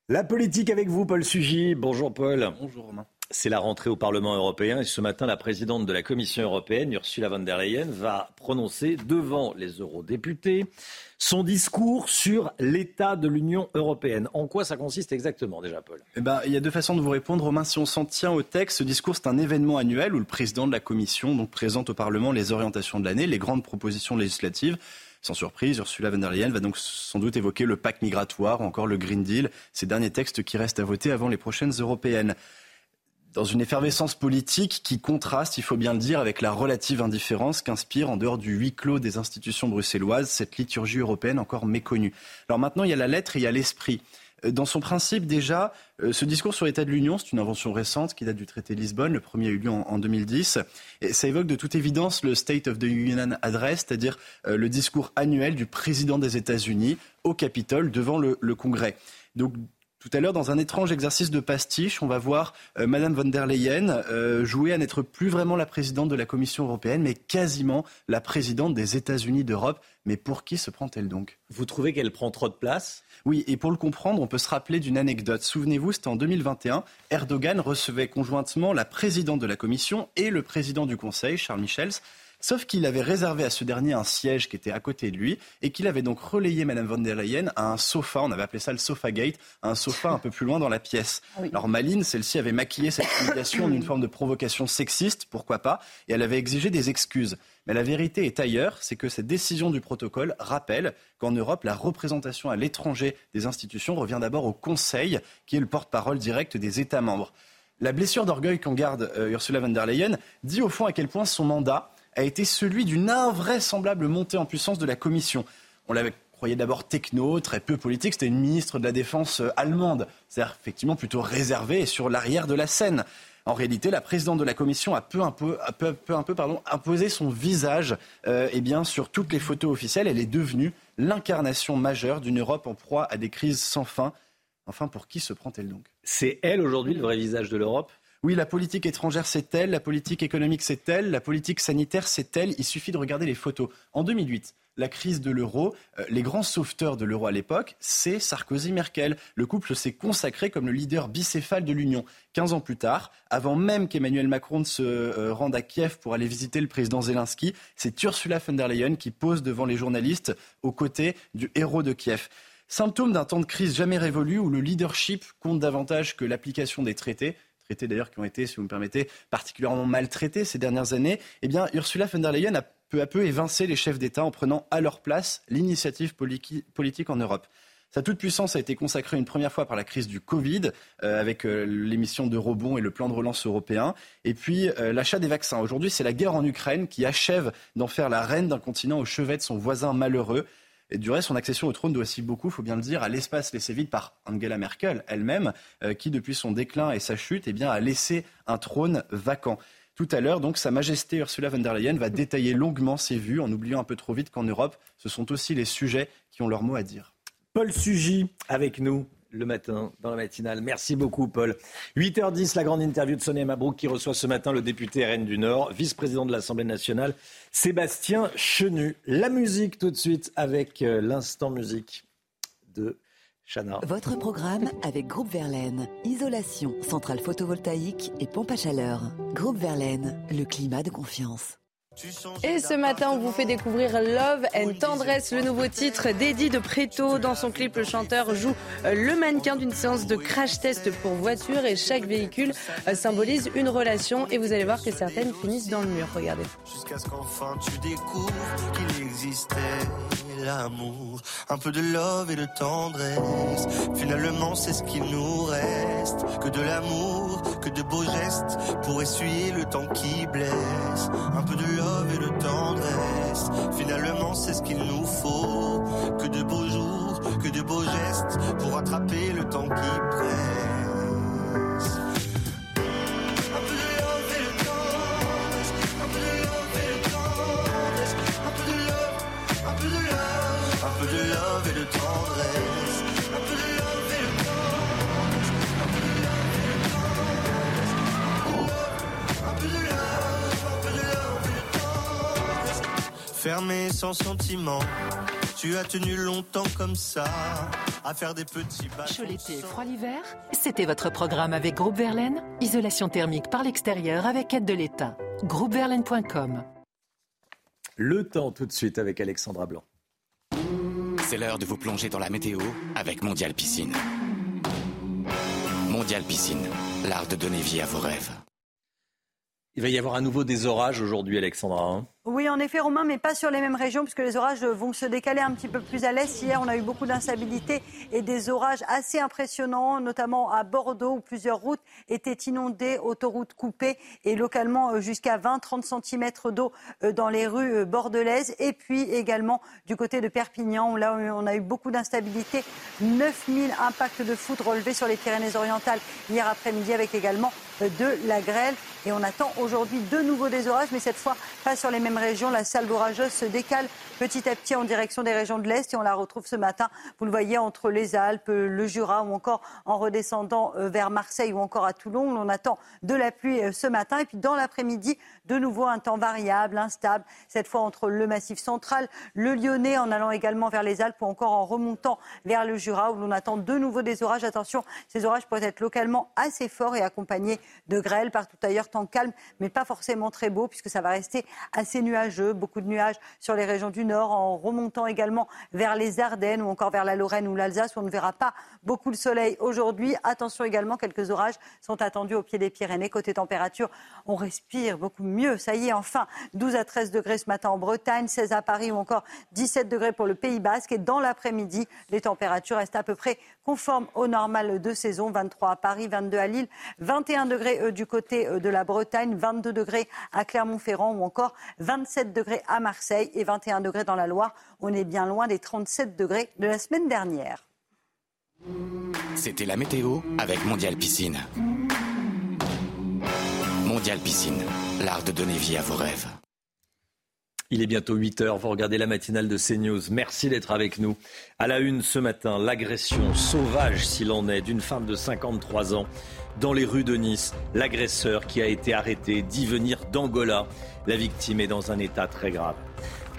La politique avec vous, Paul Sugy. Bonjour, Paul. Bonjour, Romain. C'est la rentrée au Parlement européen et ce matin, la présidente de la Commission européenne, Ursula von der Leyen, va prononcer devant les eurodéputés son discours sur l'état de l'Union européenne. En quoi ça consiste exactement déjà, Paul? Eh ben, Il y a deux façons de vous répondre, Romain. Si on s'en tient au texte, ce discours, c'est un événement annuel où le président de la Commission donc, présente au Parlement les orientations de l'année, les grandes propositions législatives. Sans surprise, Ursula von der Leyen va donc sans doute évoquer le pacte migratoire ou encore le Green Deal, ces derniers textes qui restent à voter avant les prochaines européennes dans une effervescence politique qui contraste, il faut bien le dire, avec la relative indifférence qu'inspire, en dehors du huis clos des institutions bruxelloises, cette liturgie européenne encore méconnue. Alors maintenant, il y a la lettre et il y a l'esprit. Dans son principe, déjà, ce discours sur l'état de l'Union, c'est une invention récente qui date du traité de Lisbonne. Le premier a eu lieu en, 2010. Et ça évoque de toute évidence le State of the Union Address, c'est-à-dire le discours annuel du président des États-Unis au Capitole devant le, le Congrès. Donc tout à l'heure, dans un étrange exercice de pastiche, on va voir euh, Madame von der Leyen euh, jouer à n'être plus vraiment la présidente de la Commission européenne, mais quasiment la présidente des États-Unis d'Europe. Mais pour qui se prend-elle donc? Vous trouvez qu'elle prend trop de place? Oui, et pour le comprendre, on peut se rappeler d'une anecdote. Souvenez-vous, c'était en 2021, Erdogan recevait conjointement la présidente de la Commission et le président du Conseil, Charles Michels. Sauf qu'il avait réservé à ce dernier un siège qui était à côté de lui et qu'il avait donc relayé Madame von der Leyen à un sofa, on avait appelé ça le sofa gate, un sofa un peu plus loin dans la pièce. Ah Alors Maline, celle-ci avait maquillé cette humiliation en une forme de provocation sexiste, pourquoi pas, et elle avait exigé des excuses. Mais la vérité est ailleurs, c'est que cette décision du protocole rappelle qu'en Europe, la représentation à l'étranger des institutions revient d'abord au Conseil, qui est le porte-parole direct des États membres. La blessure d'orgueil qu'en garde euh, Ursula von der Leyen dit au fond à quel point son mandat a été celui d'une invraisemblable montée en puissance de la Commission. On l'avait croyait d'abord techno, très peu politique. C'était une ministre de la Défense euh, allemande, c'est-à-dire effectivement plutôt réservée et sur l'arrière de la scène. En réalité, la présidente de la Commission a peu un peu, peu, un peu pardon, imposé son visage euh, eh bien, sur toutes les photos officielles. Elle est devenue l'incarnation majeure d'une Europe en proie à des crises sans fin. Enfin, pour qui se prend-elle donc? C'est elle aujourd'hui le vrai visage de l'Europe? Oui, la politique étrangère, c'est elle, la politique économique, c'est elle, la politique sanitaire, c'est elle. Il suffit de regarder les photos. En 2008, la crise de l'euro, euh, les grands sauveteurs de l'euro à l'époque, c'est Sarkozy-Merkel. Le couple s'est consacré comme le leader bicéphale de l'Union. 15 ans plus tard, avant même qu'Emmanuel Macron se euh, rende à Kiev pour aller visiter le président Zelensky, c'est Ursula von der Leyen qui pose devant les journalistes aux côtés du héros de Kiev. Symptôme d'un temps de crise jamais révolu où le leadership compte davantage que l'application des traités d'ailleurs qui ont été, si vous me permettez, particulièrement maltraités ces dernières années, eh bien, Ursula von der Leyen a peu à peu évincé les chefs d'État en prenant à leur place l'initiative politique en Europe. Sa toute-puissance a été consacrée une première fois par la crise du Covid, euh, avec euh, l'émission de rebond et le plan de relance européen, et puis euh, l'achat des vaccins. Aujourd'hui, c'est la guerre en Ukraine qui achève d'en faire la reine d'un continent au chevet de son voisin malheureux. Et du reste, son accession au trône doit aussi beaucoup, il faut bien le dire, à l'espace laissé vide par Angela Merkel elle-même, euh, qui depuis son déclin et sa chute, eh bien, a laissé un trône vacant. Tout à l'heure, donc, Sa Majesté Ursula von der Leyen va détailler longuement ses vues, en oubliant un peu trop vite qu'en Europe, ce sont aussi les sujets qui ont leur mot à dire. Paul Sugy avec nous le matin dans la matinale. Merci beaucoup, Paul. 8h10, la grande interview de Sonia Mabrouk qui reçoit ce matin le député RN du Nord, vice-président de l'Assemblée nationale, Sébastien Chenu. La musique tout de suite avec euh, l'instant musique de Chana. Votre programme avec Groupe Verlaine. Isolation, centrale photovoltaïque et pompe à chaleur. Groupe Verlaine, le climat de confiance. Et ce matin, on vous fait découvrir Love and Tendresse, le nouveau titre d'Eddie de Préto. Dans son clip, le chanteur joue euh, le mannequin d'une séance de crash test pour voiture et chaque véhicule euh, symbolise une relation. Et vous allez voir que certaines finissent dans le mur. Regardez. Jusqu'à ce qu'enfin tu découvres qu'il existait l'amour, un peu de love et de tendresse. Finalement, c'est ce qu'il nous reste, que de l'amour, que de beaux gestes pour essuyer le temps qui blesse. Et de tendresse. Finalement, c'est ce qu'il nous faut, que de beaux jours, que de beaux gestes pour attraper le temps qui presse. Fermé sans sentiment. Tu as tenu longtemps comme ça, à faire des petits bateaux. Chaud l'été, froid l'hiver C'était votre programme avec Groupe Verlaine. Isolation thermique par l'extérieur avec aide de l'État. Groupeverlaine.com. Le temps tout de suite avec Alexandra Blanc. C'est l'heure de vous plonger dans la météo avec Mondial Piscine. Mondial Piscine, l'art de donner vie à vos rêves. Il va y avoir à nouveau des orages aujourd'hui, Alexandra. Hein Oui, en effet, Romain, mais pas sur les mêmes régions, puisque les orages vont se décaler un petit peu plus à l'est. Hier, on a eu beaucoup d'instabilité et des orages assez impressionnants, notamment à Bordeaux, où plusieurs routes étaient inondées, autoroutes coupées, et localement euh, jusqu'à 20-30 cm d'eau euh, dans les rues euh, bordelaises. Et puis également du côté de Perpignan, où là, on a eu beaucoup d'instabilité. 9000 impacts de foudre relevés sur les Pyrénées-Orientales hier après-midi, avec également de la grêle. Et on attend aujourd'hui de nouveau des orages, mais cette fois pas sur les mêmes régions. La salle orageuse se décale petit à petit en direction des régions de l'Est et on la retrouve ce matin, vous le voyez, entre les Alpes, le Jura ou encore en redescendant euh, vers Marseille ou encore à Toulon. On attend de la pluie euh, ce matin et puis dans l'après-midi, de nouveau un temps variable, instable, cette fois entre le Massif central, le Lyonnais, en allant également vers les Alpes ou encore en remontant vers le Jura où l'on attend de nouveau des orages. Attention, ces orages pourraient être localement assez forts et accompagnés de grêle partout ailleurs, temps calme, mais pas forcément très beau puisque ça va rester assez nuageux, beaucoup de nuages sur les régions du nord, en remontant également vers les Ardennes ou encore vers la Lorraine ou l'Alsace où on ne verra pas beaucoup de soleil aujourd'hui. Attention également, quelques orages sont attendus au pied des Pyrénées. Côté température, on respire beaucoup mieux. Ça y est, enfin, 12 à 13 degrés ce matin en Bretagne, 16 à Paris ou encore 17 degrés pour le Pays Basque. Et dans l'après-midi, les températures restent à peu près conformes au normal de saison. 23 à Paris, 22 à Lille, 21 degrés euh, du côté euh, de la Bretagne, 22 degrés à Clermont-Ferrand ou encore 27 degrés à Marseille et 21 degrés dans la Loire. On est bien loin des 37 degrés de la semaine dernière. C'était la météo avec Mondial Piscine. Mondial Piscine, l'art de donner vie à vos rêves. Il est bientôt 8 heures. Vous regardez la matinale de CNews. Merci d'être avec nous. À la une ce matin, l'agression sauvage, s'il en est, d'une femme de 53 ans dans les rues de Nice. L'agresseur qui a été arrêté dit venir d'Angola. La victime est dans un état très grave.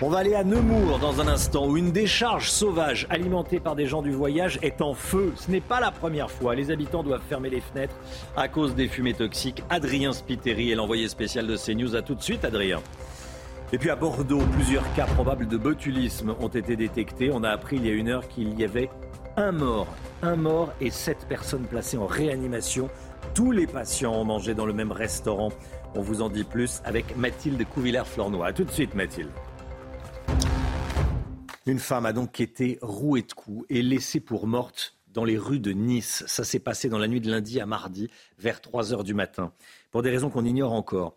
On va aller à Nemours dans un instant où une décharge sauvage alimentée par des gens du voyage est en feu. Ce n'est pas la première fois. Les habitants doivent fermer les fenêtres à cause des fumées toxiques. Adrien Spiteri est l'envoyé spécial de CNews. A tout de suite, Adrien. Et puis à Bordeaux, plusieurs cas probables de botulisme ont été détectés. On a appris il y a une heure qu'il y avait un mort, un mort et sept personnes placées en réanimation. Tous les patients ont mangé dans le même restaurant. On vous en dit plus avec Mathilde Couvillère-Flornois. A tout de suite, Mathilde. Une femme a donc été rouée de coups et laissée pour morte dans les rues de Nice. Ça s'est passé dans la nuit de lundi à mardi, vers 3 heures du matin. Pour des raisons qu'on ignore encore,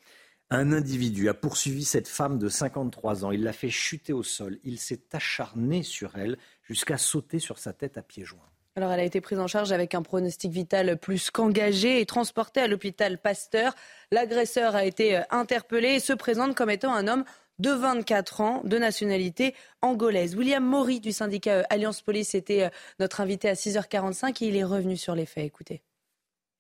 un individu a poursuivi cette femme de 53 ans. Il l'a fait chuter au sol. Il s'est acharné sur elle jusqu'à sauter sur sa tête à pieds joints. Alors, elle a été prise en charge avec un pronostic vital plus qu'engagé et transportée à l'hôpital Pasteur. L'agresseur a été interpellé et se présente comme étant un homme de 24 ans, de nationalité angolaise. William Maury du syndicat euh, Alliance Police était euh, notre invité à 6h45 et il est revenu sur les faits. Écoutez.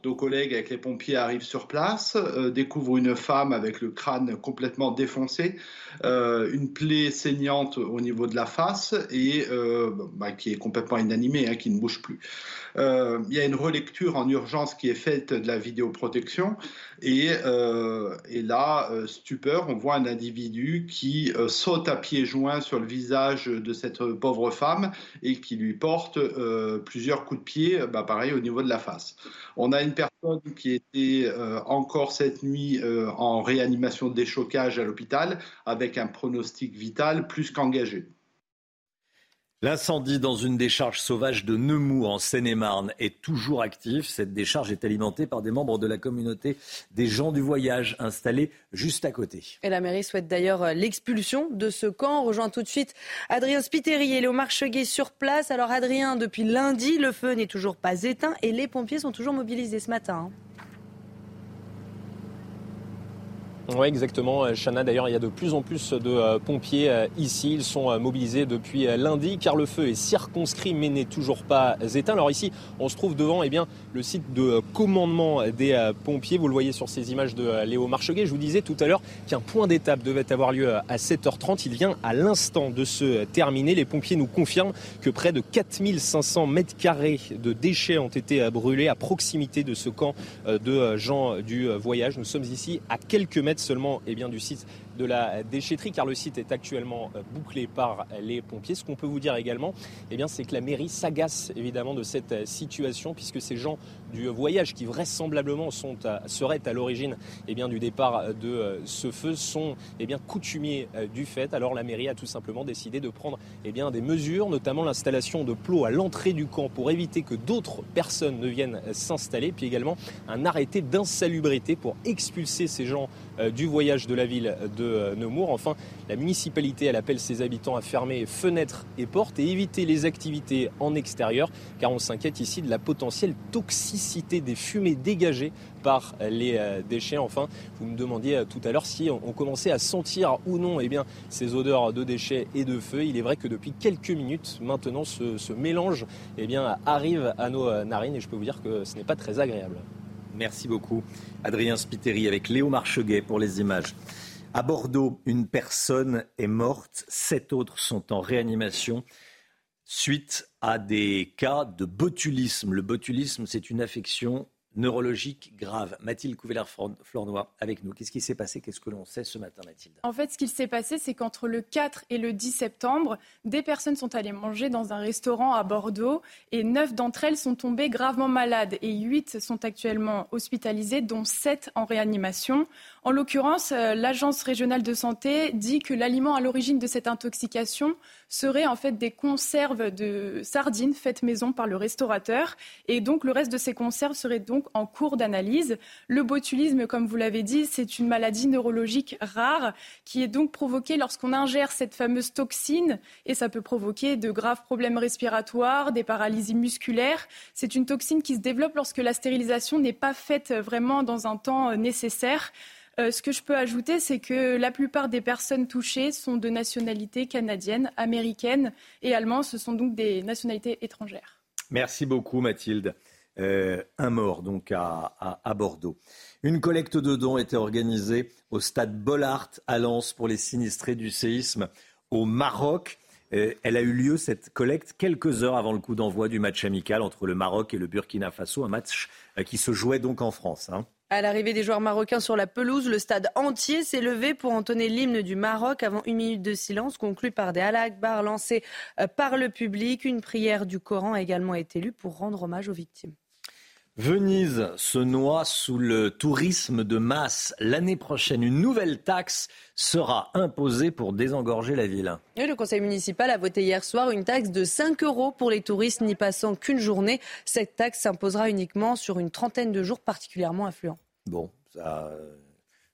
Nos collègues avec les pompiers arrivent sur place, euh, découvrent une femme avec le crâne complètement défoncé, une plaie saignante au niveau de la face et bah, qui est complètement inanimée, hein, qui ne bouge plus. Euh, il y a une relecture en urgence qui est faite de la vidéoprotection et, euh, là, euh, stupeur, on voit un individu qui saute à pieds joints sur le visage de cette pauvre femme et qui lui porte plusieurs coups de pied, bah, pareil au niveau de la face. On a une personne qui était encore cette nuit en réanimation de déchocage à l'hôpital avec un pronostic vital plus qu'engagé. L'incendie dans une décharge sauvage de Nemours en Seine-et-Marne est toujours actif. Cette décharge est alimentée par des membres de la communauté des gens du voyage installés juste à côté. Et la mairie souhaite d'ailleurs euh, l'expulsion de ce camp. On rejoint tout de suite Adrien Spiteri et Léo Marcheguet sur place. Alors Adrien, depuis lundi, le feu n'est toujours pas éteint et les pompiers sont toujours mobilisés ce matin. Hein. Oui, exactement. Chana, d'ailleurs, il y a de plus en plus de euh, pompiers euh, ici. Ils sont euh, mobilisés depuis lundi car le feu est circonscrit mais n'est toujours pas éteint. Alors ici, on se trouve devant eh bien, le site de commandement des pompiers. Vous le voyez sur ces images de Léo Marcheguet. Je vous disais tout à l'heure qu'un point d'étape devait avoir lieu à 7h30. Il vient à l'instant de se terminer. Les pompiers nous confirment que près de 4500 mètres carrés de déchets ont été brûlés à proximité de ce camp de gens du voyage. Nous sommes ici à quelques mètres seulement eh bien, du site de la déchetterie, car le site est actuellement bouclé par les pompiers. Ce qu'on peut vous dire également, eh bien, c'est que la mairie s'agace évidemment de cette situation, puisque ces gens du voyage qui vraisemblablement sont seraient à l'origine eh du départ de ce feu sont eh bien, coutumiers du fait. Alors la mairie a tout simplement décidé de prendre eh bien, des mesures, notamment l'installation de plots à l'entrée du camp pour éviter que d'autres personnes ne viennent s'installer, puis également un arrêté d'insalubrité pour expulser ces gens euh, du voyage de la ville de euh, Nemours. Enfin, la municipalité elle appelle ses habitants à fermer fenêtres et portes et éviter les activités en extérieur, car on s'inquiète ici de la potentielle toxicité des fumées dégagées par les euh, déchets. Enfin, vous me demandiez tout à l'heure si on commençait à sentir ou non eh bien, ces odeurs de déchets et de feu. Il est vrai que depuis quelques minutes maintenant, ce, mélange eh bien, arrive à nos narines et je peux vous dire que ce n'est pas très agréable. Merci beaucoup. Adrien Spiteri avec Léo Marcheguet pour les images. À Bordeaux, une personne est morte, sept autres sont en réanimation suite à des cas de botulisme. Le botulisme, c'est une affection neurologique grave. Mathilde Couvillard-Flornois avec nous. Qu'est-ce qui s'est passé? Qu'est-ce que l'on sait ce matin, Mathilde? En fait, ce qui s'est passé, c'est qu'entre le 4 et le 10 septembre, des personnes sont allées manger dans un restaurant à Bordeaux et 9 d'entre elles sont tombées gravement malades et 8 sont actuellement hospitalisées, dont 7 en réanimation. En l'occurrence, euh, l'Agence régionale de santé dit que l'aliment à l'origine de cette intoxication serait en fait des conserves de sardines faites maison par le restaurateur. Et donc, le reste de ces conserves serait donc en cours d'analyse. Le botulisme, comme vous l'avez dit, c'est une maladie neurologique rare qui est donc provoquée lorsqu'on ingère cette fameuse toxine et ça peut provoquer de graves problèmes respiratoires, des paralysies musculaires. C'est une toxine qui se développe lorsque la stérilisation n'est pas faite vraiment dans un temps nécessaire. Euh, ce que je peux ajouter, c'est que la plupart des personnes touchées sont de nationalité canadienne, américaine et allemande. Ce sont donc des nationalités étrangères. Merci beaucoup, Mathilde. Euh, un mort donc à, Bordeaux. Une collecte de dons était organisée au stade Bollard à Lens pour les sinistrés du séisme au Maroc. Euh, elle a eu lieu, cette collecte, quelques heures avant le coup d'envoi du match amical entre le Maroc et le Burkina Faso, un match qui se jouait donc en France. Hein. À l'arrivée des joueurs marocains sur la pelouse, le stade entier s'est levé pour entonner l'hymne du Maroc avant une minute de silence conclue par des halakbars lancés euh, par le public. Une prière du Coran a également été lue pour rendre hommage aux victimes. Venise se noie sous le tourisme de masse. L'année prochaine, une nouvelle taxe sera imposée pour désengorger la ville. le conseil municipal a voté hier soir une taxe de 5 euros pour les touristes n'y passant qu'une journée. Cette taxe s'imposera uniquement sur une trentaine de jours particulièrement affluents. Bon, ça,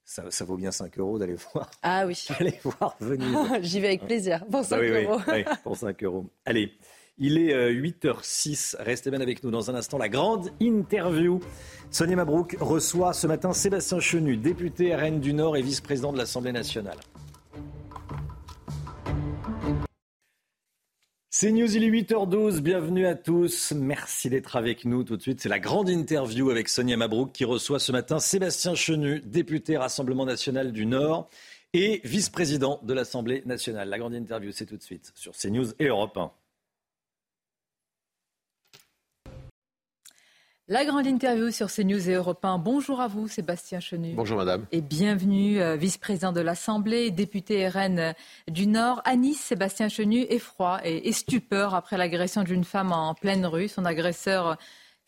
ça, vaut bien 5 euros d'aller voir. Ah oui. Voir Venise. J'y vais avec plaisir. Pour 5 ah euros. Oui, pour 5 euros. Allez. Il est 8h06. Euh, Restez bien avec nous dans un instant. La grande interview. Sonia Mabrouk reçoit ce matin Sébastien Chenu, député RN du Nord et vice-président de l'Assemblée nationale. C'est News, il est 8h12, bienvenue à tous, merci d'être avec nous tout de suite. C'est la grande interview avec Sonia Mabrouk qui reçoit ce matin Sébastien Chenu, député Rassemblement national du Nord et vice-président de l'Assemblée nationale. La grande interview, c'est tout de suite sur CNews et Europe 1. La grande interview sur CNews et Europe 1. Bonjour à vous, Sébastien Chenu. Bonjour, madame. Et bienvenue, euh, vice-président de l'Assemblée, député RN du Nord. À Nice, Sébastien Chenu, effroi et, stupeur après l'agression d'une femme en pleine rue. Son agresseur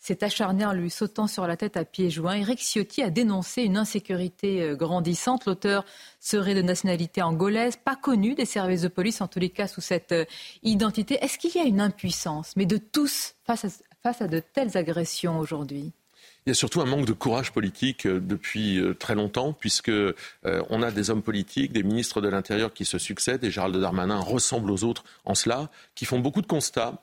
s'est acharné en lui sautant sur la tête à pieds joints. Eric Ciotti a dénoncé une insécurité euh, grandissante. L'auteur serait de nationalité angolaise, pas connu des services de police, en tous les cas sous cette euh, identité. Est-ce qu'il y a une impuissance, mais de tous, face à, face à de telles agressions aujourd'hui il y a surtout un manque de courage politique euh, depuis euh, très longtemps, puisque euh, on a des hommes politiques, des ministres de l'Intérieur qui se succèdent, et Gérald Darmanin ressemble aux autres en cela, qui font beaucoup de constats,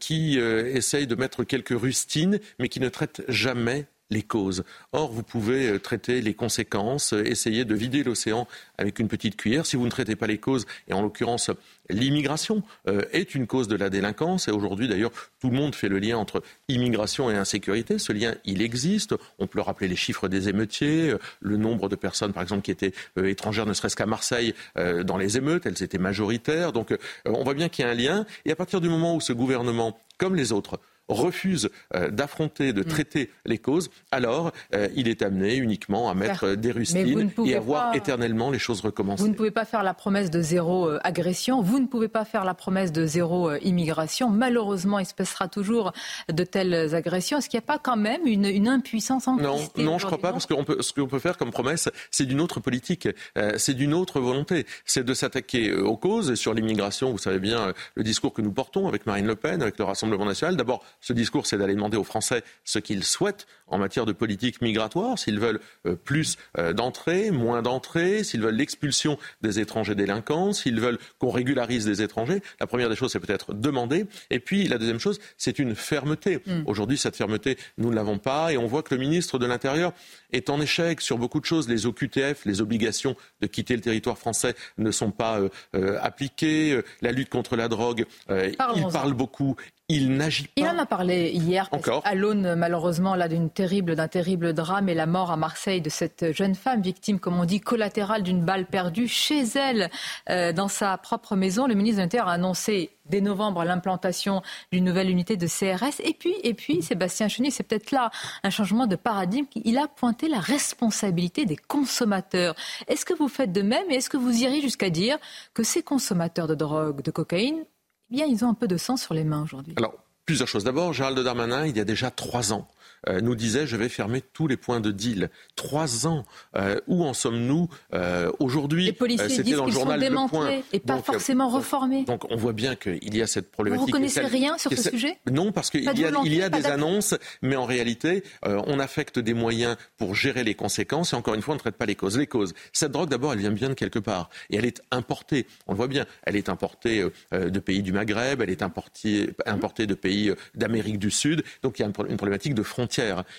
qui essayent de mettre quelques rustines, mais qui ne traitent jamais les causes. Or, vous pouvez euh, traiter les conséquences, euh, essayer de vider l'océan avec une petite cuillère. Si vous ne traitez pas les causes, et en l'occurrence l'immigration euh, est une cause de la délinquance, et aujourd'hui d'ailleurs tout le monde fait le lien entre immigration et insécurité. Ce lien, il existe. On peut rappeler les chiffres des émeutiers, le nombre de personnes par exemple qui étaient étrangères, ne serait-ce qu'à Marseille, dans les émeutes, elles étaient majoritaires. Donc on voit bien qu'il y a un lien, et à partir du moment où ce gouvernement, comme les autres, refuse euh, d'affronter, de mm. traiter les causes, alors euh, il est amené uniquement à mettre des rustines et à voir éternellement les choses recommencer. Vous ne pouvez pas faire la promesse de zéro agression, vous ne pouvez pas faire la promesse de zéro immigration. Malheureusement, il se passera toujours de telles agressions. Est-ce qu'il n'y a pas quand même une, impuissance en Non, non, je ne crois pas, parce que ce qu'on peut faire comme promesse, c'est d'une autre politique, c'est d'une autre volonté, c'est de s'attaquer aux causes. Sur l'immigration, vous savez bien le discours que nous portons avec Marine Le Pen, avec le Rassemblement national. D'abord, ce discours, c'est d'aller demander aux Français ce qu'ils souhaitent en matière de politique migratoire, s'ils veulent euh, plus euh, d'entrées, moins d'entrées, s'ils veulent l'expulsion des étrangers délinquants, s'ils veulent qu'on régularise des étrangers. La première des choses, c'est peut-être demander. Et puis, la deuxième chose, c'est une fermeté. Mm. Aujourd'hui, cette fermeté, nous ne l'avons pas. Et on voit que le ministre de l'Intérieur est en échec sur beaucoup de choses. Les OQTF, les obligations de quitter le territoire français ne sont pas euh, appliquées. La lutte contre la drogue, il parle beaucoup, il n'agit pas. Il en a parlé hier, Encore. à l'aune malheureusement là d'une terrible, d'un terrible drame et la mort à Marseille de cette jeune femme victime, comme on dit, collatérale d'une balle perdue chez elle, euh, dans sa propre maison. Le ministre de l'Intérieur a annoncé dès novembre l'implantation d'une nouvelle unité de CRS. Et puis, et puis Sébastien Chenier, c'est peut-être là un changement de paradigme. Il a pointé la responsabilité des consommateurs. Est-ce que vous faites de même et est-ce que vous irez jusqu'à dire que ces consommateurs de drogue, de cocaïne, eh bien, ils ont un peu de sang sur les mains aujourd'hui. Alors, plusieurs choses. D'abord, Gérald Darmanin, il y a déjà trois ans, euh, nous disait je vais fermer tous les points de deal. Trois ans. Euh, où en sommes-nous euh, aujourd'hui Les policiers disent qu'ils sont démantelés et pas forcément reformés. Donc on voit bien qu'il y a cette problématique. Vous ne reconnaissez rien sur ce sujet? Non, parce qu'il y a, il y a des annonces, mais en réalité, on affecte des moyens pour gérer les conséquences. Et encore une fois, on ne traite pas les causes. Les causes. Cette drogue, d'abord, elle vient bien de quelque part. Et elle est importée. On le voit bien. Elle est importée de pays du Maghreb, elle est importée, importée de pays d'Amérique du Sud. Donc il y a une problématique de frontières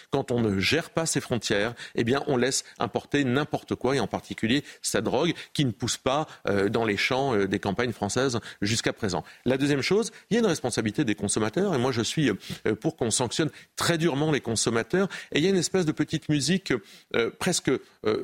quand on ne gère pas ces frontières, eh bien, on laisse importer n'importe quoi, et en particulier cette drogue qui ne pousse pas euh, dans les champs euh, des campagnes françaises jusqu'à présent. La deuxième chose, il y a une responsabilité des consommateurs, et moi je suis euh, pour qu'on sanctionne très durement les consommateurs, et il y a une espèce de petite musique presque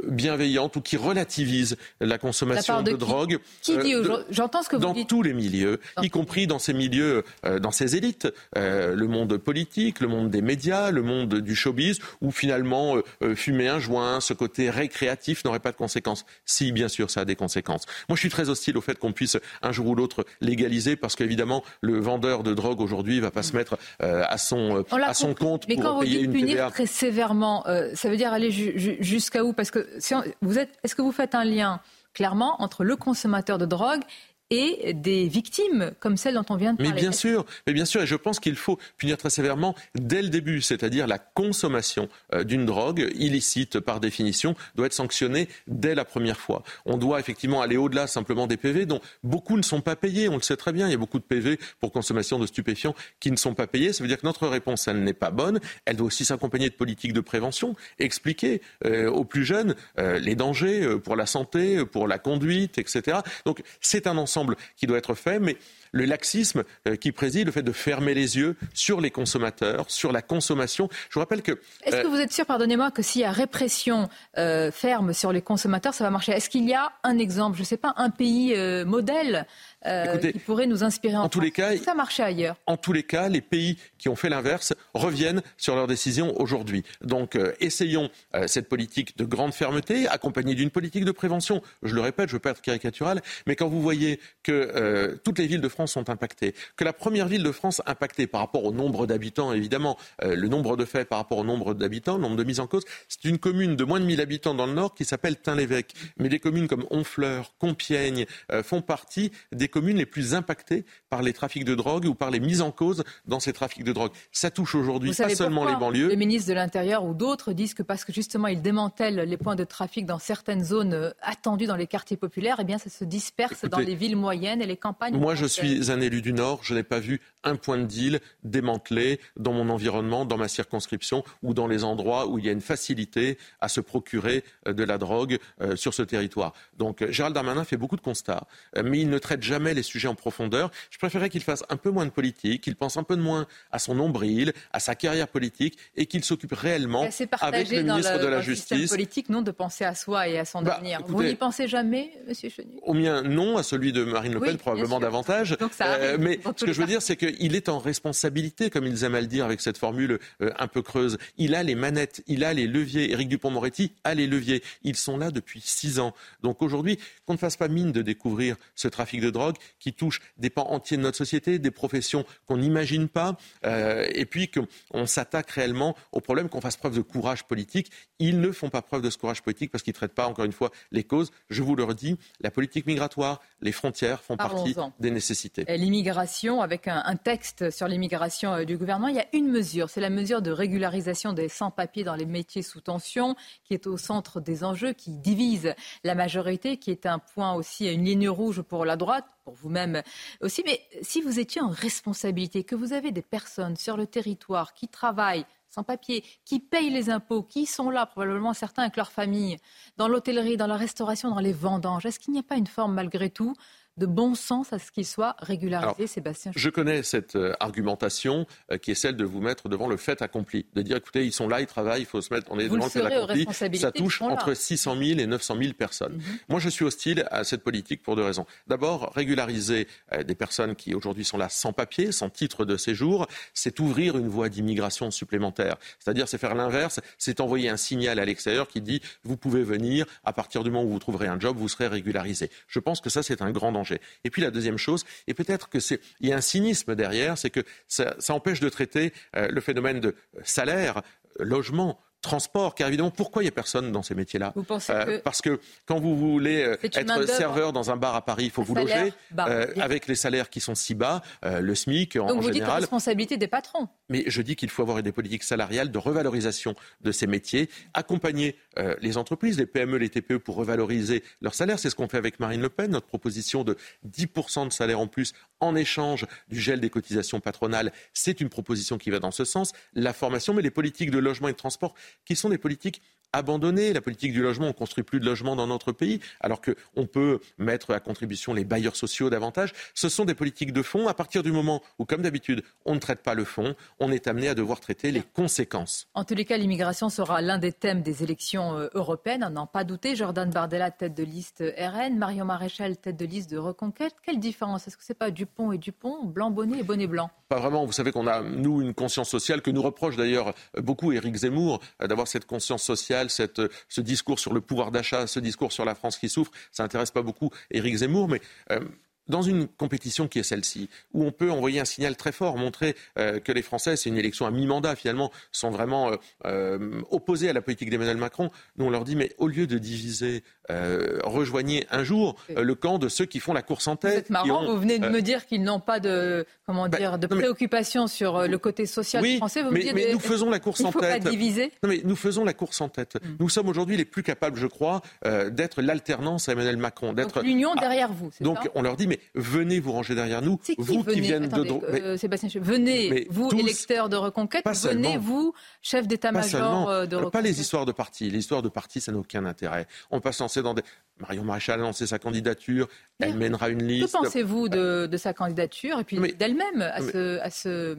bienveillante ou qui relativise la consommation de, drogue. Qui dit J'entends ce que vous dans tous les milieux, y compris dans ces milieux, dans ces élites, le monde politique, le monde des médias, le monde du showbiz, où finalement euh, euh, fumer un joint, ce côté récréatif n'aurait pas de conséquences. Si, bien sûr, ça a des conséquences. Moi, je suis très hostile au fait qu'on puisse un jour ou l'autre légaliser, parce qu'évidemment, le vendeur de drogue aujourd'hui va pas se mettre euh, à son à son compte Mais pour payer une punir très sévèrement, ça veut dire aller jusqu'à où? Parce que si vous êtes, est-ce que vous faites un lien clairement entre le consommateur de drogue et des victimes comme celles dont on vient de parler. Mais bien sûr, mais bien sûr, et je pense qu'il faut punir très sévèrement dès le début, c'est-à-dire la consommation euh, d'une drogue illicite par définition doit être sanctionnée dès la première fois. On doit effectivement aller au-delà simplement des PV dont beaucoup ne sont pas payés, on le sait très bien, il y a beaucoup de PV pour consommation de stupéfiants qui ne sont pas payés, ça veut dire que notre réponse, elle n'est pas bonne, elle doit aussi s'accompagner de politiques de prévention, expliquer euh, aux plus jeunes euh, les dangers pour la santé, pour la conduite, etc. Donc c'est un ensemble qui doit être fait, mais le laxisme euh, qui préside, le fait de fermer les yeux sur les consommateurs, sur la consommation. Je vous rappelle que. Est-ce que euh, vous êtes sûr, pardonnez-moi, que s'il y a répression euh, ferme sur les consommateurs, ça va marcher? Est-ce qu'il y a un exemple, je ne sais pas, un pays modèle qui pourrait nous inspirer en, tous les cas, ça marchait ailleurs. En tous les cas, les pays qui ont fait l'inverse reviennent sur leurs décisions aujourd'hui. Donc, essayons cette politique de grande fermeté, accompagnée d'une politique de prévention. Je le répète, je ne veux pas être caricatural, mais quand vous voyez que toutes les villes de France sont impactées, que la première ville de France impactée par rapport au nombre d'habitants, évidemment, euh, le nombre de faits par rapport au nombre d'habitants, le nombre de mises en cause, c'est une commune de moins de 1000 habitants dans le nord qui s'appelle Tain-l'Évêque. Mais des communes comme Honfleur, Compiègne euh, font partie des communes les plus impactées par les trafics de drogue ou par les mises en cause dans ces trafics de drogue. Ça touche aujourd'hui pas seulement les banlieues. Le ministre de l'Intérieur ou d'autres disent que parce que justement ils démantèlent les points de trafic dans certaines zones euh, attendues dans les quartiers populaires, eh bien ça se disperse dans les villes moyennes et les campagnes. Moi, je suis un élu du Nord, je n'ai pas vu un point de deal démantelé dans mon environnement, dans ma circonscription ou dans les endroits où il y a une facilité à se procurer euh, de la drogue euh, sur ce territoire. Donc Gérald Darmanin fait beaucoup de constats, mais il ne traite jamais les sujets en profondeur. Je préférerais qu'il fasse un peu moins de politique, qu'il pense un peu de moins à son nombril, à sa carrière politique et qu'il s'occupe réellement avec le ministre de la Justice. politique, non, de penser à soi et à son bah, avenir. Vous n'y pensez jamais, Monsieur Chenu? Au mien, non. À celui de Marine Le Pen, probablement davantage. Euh, mais ce que je veux dire, c'est qu'il est en responsabilité, comme ils aiment à le dire avec cette formule euh, un peu creuse. Il a les manettes, il a les leviers. Éric Dupont-Moretti a les leviers. Ils sont là depuis six ans. Donc aujourd'hui, qu'on ne fasse pas mine de découvrir ce trafic de drogue qui touche des pans entiers de notre société, des professions qu'on n'imagine pas, euh, et puis qu'on s'attaque réellement au problème, qu'on fasse preuve de courage politique. Ils ne font pas preuve de ce courage politique parce qu'ils ne traitent pas, encore une fois, les causes. Je vous le redis, la politique migratoire, les frontières font partie des nécessités. L'immigration, avec un, texte sur l'immigration euh, du gouvernement, il y a une mesure, c'est la mesure de régularisation des sans-papiers dans les métiers sous tension, qui est au centre des enjeux, qui divise la majorité, qui est un point aussi, une ligne rouge pour la droite, pour vous-même aussi. Mais si vous étiez en responsabilité, que vous avez des personnes sur le territoire qui travaillent sans papier, qui payent les impôts, qui sont là, probablement certains avec leur famille, dans l'hôtellerie, dans la restauration, dans les vendanges, est-ce qu'il n'y a pas une forme malgré tout de bon sens à ce qu'il soit régularisé, Sébastien Je connais cette euh, argumentation euh, qui est celle de vous mettre devant le fait accompli, de dire écoutez, ils sont là, ils travaillent, il faut se mettre, on est devant le fait accompli. Ça touche entre 600 000 et 900 000 personnes. Mhm. Moi, je suis hostile à cette politique pour deux raisons. D'abord, régulariser euh, des personnes qui aujourd'hui sont là sans papier, sans titre de séjour, c'est ouvrir une voie d'immigration supplémentaire. C'est-à-dire, c'est faire l'inverse, c'est envoyer un signal à l'extérieur qui dit vous pouvez venir, à partir du moment où vous trouverez un job, vous serez régularisé. Je pense que ça, c'est un grand danger. Et puis la deuxième chose, et peut-être que c'est, il y a un cynisme derrière, c'est que ça, empêche de traiter euh, le phénomène de salaire, logement, transport, car évidemment, pourquoi il n'y a personne dans ces métiers-là euh, Parce que quand vous voulez euh, être serveur dans un bar à Paris, il faut vous loger, euh, avec les salaires qui sont si bas, le SMIC en, Donc vous dites la responsabilité des patrons. Mais je dis qu'il faut avoir des politiques salariales de revalorisation de ces métiers, accompagner les entreprises, les PME, les TPE pour revaloriser leurs salaires. C'est ce qu'on fait avec Marine Le Pen, notre proposition de 10% de salaire en plus en échange du gel des cotisations patronales. C'est une proposition qui va dans ce sens. La formation, mais les politiques de logement et de transport, qui sont des politiques abandonnées. La politique du logement, on ne construit plus de logements dans notre pays, alors qu'on peut mettre à contribution les bailleurs sociaux davantage. Ce sont des politiques de fond. À partir du moment où, comme d'habitude, on ne traite pas le fond, on est amené à devoir traiter les conséquences. En tous les cas, l'immigration sera l'un des thèmes des élections euh, européennes, à n'en pas douter. Jordan Bardella, tête de liste RN, Marion Maréchal, tête de liste de Reconquête. Quelle différence? Est-ce que c'est pas Dupont et Dupont, blanc bonnet et bonnet blanc Pas vraiment. Vous savez qu'on a, nous, une conscience sociale que nous reproche d'ailleurs beaucoup Éric Zemmour, euh, d'avoir cette conscience sociale, ce discours sur le pouvoir d'achat, ce discours sur la France qui souffre. Ça n'intéresse pas beaucoup Éric Zemmour, mais euh, dans une compétition qui est celle-ci, où on peut envoyer un signal très fort, montrer que les Français, c'est une élection à mi-mandat finalement, sont vraiment opposés à la politique d'Emmanuel Macron, nous on leur dit mais au lieu de diviser euh, rejoignez un jour euh, le camp de ceux qui font la course en tête. C'est marrant, vous venez de me euh, dire qu'ils n'ont pas de, comment bah, dire, de préoccupation sur le côté social français. Vous mais, mais nous faisons la course il en faut tête. Pas diviser. Non, mais nous faisons la course en tête. Hmm. Nous sommes aujourd'hui les plus capables, je crois, d'être l'alternance à Emmanuel Macron. D'être l'union derrière vous. Donc ça? on leur dit mais venez vous ranger derrière nous. Qui, vous venez, qui viennent de Sébastien, venez vous électeurs de Reconquête, venez vous chef d'état-major de Reconquête. Pas les histoires de parti. Les histoires de parti, ça n'a aucun intérêt. On peut se lancer dans des Marion Maréchal a lancé sa candidature, elle mènera une liste. Que pensez-vous de, sa candidature et puis d'elle-même à, ce, à, ce,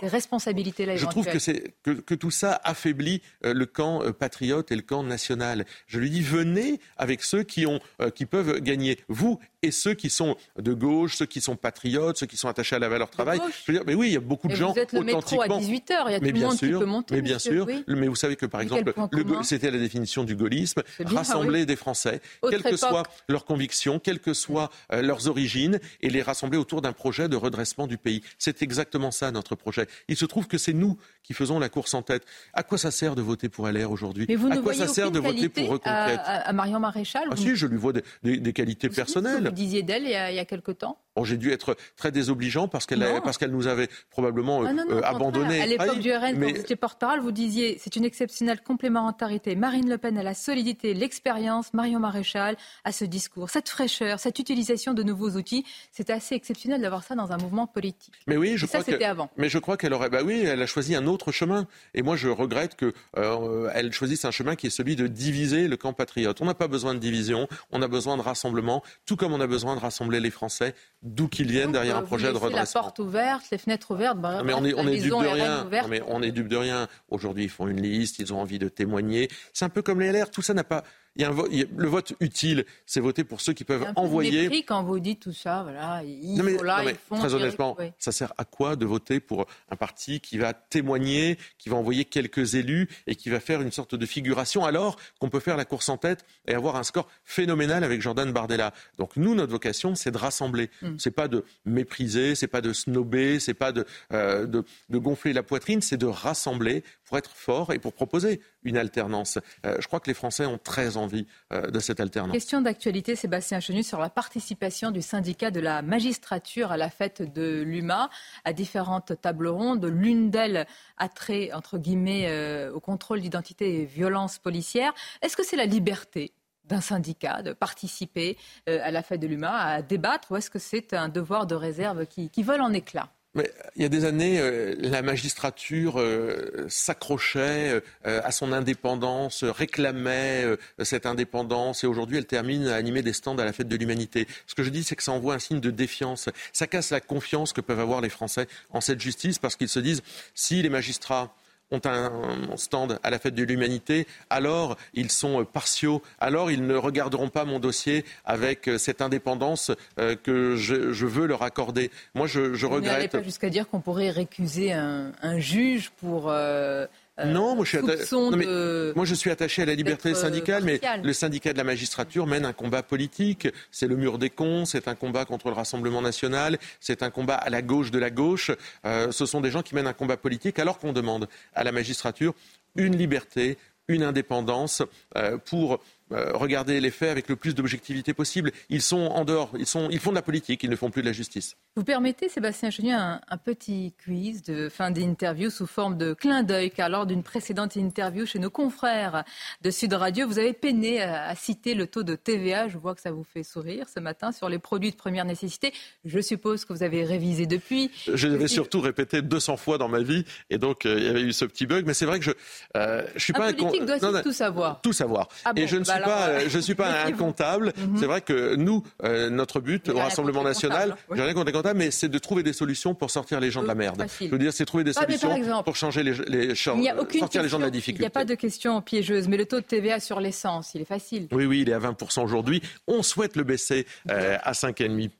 ces responsabilités-là Je trouve que, que, tout ça affaiblit euh, le camp euh, patriote et le camp national. Je lui dis, venez avec ceux qui, ont, euh, qui peuvent gagner. Vous et ceux qui sont de gauche, ceux qui sont patriotes, ceux qui sont attachés à la valeur travail. Je veux dire, mais oui, il y a beaucoup de gens vous êtes le authentiquement. Métro à 18 h il y a mais tout le monde sûr, qui peut monter. Mais bien sûr, mais vous savez que par exemple, c'était la définition du gaullisme, rassembler des Français, quelles que soient leurs convictions, quelles que soient euh, leurs origines, et les rassembler autour d'un projet de redressement du pays. C'est exactement ça notre projet. Il se trouve que c'est nous qui faisons la course en tête. À quoi ça sert de voter pour LR aujourd'hui? À quoi ça sert de voter pour Reconquête? à, Marion Maréchal Ah si, je lui vois des, qualités personnelles. Disiez d'elle il y a, il y a quelque temps j'ai dû être très désobligeant parce qu'elle parce qu'elle nous avait probablement ah euh, abandonnés. À l'époque du RN, quand vous étiez porte-parole, vous disiez c'est une exceptionnelle complémentarité. Marine Le Pen a la solidité, l'expérience, Marion Maréchal a ce discours, cette fraîcheur, cette utilisation de nouveaux outils. C'est assez exceptionnel d'avoir ça dans un mouvement politique. Mais oui, je crois ça, c'était avant. Mais je crois qu'elle aurait. Bah oui, elle a choisi un autre chemin. Et moi, je regrette qu'elle euh, choisisse un chemin qui est celui de diviser le camp patriote. On n'a pas besoin de division, on a besoin de rassemblement, tout comme on a besoin de rassembler les Français d'où qu'ils viennent derrière un projet de redressement. La porte ouverte, les fenêtres ouvertes. Bah, mais on est, on est dupe de rien. mais on est dupe de rien. Aujourd'hui, ils font une liste, ils ont envie de témoigner. C'est un peu comme les LR. Tout ça n'a pas Il y a, le vote utile, c'est voter pour ceux qui peuvent un peu envoyer. Mépris quand vous dites tout ça, voilà. Ils non là, ils font, très honnêtement, ça sert à quoi de voter pour un parti qui va témoigner, qui va envoyer quelques élus et qui va faire une sorte de figuration alors qu'on peut faire la course en tête et avoir un score phénoménal avec Jordan Bardella? Donc nous, notre vocation, c'est de rassembler. Mm. C'est pas de mépriser, c'est pas de snober, c'est pas de, euh, de, de gonfler la poitrine, c'est de rassembler pour être fort et pour proposer une alternance. Euh, je crois que les Français ont très envie euh, de cette alternance. Question d'actualité, Sébastien Chenu, sur la participation du syndicat de la magistrature à la fête de l'UMA, à différentes tables rondes. L'une d'elles a trait, entre guillemets, euh, au contrôle d'identité et violence policière. Est-ce que c'est la liberté d'un syndicat de participer à la fête de l'UMA, à débattre, ou est-ce que c'est un devoir de réserve qui, qui vole en éclats? Mais il y a des années, euh, la magistrature euh, s'accrochait euh, à son indépendance, réclamait cette indépendance, et aujourd'hui, elle termine à animer des stands à la fête de l'humanité. Ce que je dis, c'est que ça envoie un signe de défiance. Ça casse la confiance que peuvent avoir les Français en cette justice, parce qu'ils se disent, si les magistrats ont un stand à la fête de l'humanité, alors ils sont partiaux, alors ils ne regarderont pas mon dossier avec euh, cette indépendance euh, que je, veux leur accorder. Moi, je, je Vous regrette. pas jusqu'à dire qu'on pourrait récuser un, juge pour. Euh, non, moi je, suis moi je suis attaché à la liberté syndicale, mais le syndicat de la magistrature mène un combat politique. C'est le mur des cons, c'est un combat contre le Rassemblement national, c'est un combat à la gauche de la gauche. Euh, ce sont des gens qui mènent un combat politique alors qu'on demande à la magistrature une liberté, une indépendance euh, pour euh, regarder les faits avec le plus d'objectivité possible. Ils sont en dehors, ils, sont, ils font de la politique, ils ne font plus de la justice. Vous permettez, Sébastien Chenu, un, petit quiz de fin d'interview sous forme de clin d'œil, car lors d'une précédente interview chez nos confrères de Sud Radio, vous avez peiné à, citer le taux de TVA. Je vois que ça vous fait sourire ce matin sur les produits de première nécessité. Je suppose que vous avez révisé depuis. Je l'avais surtout répété 200 fois dans ma vie, et donc euh, il y avait eu ce petit bug. Mais c'est vrai que je, euh, je suis un pas politique un doit tout savoir. Tout savoir. Ah et je ne suis pas, euh, je suis pas un comptable. Mhm. C'est vrai que nous, euh, notre but au Rassemblement national, j'ai rien contre les comptables, mais c'est de trouver des solutions pour sortir les gens de la merde. Je veux dire, c'est trouver des solutions pour changer les, les sortir les gens de la difficulté. Il n'y a pas de question piégeuse, mais le taux de TVA sur l'essence, il est facile. Oui, oui, il est à 20% aujourd'hui. On souhaite le baisser euh, à 5,5%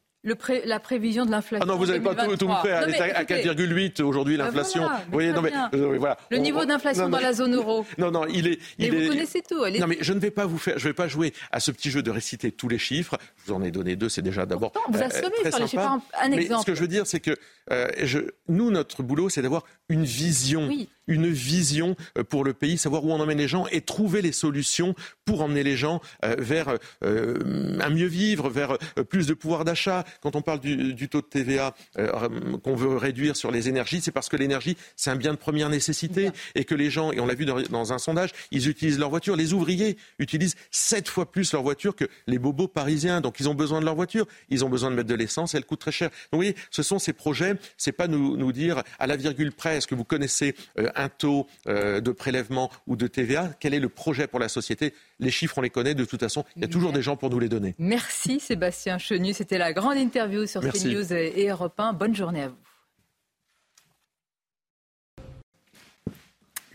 la prévision de l'inflation. Ah non, vous n'avez pas tout, tout fait. Elle est à, 4,8 aujourd'hui, bah l'inflation. Voilà, non, mais, euh, voilà. Le niveau d'inflation dans la zone euro. Non, non, il est. Il mais vous connaissez tout. Non, mais je ne vais pas vous faire. Je vais pas jouer à ce petit jeu de réciter tous les chiffres. Je vous en ai donné deux, c'est déjà d'abord. Vous euh, assommez sur les chiffres. Un, exemple. Mais ce que je veux dire, c'est que euh, je, nous, notre boulot, c'est d'avoir une vision. Oui une vision euh, pour le pays, savoir où on emmène les gens et trouver les solutions pour emmener les gens euh, vers euh, un mieux vivre, vers plus de pouvoir d'achat. Quand on parle du, taux de TVA qu'on veut réduire sur les énergies, c'est parce que l'énergie, c'est un bien de première nécessité et que les gens, et on l'a vu dans, un sondage, ils utilisent leur voiture. Les ouvriers utilisent sept fois plus leur voiture que les bobos parisiens. Donc ils ont besoin de leur voiture, ils ont besoin de mettre de l'essence, elle coûte très cher. Donc vous voyez, ce sont ces projets, c'est pas nous, nous dire à la virgule près, est-ce que vous connaissez un taux euh, de prélèvement ou de TVA Quel est le projet pour la société? Les chiffres, on les connaît. De toute façon, il y a toujours des gens pour nous les donner. Merci Sébastien Chenu. C'était la grande interview sur CNews et Europe 1. Bonne journée à vous.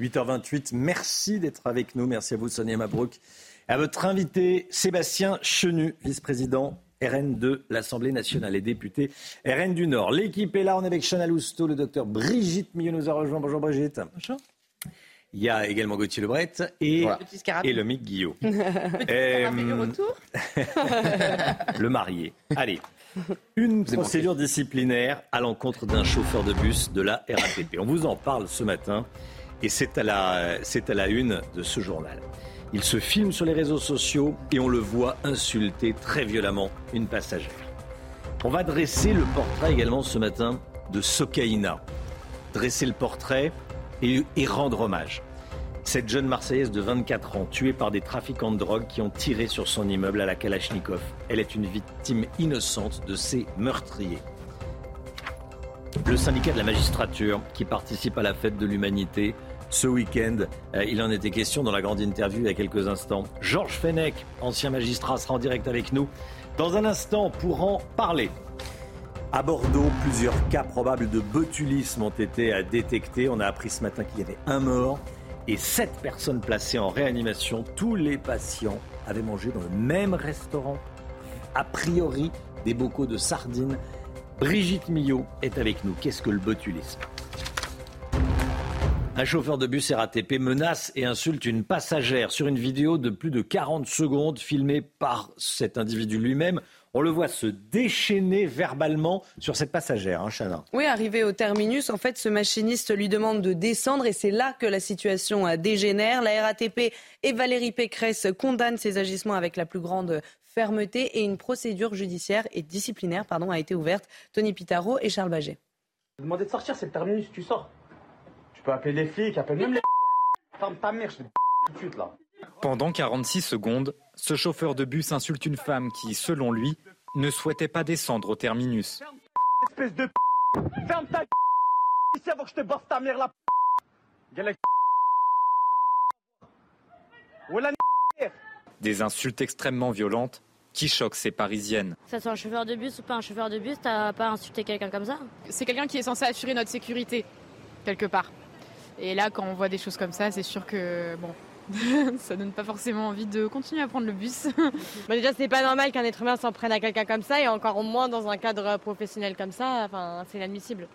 8h28, merci d'être avec nous. Merci à vous, Sonia Mabrouk. À votre invité, Sébastien Chenu, vice-président RN de l'Assemblée nationale et député RN du Nord. L'équipe est là, on est avec Chana Lousteau, le docteur Brigitte Millot nous a rejoint. Bonjour Brigitte. Bonjour. Il y a également Gauthier Lebret et, et le Mick Guillot. euh, retour le marié. Allez, une procédure disciplinaire à l'encontre d'un chauffeur de bus de la RATP. On vous en parle ce matin et c'est à la, c'est à la une de ce journal. Il se filme sur les réseaux sociaux et on le voit insulter très violemment une passagère. On va dresser le portrait également ce matin de Sokaina. Dresser le portrait et, rendre hommage. Cette jeune Marseillaise de 24 ans, tuée par des trafiquants de drogue qui ont tiré sur son immeuble à la Kalachnikov. Elle est une victime innocente de ces meurtriers. Le syndicat de la magistrature, qui participe à la fête de l'humanité, ce week-end. Euh, il en était question dans la grande interview il y a quelques instants. Georges Fenech, ancien magistrat, sera en direct avec nous dans un instant pour en parler. À Bordeaux, plusieurs cas probables de botulisme ont été détectés. On a appris ce matin qu'il y avait un mort et sept personnes placées en réanimation. Tous les patients avaient mangé dans le même restaurant. A priori, des bocaux de sardines. Brigitte Millot est avec nous. Qu'est-ce que le botulisme? Un chauffeur de bus RATP menace et insulte une passagère sur une vidéo de plus de 40 secondes filmée par cet individu lui-même. On le voit se déchaîner verbalement sur cette passagère, hein, Chana. Oui, arrivé au terminus, en fait, ce machiniste lui demande de descendre et c'est là que la situation dégénère. La RATP et Valérie Pécresse condamnent ces agissements avec la plus grande fermeté et une procédure judiciaire et disciplinaire pardon, a été ouverte. Tony Pitaro et Charles Baget. Demander de sortir, c'est le terminus, tu sors. Tu peux appeler les flics, appelle même les. Ferme ta mère, je te tout de suite là. Pendant 46 secondes, ce chauffeur de bus insulte une femme qui, selon lui, ne souhaitait pas descendre au terminus. Espèce de Ferme ta ici avant que je te bosse ta mère là. Des insultes extrêmement violentes qui choquent ces Parisiennes. Ça soit un chauffeur de bus ou pas un chauffeur de bus, t'as pas insulté quelqu'un comme ça? C'est quelqu'un qui est censé assurer notre sécurité, quelque part. Et là, quand on voit des choses comme ça, c'est sûr que bon, ça donne pas forcément envie de continuer à prendre le bus. bah déjà, c'est pas normal qu'un être humain s'en prenne à quelqu'un comme ça, et encore moins dans un cadre professionnel comme ça. Enfin, c'est inadmissible.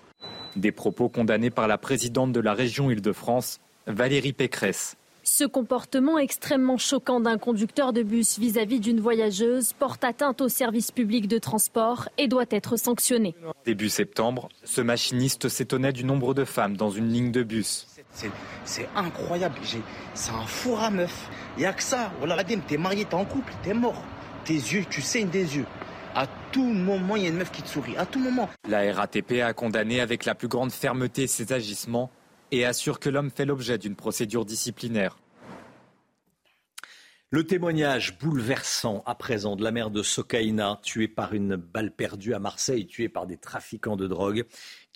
Des propos condamnés par la présidente de la région Île-de-France, Valérie Pécresse. Ce comportement extrêmement choquant d'un conducteur de bus vis-à-vis d'une voyageuse porte atteinte au service public de transport et doit être sanctionné. Début septembre, ce machiniste s'étonnait du nombre de femmes dans une ligne de bus. C'est incroyable, c'est un four à meuf. Il n'y a que ça. Voilà, t'es marié, t'es en couple, t'es mort. Tes yeux, tu saignes des yeux. À tout moment, il y a une meuf qui te sourit. À tout moment. La RATP a condamné avec la plus grande fermeté ces agissements et assure que l'homme fait l'objet d'une procédure disciplinaire. Le témoignage bouleversant à présent de la mère de Sokaina, tuée par une balle perdue à Marseille, tuée par des trafiquants de drogue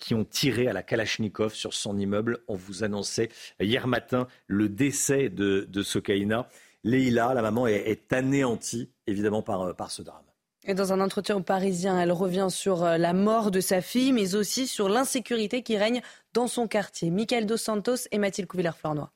qui ont tiré à la Kalachnikov sur son immeuble. On vous annonçait hier matin le décès de, de Sokaina. Leïla, la maman, est, anéantie évidemment par, par ce drame. Et dans un entretien au Parisien, elle revient sur euh, la mort de sa fille, mais aussi sur l'insécurité qui règne dans son quartier. Michael Dos Santos et Mathilde Couvillère-Fleurnoy.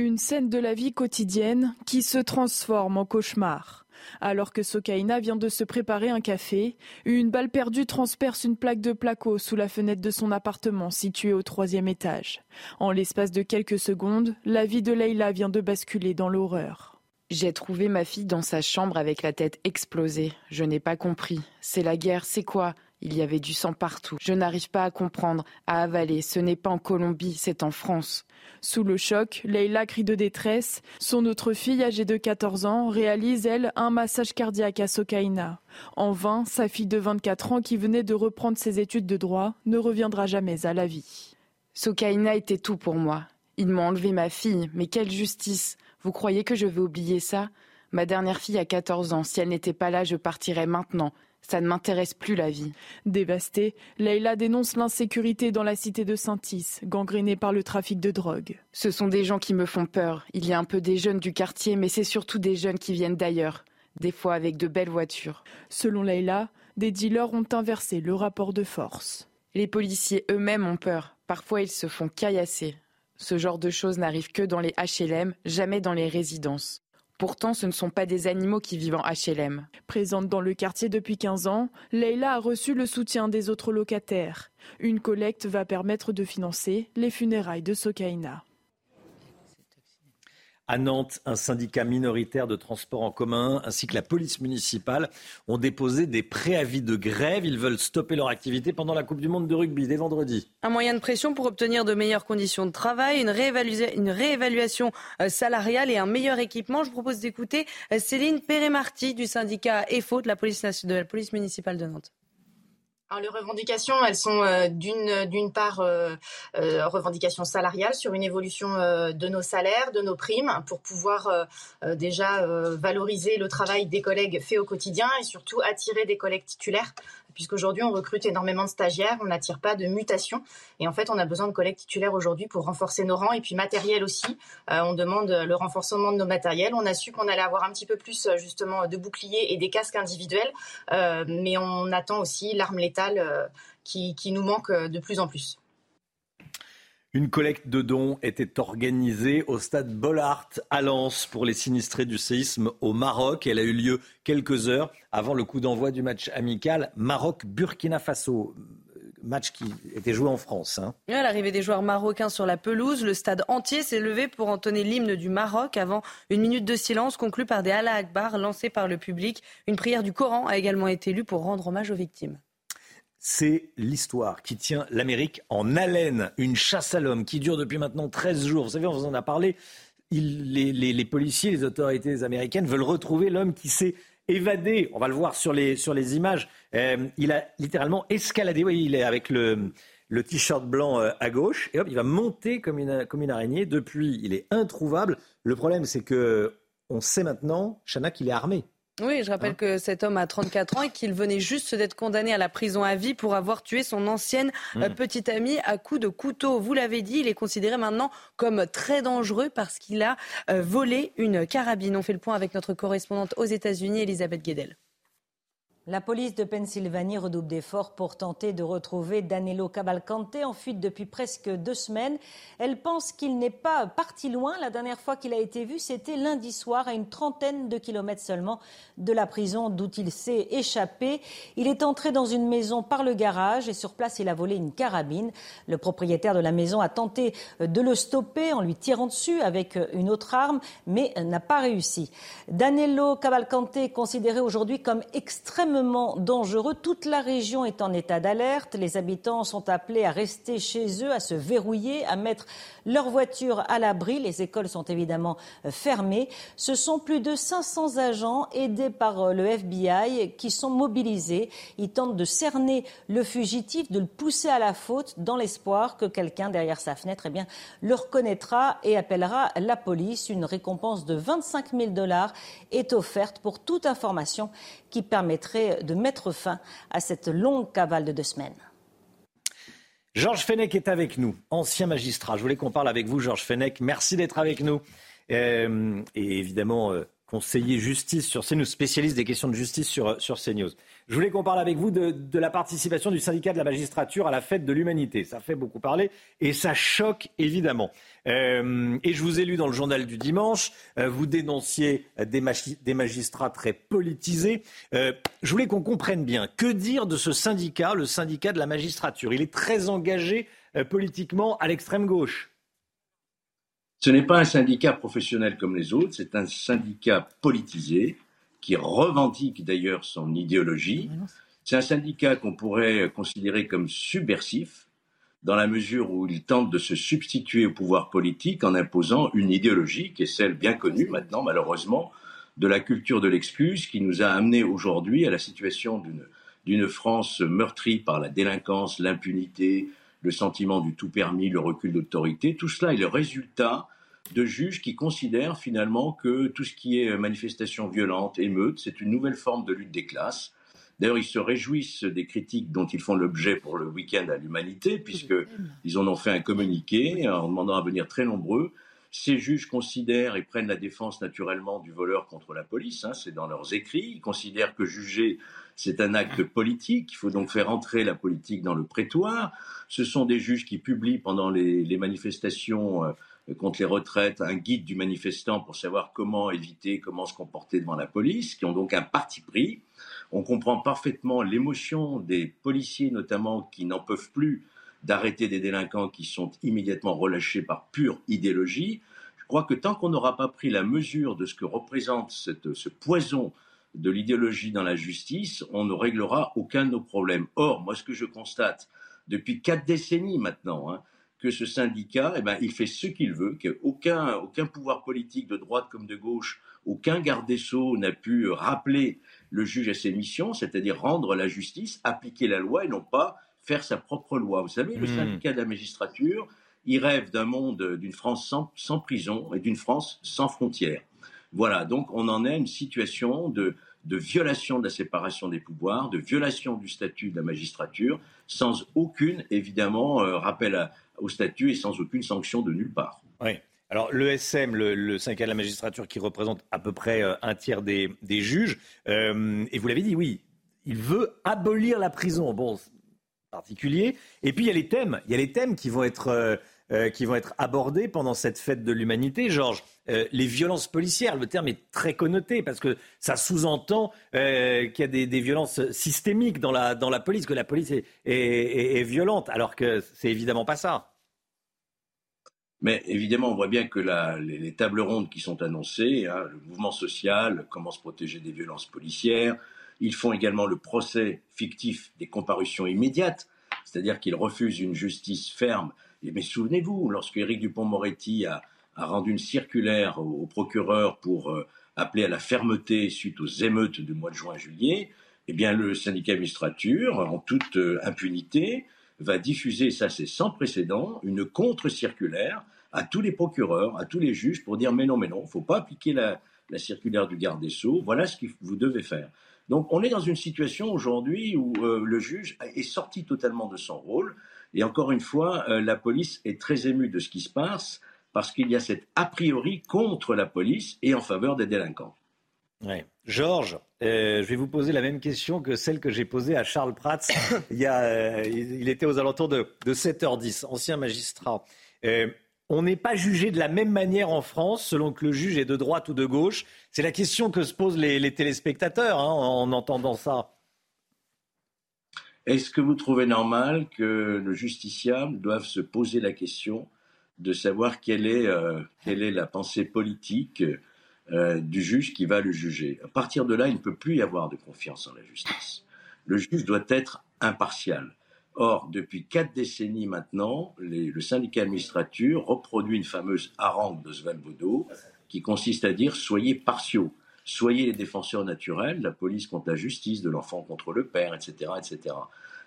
Une scène de la vie quotidienne qui se transforme en cauchemar. Alors que Sokaina vient de se préparer un café, une balle perdue transperce une plaque de placo sous la fenêtre de son appartement situé au troisième étage. En l'espace de quelques secondes, la vie de Leila vient de basculer dans l'horreur. J'ai trouvé ma fille dans sa chambre avec la tête explosée. Je n'ai pas compris. C'est la guerre, c'est quoi? Il y avait du sang partout. Je n'arrive pas à comprendre, à avaler. Ce n'est pas en Colombie, c'est en France. Sous le choc, Leila crie de détresse. Son autre fille, âgée de 14 ans, réalise, elle, un massage cardiaque à Sokaina. En vain, sa fille de 24 ans, qui venait de reprendre ses études de droit, ne reviendra jamais à la vie. Sokaina était tout pour moi. Ils m'ont enlevé ma fille, mais quelle justice vous croyez que je vais oublier ça? Ma dernière fille a 14 ans. Si elle n'était pas là, je partirais maintenant. Ça ne m'intéresse plus la vie. Dévastée, Leïla dénonce l'insécurité dans la cité de Saint-Is, gangrénée par le trafic de drogue. Ce sont des gens qui me font peur. Il y a un peu des jeunes du quartier, mais c'est surtout des jeunes qui viennent d'ailleurs, des fois avec de belles voitures. Selon Leïla, des dealers ont inversé le rapport de force. Les policiers eux-mêmes ont peur. Parfois, ils se font caillasser. Ce genre de choses n'arrive que dans les HLM, jamais dans les résidences. Pourtant, ce ne sont pas des animaux qui vivent en HLM. Présente dans le quartier depuis 15 ans, Leila a reçu le soutien des autres locataires. Une collecte va permettre de financer les funérailles de Sokaina. À Nantes, un syndicat minoritaire de transport en commun ainsi que la police municipale ont déposé des préavis de grève. Ils veulent stopper leur activité pendant la Coupe du Monde de rugby dès vendredi. Un moyen de pression pour obtenir de meilleures conditions de travail, une, réévaluation euh, salariale et un meilleur équipement. Je propose d'écouter euh, Céline Pérémarty du syndicat EFO de la police, de la police municipale de Nantes. Alors, les revendications, elles sont euh, d'une part euh, euh, revendications salariales sur une évolution de nos salaires, de nos primes, pour pouvoir déjà valoriser le travail des collègues fait au quotidien et surtout attirer des collègues titulaires puisqu'aujourd'hui on recrute énormément de stagiaires, on n'attire pas de mutation. Et en fait, on a besoin de collègues titulaires aujourd'hui pour renforcer nos rangs et puis matériel aussi. On demande le renforcement de nos matériels. On a su qu'on allait avoir un petit peu plus justement de boucliers et des casques individuels, mais on attend aussi l'arme létale qui, qui nous manque de plus en plus. Une collecte de dons était organisée au stade Bollard à Lens pour les sinistrés du séisme au Maroc. Elle a eu lieu quelques heures avant le coup d'envoi du match amical Maroc-Burkina Faso match qui était joué en France. Hein. À l'arrivée des joueurs marocains sur la pelouse, le stade entier s'est levé pour entonner l'hymne du Maroc avant une minute de silence conclue par des Allah Akbar lancés par le public. Une prière du Coran a également été lue pour rendre hommage aux victimes. C'est l'histoire qui tient l'Amérique en haleine. Une chasse à l'homme qui dure depuis maintenant 13 jours. Vous savez, on vous en a parlé. les, policiers, les autorités américaines veulent retrouver l'homme qui s'est évadé. On va le voir sur les, images. Euh, il a littéralement escaladé. Oui, il est avec le, t-shirt blanc euh, à gauche. Et hop, il va monter comme une, comme une araignée. Depuis, il est introuvable. Le problème, c'est que on sait maintenant, Chana, qu'il est armé. Oui, je rappelle hein que cet homme a 34 ans et qu'il venait juste d'être condamné à la prison à vie pour avoir tué son ancienne euh, hmm. petite amie à coups de couteau. Vous l'avez dit, il est considéré maintenant comme très dangereux parce qu'il a euh, volé une carabine. On fait le point avec notre correspondante aux États-Unis, Elisabeth Guedel. La police de Pennsylvanie redouble d'efforts pour tenter de retrouver Danilo Cavalcante en fuite depuis presque deux semaines. Elle pense qu'il n'est pas parti loin. La dernière fois qu'il a été vu, c'était lundi soir à une trentaine de kilomètres seulement de la prison d'où il s'est échappé. Il est entré dans une maison par le garage et sur place, il a volé une carabine. Le propriétaire de la maison a tenté de le stopper en lui tirant dessus avec une autre arme, mais n'a pas réussi. Danilo Cavalcante est considéré aujourd'hui comme extrêmement dangereux. Toute la région est en état d'alerte. Les habitants sont appelés à rester chez eux, à se verrouiller, à mettre leur voiture à l'abri. Les écoles sont évidemment fermées. Ce sont plus de 500 agents aidés par euh, le FBI qui sont mobilisés. Ils tentent de cerner le fugitif, de le pousser à la faute dans l'espoir que quelqu'un derrière sa fenêtre eh bien, le reconnaîtra et appellera la police. Une récompense de 25 000 dollars est offerte pour toute information qui permettrait de mettre fin à cette longue cavale de deux semaines. Georges Fenech est avec nous, ancien magistrat. Je voulais qu'on parle avec vous, Georges Fenech. Merci d'être avec nous. Euh, et évidemment, euh, conseiller justice sur CNews, spécialiste des questions de justice sur, sur CNews. Je voulais qu'on parle avec vous de, la participation du syndicat de la magistrature à la fête de l'humanité. Ça fait beaucoup parler et ça choque évidemment. Euh, et je vous ai lu dans le journal du dimanche, euh, vous dénonciez des, magistrats très politisés. Euh, je voulais qu'on comprenne bien, que dire de ce syndicat, le syndicat de la magistrature? Il est très engagé politiquement à l'extrême gauche. Ce n'est pas un syndicat professionnel comme les autres, c'est un syndicat politisé qui revendique d'ailleurs son idéologie. C'est un syndicat qu'on pourrait considérer comme subversif, dans la mesure où il tente de se substituer au pouvoir politique en imposant une idéologie qui est celle bien connue maintenant, malheureusement, de la culture de l'excuse qui nous a amenés aujourd'hui à la situation d'une France meurtrie par la délinquance, l'impunité, le sentiment du tout permis, le recul d'autorité. Tout cela est le résultat de juges qui considèrent finalement que tout ce qui est manifestation violente, émeute, c'est une nouvelle forme de lutte des classes. D'ailleurs, ils se réjouissent des critiques dont ils font l'objet pour le week-end à l'humanité, puisqu'ils en ont fait un communiqué en demandant à venir très nombreux. Ces juges considèrent et prennent la défense naturellement du voleur contre la police, hein, c'est dans leurs écrits. Ils considèrent que juger, c'est un acte politique, il faut donc faire entrer la politique dans le prétoire. Ce sont des juges qui publient pendant les, manifestations euh, contre les retraites, un guide du manifestant pour savoir comment éviter, comment se comporter devant la police, qui ont donc un parti pris. On comprend parfaitement l'émotion des policiers, notamment, qui n'en peuvent plus d'arrêter des délinquants qui sont immédiatement relâchés par pure idéologie. Je crois que tant qu'on n'aura pas pris la mesure de ce que représente ce poison de l'idéologie dans la justice, on ne réglera aucun de nos problèmes. Or, moi, ce que je constate depuis quatre décennies maintenant, hein, que ce syndicat, eh ben, il fait ce qu'il veut, qu'aucun aucun pouvoir politique de droite comme de gauche, aucun garde des sceaux n'a pu rappeler le juge à ses missions, c'est-à-dire rendre la justice, appliquer la loi et non pas faire sa propre loi. Vous savez, le hmm. syndicat de la magistrature, il rêve d'un monde, d'une France sans, sans prison et d'une France sans frontières. Voilà, donc on en est à une situation de, de violation de la séparation des pouvoirs, de violation du statut de la magistrature, sans aucune, évidemment, euh, rappel au statut et sans aucune sanction de nulle part. Oui. Alors le SM, le, syndicat de la magistrature, qui représente à peu près euh, un tiers des, juges, euh, et vous l'avez dit, oui, il veut abolir la prison. Bon, particulier. Et puis il y a les thèmes. Il y a les thèmes qui vont être euh, qui vont être abordés pendant cette fête de l'humanité. Georges, euh, les violences policières, le terme est très connoté parce que ça sous-entend qu'il y a des, violences systémiques dans la, dans la police, que la police est, est violente, alors que c'est évidemment pas ça. Mais évidemment, on voit bien que les, tables rondes qui sont annoncées, hein, le mouvement social, comment se protéger des violences policières, ils font également le procès fictif des comparutions immédiates, c'est-à-dire qu'ils refusent une justice ferme. Mais souvenez-vous, lorsque Éric Dupont-Moretti a, rendu une circulaire au, procureur pour euh, appeler à la fermeté suite aux émeutes du mois de juin-juillet, eh bien le syndicat administrature, en toute euh, impunité, va diffuser, ça c'est sans précédent, une contre-circulaire à tous les procureurs, à tous les juges pour dire mais non, mais non, il ne faut pas appliquer la, circulaire du garde des Sceaux, voilà ce que vous devez faire. Donc on est dans une situation aujourd'hui où euh, le juge est sorti totalement de son rôle, et encore une fois, euh, la police est très émue de ce qui se passe, parce qu'il y a cette a priori contre la police et en faveur des délinquants. Georges, euh, je vais vous poser la même question que celle que j'ai posée à Charles Prats. il, y a, euh, il, était aux alentours de, 7h10, ancien magistrat. Euh, on n'est pas jugé de la même manière en France selon que le juge est de droite ou de gauche. C'est la question que se posent les, téléspectateurs hein, en entendant ça. Est-ce que vous trouvez normal que le justiciable doive se poser la question de savoir quelle est, quelle est la pensée politique euh, du juge qui va le juger? À partir de là, il ne peut plus y avoir de confiance en la justice. Le juge doit être impartial. Or, depuis quatre décennies maintenant, le syndicat administrature reproduit une fameuse harangue de Svalbodo qui consiste à dire soyez partiaux, soyez les défenseurs naturels, la police contre la justice, de l'enfant contre le père, etc. etc.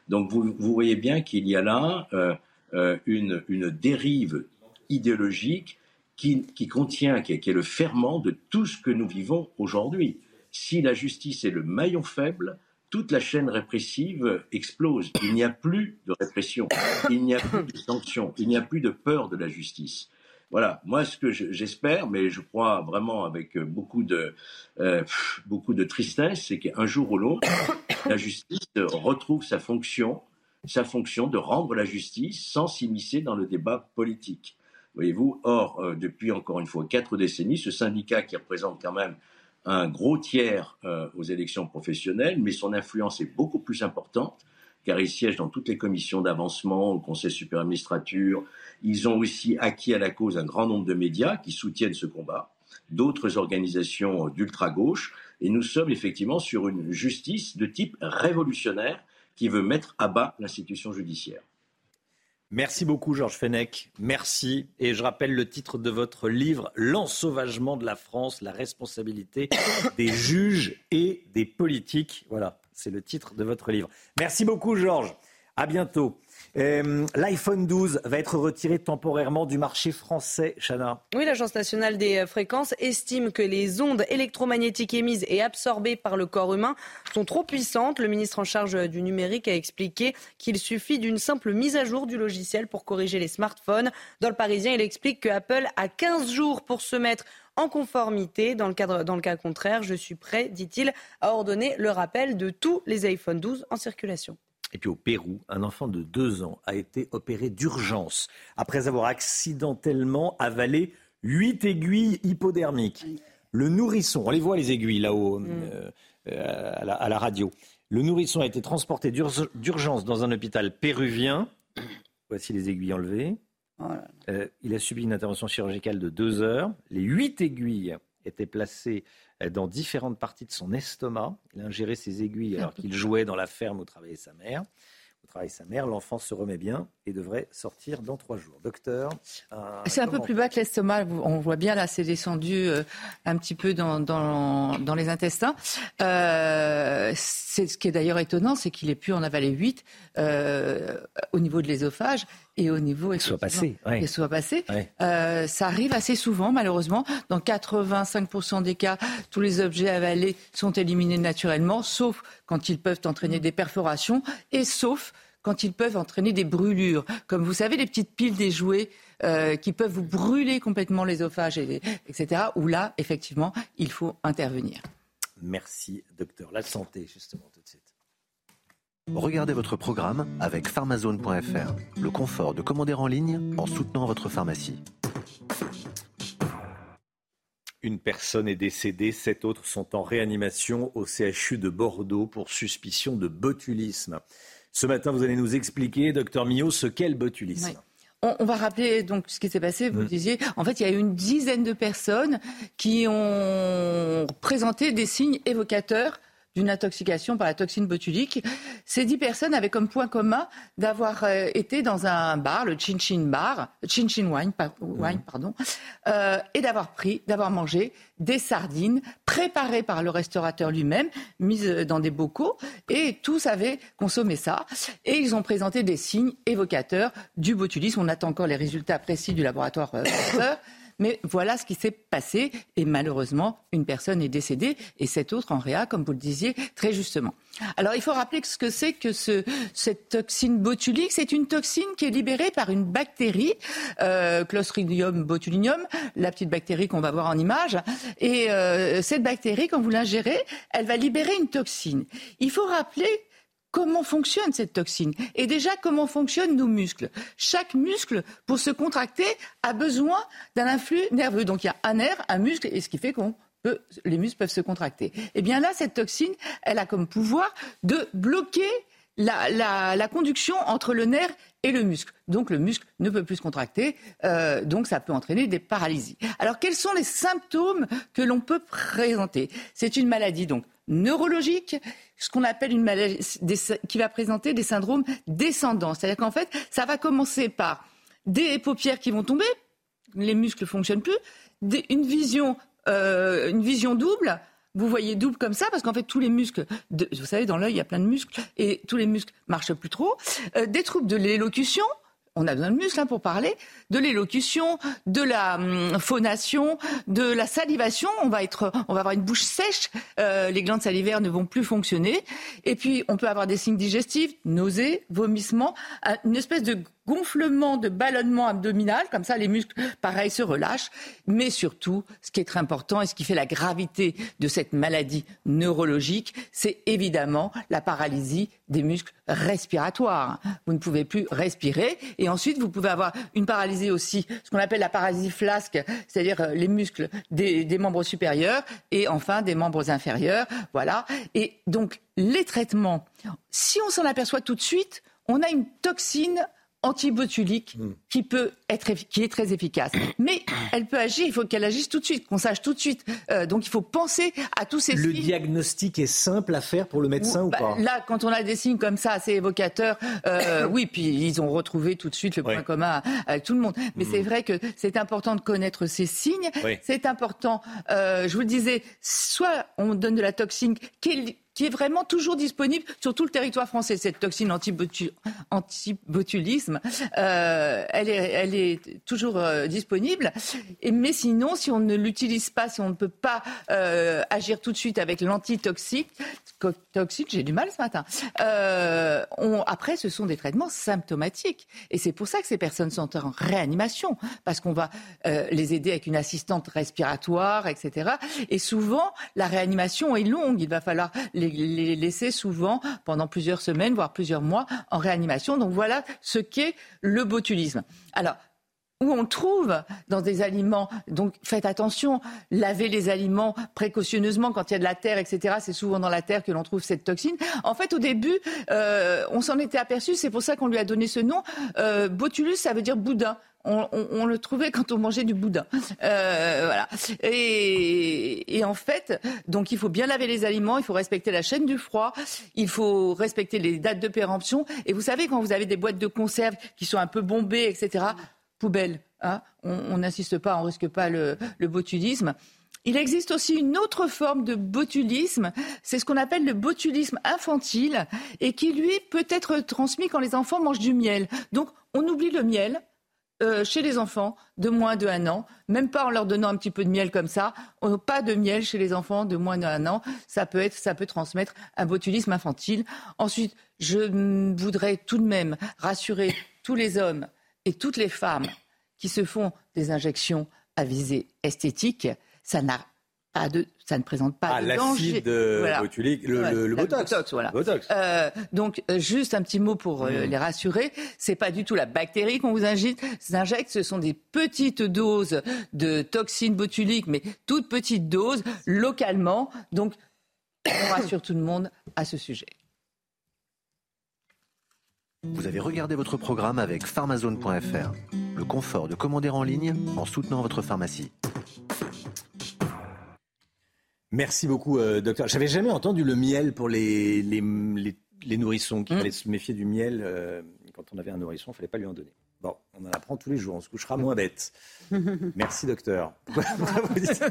Donc vous, voyez bien qu'il y a là euh, euh, une, une dérive idéologique qui, contient, qui est, le ferment de tout ce que nous vivons aujourd'hui. Si la justice est le maillon faible, toute la chaîne répressive explose. Il n'y a plus de répression, il n'y a plus de sanctions, il n'y a plus de peur de la justice. Voilà, moi ce que j'espère, mais je crois vraiment avec beaucoup de, euh, beaucoup de tristesse, c'est qu'un jour ou l'autre, la justice retrouve sa fonction, sa fonction de rendre la justice sans s'immiscer dans le débat politique. Voyez-vous, or, euh, depuis encore une fois quatre décennies, ce syndicat qui représente quand même un gros tiers euh, aux élections professionnelles, mais son influence est beaucoup plus importante, car il siège dans toutes les commissions d'avancement, au Conseil supérieur administrature. Ils ont aussi acquis à la cause un grand nombre de médias qui soutiennent ce combat, d'autres organisations d'ultra-gauche, et nous sommes effectivement sur une justice de type révolutionnaire qui veut mettre à bas l'institution judiciaire. Merci beaucoup, Georges Fenech. Merci. Et je rappelle le titre de votre livre, L'ensauvagement de la France, la responsabilité des juges et des politiques. Voilà, c'est le titre de votre livre. Merci beaucoup, Georges. À bientôt. Euh, L'iPhone 12 va être retiré temporairement du marché français, Chana. Oui, l'Agence nationale des euh, fréquences estime que les ondes électromagnétiques émises et absorbées par le corps humain sont trop puissantes. Le ministre en charge euh, du numérique a expliqué qu'il suffit d'une simple mise à jour du logiciel pour corriger les smartphones. Dans le Parisien, il explique que Apple a 15 jours pour se mettre en conformité. Dans le, cadre, dans le cas contraire, je suis prêt, dit-il, à ordonner le rappel de tous les iPhone 12 en circulation. Et puis au Pérou, un enfant de deux ans a été opéré d'urgence après avoir accidentellement avalé huit aiguilles hypodermiques. Le nourrisson, on les voit les aiguilles là-haut mm. euh, euh, à, la, radio. Le nourrisson a été transporté d'urgence dans un hôpital péruvien. Voici les aiguilles enlevées. Euh, il a subi une intervention chirurgicale de deux heures. Les huit aiguilles étaient placées dans différentes parties de son estomac. Il a ingéré ses aiguilles alors qu'il jouait dans la ferme où travaillait sa mère. Où sa mère, l'enfant se remet bien et devrait sortir dans trois jours. Docteur C'est un peu plus bas que l'estomac. On voit bien là, c'est descendu euh, un petit peu dans, dans, les intestins. Euh, c'est ce qui est d'ailleurs étonnant, c'est qu'il ait pu en avaler 8 euh, au niveau de l'ésophage et au niveau soit passé, soit passé. Euh, ça arrive assez souvent, malheureusement. Dans 85% des cas, tous les objets avalés sont éliminés naturellement, sauf quand ils peuvent entraîner des perforations et sauf quand ils peuvent entraîner des brûlures. Comme vous savez, les petites piles des jouets euh, qui peuvent vous brûler complètement l'ésophage, etc. Où là, effectivement, il faut intervenir. Merci, docteur. La santé, justement, tout de suite. Regardez votre programme avec pharmazone.fr. Le confort de commander en ligne en soutenant votre pharmacie. Une personne est décédée, sept autres sont en réanimation au CHU de Bordeaux pour suspicion de botulisme. Ce matin, vous allez nous expliquer, docteur Millot, ce qu'est le botulisme. On, va rappeler donc ce qui s'est passé. Vous Mm. disiez, en fait, il y a eu une dizaine de personnes qui ont présenté des signes évocateurs d'une intoxication par la toxine botulique. Ces dix personnes avaient comme point commun d'avoir euh, été dans un bar, le Chin Chin Bar, Chin Chin Wine, par- wine pardon, euh, et d'avoir pris, d'avoir mangé des sardines préparées par le restaurateur lui-même, mises euh, dans des bocaux, et tous avaient consommé ça. Et ils ont présenté des signes évocateurs du botulisme. On attend encore les résultats précis du laboratoire euh. Mais voilà ce qui s'est passé et malheureusement, une personne est décédée et cette autre en réa, comme vous le disiez très justement. Alors il faut rappeler ce que c'est que ce, cette toxine botulique, c'est une toxine qui est libérée par une bactérie, euh, Clostridium botulinum, la petite bactérie qu'on va voir en image. Et euh, cette bactérie, quand vous l'ingérez, elle va libérer une toxine. Il faut rappeler comment fonctionne cette toxine et déjà comment fonctionnent nos muscles? Chaque muscle, pour se contracter, a besoin d'un influx nerveux. Donc il y a un nerf, un muscle, et ce qui fait qu'on peut, les muscles peuvent se contracter. Et bien là, cette toxine, elle a comme pouvoir de bloquer la conduction entre le nerf et le muscle. Donc le muscle ne peut plus se contracter, euh, donc ça peut entraîner des paralysies. Alors quels sont les symptômes que l'on peut présenter? C'est une maladie donc neurologique, ce qu'on appelle une maladie des- qui va présenter des syndromes descendants. C'est-à-dire qu'en fait, ça va commencer par des paupières qui vont tomber, les muscles fonctionnent plus, des- une vision, euh, une vision double. Vous voyez double comme ça parce qu'en fait tous les muscles, de- vous savez dans l'œil il y a plein de muscles et tous les muscles marchent plus trop. Euh, des troubles de l'élocution. On a besoin de muscles hein, pour parler, de l'élocution, de la hum, phonation, de la salivation. On va être, on va avoir une bouche sèche. euh, les glandes salivaires ne vont plus fonctionner. Et puis on peut avoir des signes digestifs, nausées, vomissements, un- une espèce de gonflement, de ballonnement abdominal, comme ça les muscles, pareil, se relâchent. Mais surtout, ce qui est très important et ce qui fait la gravité de cette maladie neurologique, c'est évidemment la paralysie des muscles respiratoires. Vous ne pouvez plus respirer. Et ensuite, vous pouvez avoir une paralysie aussi, ce qu'on appelle la paralysie flasque, c'est-à-dire euh, les muscles des, des membres supérieurs et enfin des membres inférieurs. Voilà. Et donc, les traitements, si on s'en aperçoit tout de suite, on a une toxine antibotulique qui peut être qui est très efficace. Mais elle peut agir, il faut qu'elle agisse tout de suite, qu'on sache tout de suite. Euh, donc il faut penser à tous ces Le signes. diagnostic est simple à faire pour le médecin ou Bah, pas? Là, quand on a des signes comme ça, assez évocateurs, euh, oui, puis ils ont retrouvé tout de suite le point commun avec tout le monde. Mais c'est vrai que c'est important de connaître ces signes. Oui. C'est important, euh, je vous le disais, soit on donne de la toxine qui est, qui est vraiment toujours disponible sur tout le territoire français, cette toxine antibotu- antibotulisme, euh, elle, est, elle est toujours euh, disponible. Et, mais sinon, si on ne l'utilise pas, si on ne peut pas euh, agir tout de suite avec l'antitoxique, toxique, j'ai du mal ce matin. Euh, après, ce sont des traitements symptomatiques. Et c'est pour ça que ces personnes sont en réanimation, parce qu'on va les aider avec une assistante respiratoire, etc. Et souvent, la réanimation est longue. Il va falloir les, laisser souvent pendant plusieurs semaines, voire plusieurs mois en réanimation. Donc voilà ce qu'est le botulisme. Alors, où on trouve dans des aliments. Donc faites attention, lavez les aliments précautionneusement quand il y a de la terre, etc. C'est souvent dans la terre que l'on trouve cette toxine. En fait, au début, euh, on s'en était aperçu, c'est pour ça qu'on lui a donné ce nom. Euh, Botulus, ça veut dire boudin. On, on- on le trouvait quand on mangeait du boudin. Euh, voilà. Et, et en fait, donc il faut bien laver les aliments, il faut respecter la chaîne du froid, il faut respecter les dates de péremption. Et vous savez, quand vous avez des boîtes de conserve qui sont un peu bombées, etc., poubelle. hein. on n'insiste pas, on risque pas le, botulisme. Il existe aussi une autre forme de botulisme, c'est ce qu'on appelle le botulisme infantile, et qui lui peut être transmis quand les enfants mangent du miel. Donc on oublie le miel, euh, chez les enfants de moins de un an, même pas en leur donnant un petit peu de miel comme ça, on- pas de miel chez les enfants de moins de an, ça peut être, ça peut transmettre un botulisme infantile. Ensuite, je voudrais tout de même rassurer tous les hommes et toutes les femmes qui se font des injections à visée esthétique, ça n'a pas de, ça ne présente pas Ah, de danger. euh, Voilà. botulique, le, Ouais, le- le la botox. voilà. Botox. Euh, donc, euh, juste un petit mot pour euh, Mm. les rassurer. C'est pas du tout la bactérie qu'on vous injecte. injecte. Ce sont des petites doses de toxines botuliques, mais toutes petites doses, localement. Donc, on rassure tout le monde à ce sujet. Vous avez regardé votre programme avec pharmazone.fr. Le confort de commander en ligne en soutenant votre pharmacie. Merci beaucoup, euh, docteur. J'avais jamais entendu le miel pour les, les, les, les nourrissons, qu'il fallait se méfier du miel. euh, quand on avait un nourrisson, il fallait pas lui en donner. Bon, on en apprend tous les jours, on se couchera moins bête. Merci, docteur. Pourquoi vous dites-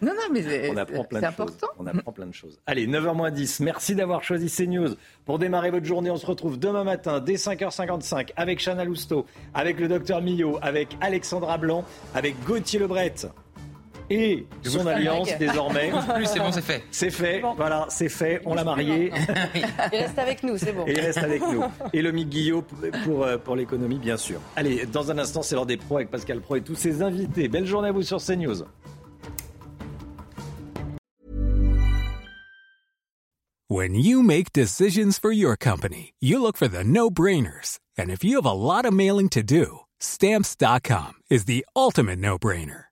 Non, non, mais c'est- on apprend plein de choses. important. On apprend plein de choses. Allez, 9h10. Merci d'avoir choisi CNews pour démarrer votre journée. On se retrouve demain matin dès 5h55 avec Chana Lousteau, avec le docteur Millot, avec Alexandra Blanc, avec Gauthier Lebret et son alliance désormais. Plus, c'est bon, c'est fait. C'est fait, voilà, c'est fait, on l'a marié. Il reste avec nous, c'est bon. Et il reste avec nous. Et le Mick Guillot pour, pour, euh, pour l'économie, bien sûr. Allez, dans un instant, c'est l'heure des pros avec Pascal Pro et tous ses invités. Belle journée à vous sur CNews. When you make decisions for your company, you look for the no brainers. And if you have a lot of mailing to do, stamps.com is the ultimate no brainer.